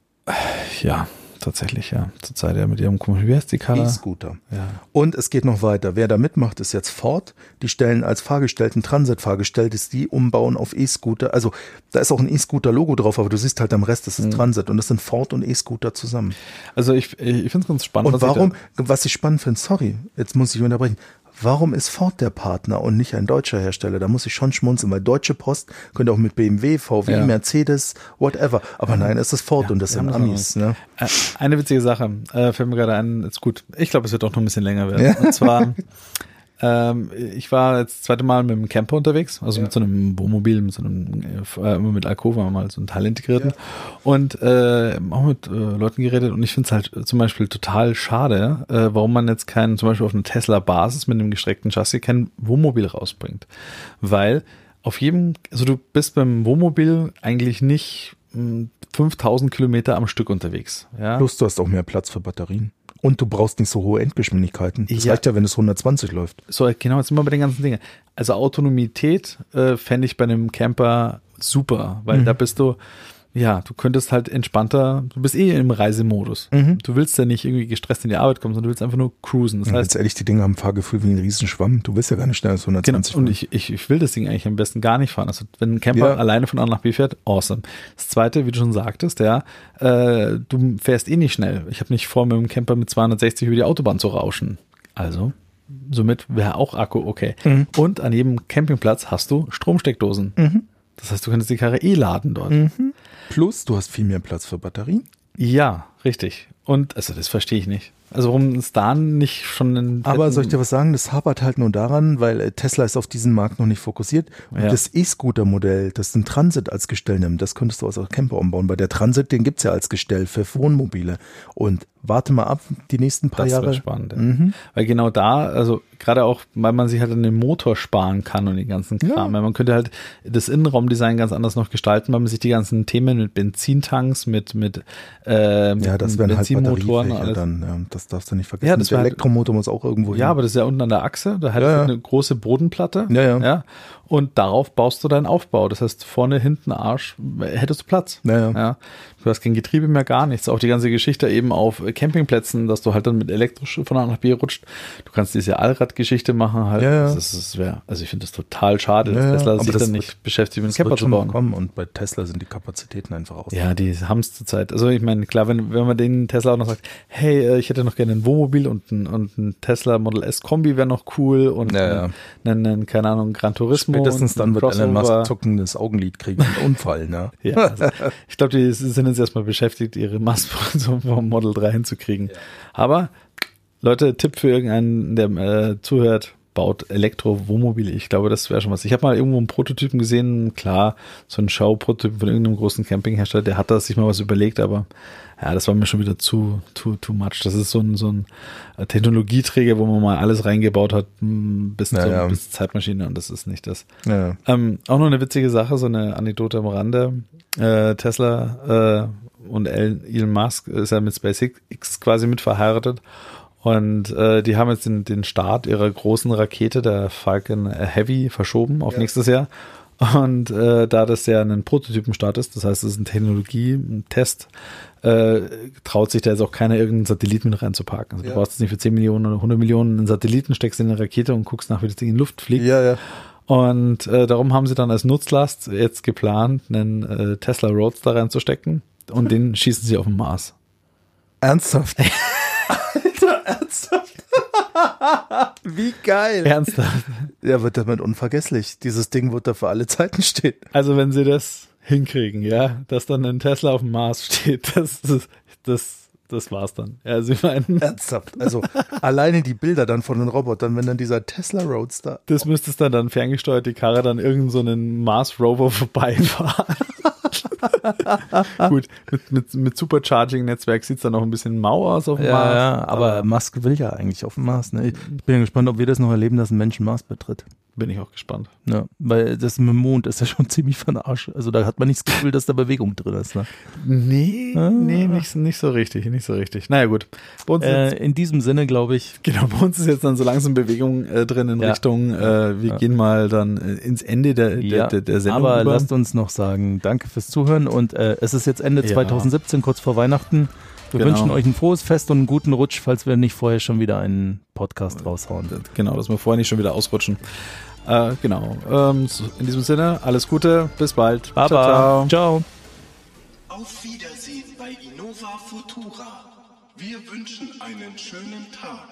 Ja, tatsächlich, ja. Zurzeit ja mit ihrem komischen, wie heißt die Karre? E-Scooter. Ja. Und es geht noch weiter. Wer da mitmacht, ist jetzt Ford. Die stellen als Fahrgestellten Transit-Fahrgestelltes, die umbauen auf E-Scooter. Also da ist auch ein E-Scooter-Logo drauf, aber du siehst halt am Rest, das Mhm. ist Transit. Und das sind Ford und E-Scooter zusammen. Also ich, ich finde es ganz spannend. Und was ich warum, was ich spannend finde, sorry, jetzt muss ich unterbrechen. Warum ist Ford der Partner und nicht ein deutscher Hersteller? Da muss ich schon schmunzeln, weil Deutsche Post könnte auch mit BMW, VW, Ja. Mercedes, whatever. Aber nein, es ist Ford und das sind Amis. Ne? Äh, Eine witzige Sache, äh, fällt mir gerade ein, ist gut. Ich glaube, es wird auch noch ein bisschen länger werden. Und zwar, ähm, ich war jetzt das zweite Mal mit dem Camper unterwegs, also mit so einem Wohnmobil, mit so einem, äh, mit Alcova mal so ein Teil integrierten und äh, auch mit äh, Leuten geredet und ich finde es halt zum Beispiel total schade, äh, warum man jetzt keinen, zum Beispiel auf einer Tesla-Basis mit einem gestreckten Chassis kein Wohnmobil rausbringt. Weil auf jedem, also du bist beim Wohnmobil eigentlich nicht mh, 5000 Kilometer am Stück unterwegs. Ja? Plus du hast auch mehr Platz für Batterien. Und du brauchst nicht so hohe Endgeschwindigkeiten. Das Ja. reicht ja, wenn es 120 läuft. So, genau, jetzt sind wir bei den ganzen Dingen. Also Autonomität äh, fände ich bei einem Camper super, weil Mhm. da bist du, ja, du könntest halt entspannter, du bist eh im Reisemodus. Mhm. Du willst ja nicht irgendwie gestresst in die Arbeit kommen, sondern du willst einfach nur cruisen. Das Ja, heißt, ganz ehrlich, die Dinge haben ein Fahrgefühl wie ein Riesenschwamm. Du bist ja gar nicht schneller als Genau, 120 und fahren. ich, ich, ich will das Ding eigentlich am besten gar nicht fahren. Also wenn ein Camper Ja. alleine von A nach B fährt, awesome. Das zweite, wie du schon sagtest, ja, äh, du fährst eh nicht schnell. Ich habe nicht vor, mit dem Camper mit 260 über die Autobahn zu rauschen. Also, somit wäre auch Akku okay. Mhm. Und an jedem Campingplatz hast du Stromsteckdosen. Das heißt, du könntest die Karre eh laden dort. Mhm. Plus, du hast viel mehr Platz für Batterien. Ja, richtig. Und, also das verstehe ich nicht. Also warum es da nicht schon einen Aber soll ich dir was sagen? Das hapert halt nur daran, weil äh, Tesla ist auf diesen Markt noch nicht fokussiert. Und Ja. das E-Scooter-Modell, das ein Transit als Gestell nimmt, das könntest du als auch Camper umbauen. Weil der Transit, den gibt's ja als Gestell für Wohnmobile. Und warte mal ab, die nächsten paar Das Jahre. wird spannend. Ja. Mhm. Weil genau da, also gerade auch, weil man sich halt an den Motor sparen kann und den ganzen Kram. Ja. Man könnte halt das Innenraumdesign ganz anders noch gestalten, weil man sich die ganzen Themen mit Benzintanks, mit, mit, äh, mit Ja, das wären halt Benzinmotoren alles. dann. Ja, das darfst du nicht vergessen. Ja, das der halt- Elektromotor muss auch irgendwo Ja, hin. aber das ist ja unten an der Achse. Da hat Ja, ja. eine große Bodenplatte. Ja, ja. ja. Und darauf baust du deinen Aufbau. Das heißt, vorne, hinten, Arsch, hättest du Platz. Ja, ja. Du hast kein Getriebe mehr, gar nichts. Auch die ganze Geschichte eben auf Campingplätzen, dass du halt dann mit elektrisch von A nach B rutscht. Du kannst diese Allradgeschichte machen halt. Ja, ja. Das ist, das also ich finde das total schade, dass Ja. Tesla sich dann wird- nicht beschäftigt, mit Camper wird zu bauen. kommen und bei Tesla sind die Kapazitäten einfach aus. Ja, die haben es zurzeit. Also ich meine, klar, wenn, wenn man den Tesla auch noch sagt, hey, äh, ich hätte noch gerne ein Wohnmobil und ein, und ein Tesla Model S Kombi wäre noch cool und ja. Einen, einen, keine Ahnung, Gran Turismo. Spätestens und dann wird Elon Crossover. Musk zuckendes Augenlid kriegen. Ein Unfall, ne? Ja, also ich glaube, die sind jetzt erstmal beschäftigt, ihre Massproduktion vom Model 3 hinzukriegen. Aber Leute, Tipp für irgendeinen, der äh, zuhört, baut Elektro-Wohnmobile. Ich glaube, das wäre schon was. Ich habe mal irgendwo einen Prototypen gesehen, klar, so ein Schauprototyp von irgendeinem großen Campinghersteller, der hat da sich mal was überlegt, aber ja, das war mir schon wieder zu, too, too much. Das ist so ein, so ein äh, Technologieträger, wo man mal alles reingebaut hat, mh, bis, Ja, zur, ja. bis Zeitmaschine und das ist nicht das. Ja. Ähm, auch noch eine witzige Sache, so eine Anekdote am Rande. Äh, Tesla äh, und El- Elon Musk ist ja mit SpaceX quasi mit verheiratet. Und äh, die haben jetzt den, den Start ihrer großen Rakete, der Falcon Heavy, verschoben auf nächstes Jahr. Und äh, da das ja ein Prototypenstart ist, das heißt, es ist ein Technologie, ein äh, traut sich da jetzt auch keiner irgendeinen Satelliten mit reinzupacken. Also Ja. du brauchst jetzt nicht für 10 Millionen oder 100 Millionen einen Satelliten, steckst in eine Rakete und guckst nach, wie das Ding in die Luft fliegt. ja, ja. Und äh, darum haben sie dann als Nutzlast jetzt geplant, einen äh, Tesla Roadster reinzustecken und den schießen sie auf den Mars. Ernsthaft? Alter, ernsthaft? Wie geil. Ernsthaft. Ja, wird damit unvergesslich. Dieses Ding wird da für alle Zeiten stehen. Also wenn sie das hinkriegen, ja, dass dann ein Tesla auf dem Mars steht, das, das, das, das war's dann. Ja, Also ich meine, Ernsthaft. Also alleine die Bilder dann von den Robotern, wenn dann dieser Tesla Roadster. das müsste es dann dann ferngesteuert die Karre dann irgend so einen Mars Rover vorbeifahren. Gut, mit, mit, mit Supercharging-Netzwerk sieht's dann noch ein bisschen mau aus auf dem Ja, Mars. ja, aber Musk will ja eigentlich auf dem Mars. Ne? Ich bin ja gespannt, ob wir das noch erleben, dass ein Mensch Mars betritt. Bin ich auch gespannt. Ja, weil das mit dem Mond ist ja schon ziemlich von Arsch. Also da hat man nicht das Gefühl, dass da Bewegung drin ist. Ne? Nee, Ah. nee, nicht, nicht so richtig, nicht so richtig. Naja, gut. Bei uns, Äh, jetzt, in diesem Sinne glaube ich, genau, bei uns ist jetzt dann so langsam Bewegung äh, drin in Ja. Richtung, äh, wir Ja. gehen mal dann äh, ins Ende der, der, der, der Sendung aber über. lasst uns noch sagen, danke fürs Zuhören und äh, es ist jetzt Ende Ja. 2017, kurz vor Weihnachten. Wir genau. wünschen euch ein frohes Fest und einen guten Rutsch, falls wir nicht vorher schon wieder einen Podcast raushauen. Äh, genau, dass wir vorher nicht schon wieder ausrutschen. Äh, genau. Ähm, in diesem Sinne, alles Gute, bis bald. Baba. Ciao, ciao. ciao. Auf Wiedersehen bei Innova Futura. Wir wünschen einen schönen Tag.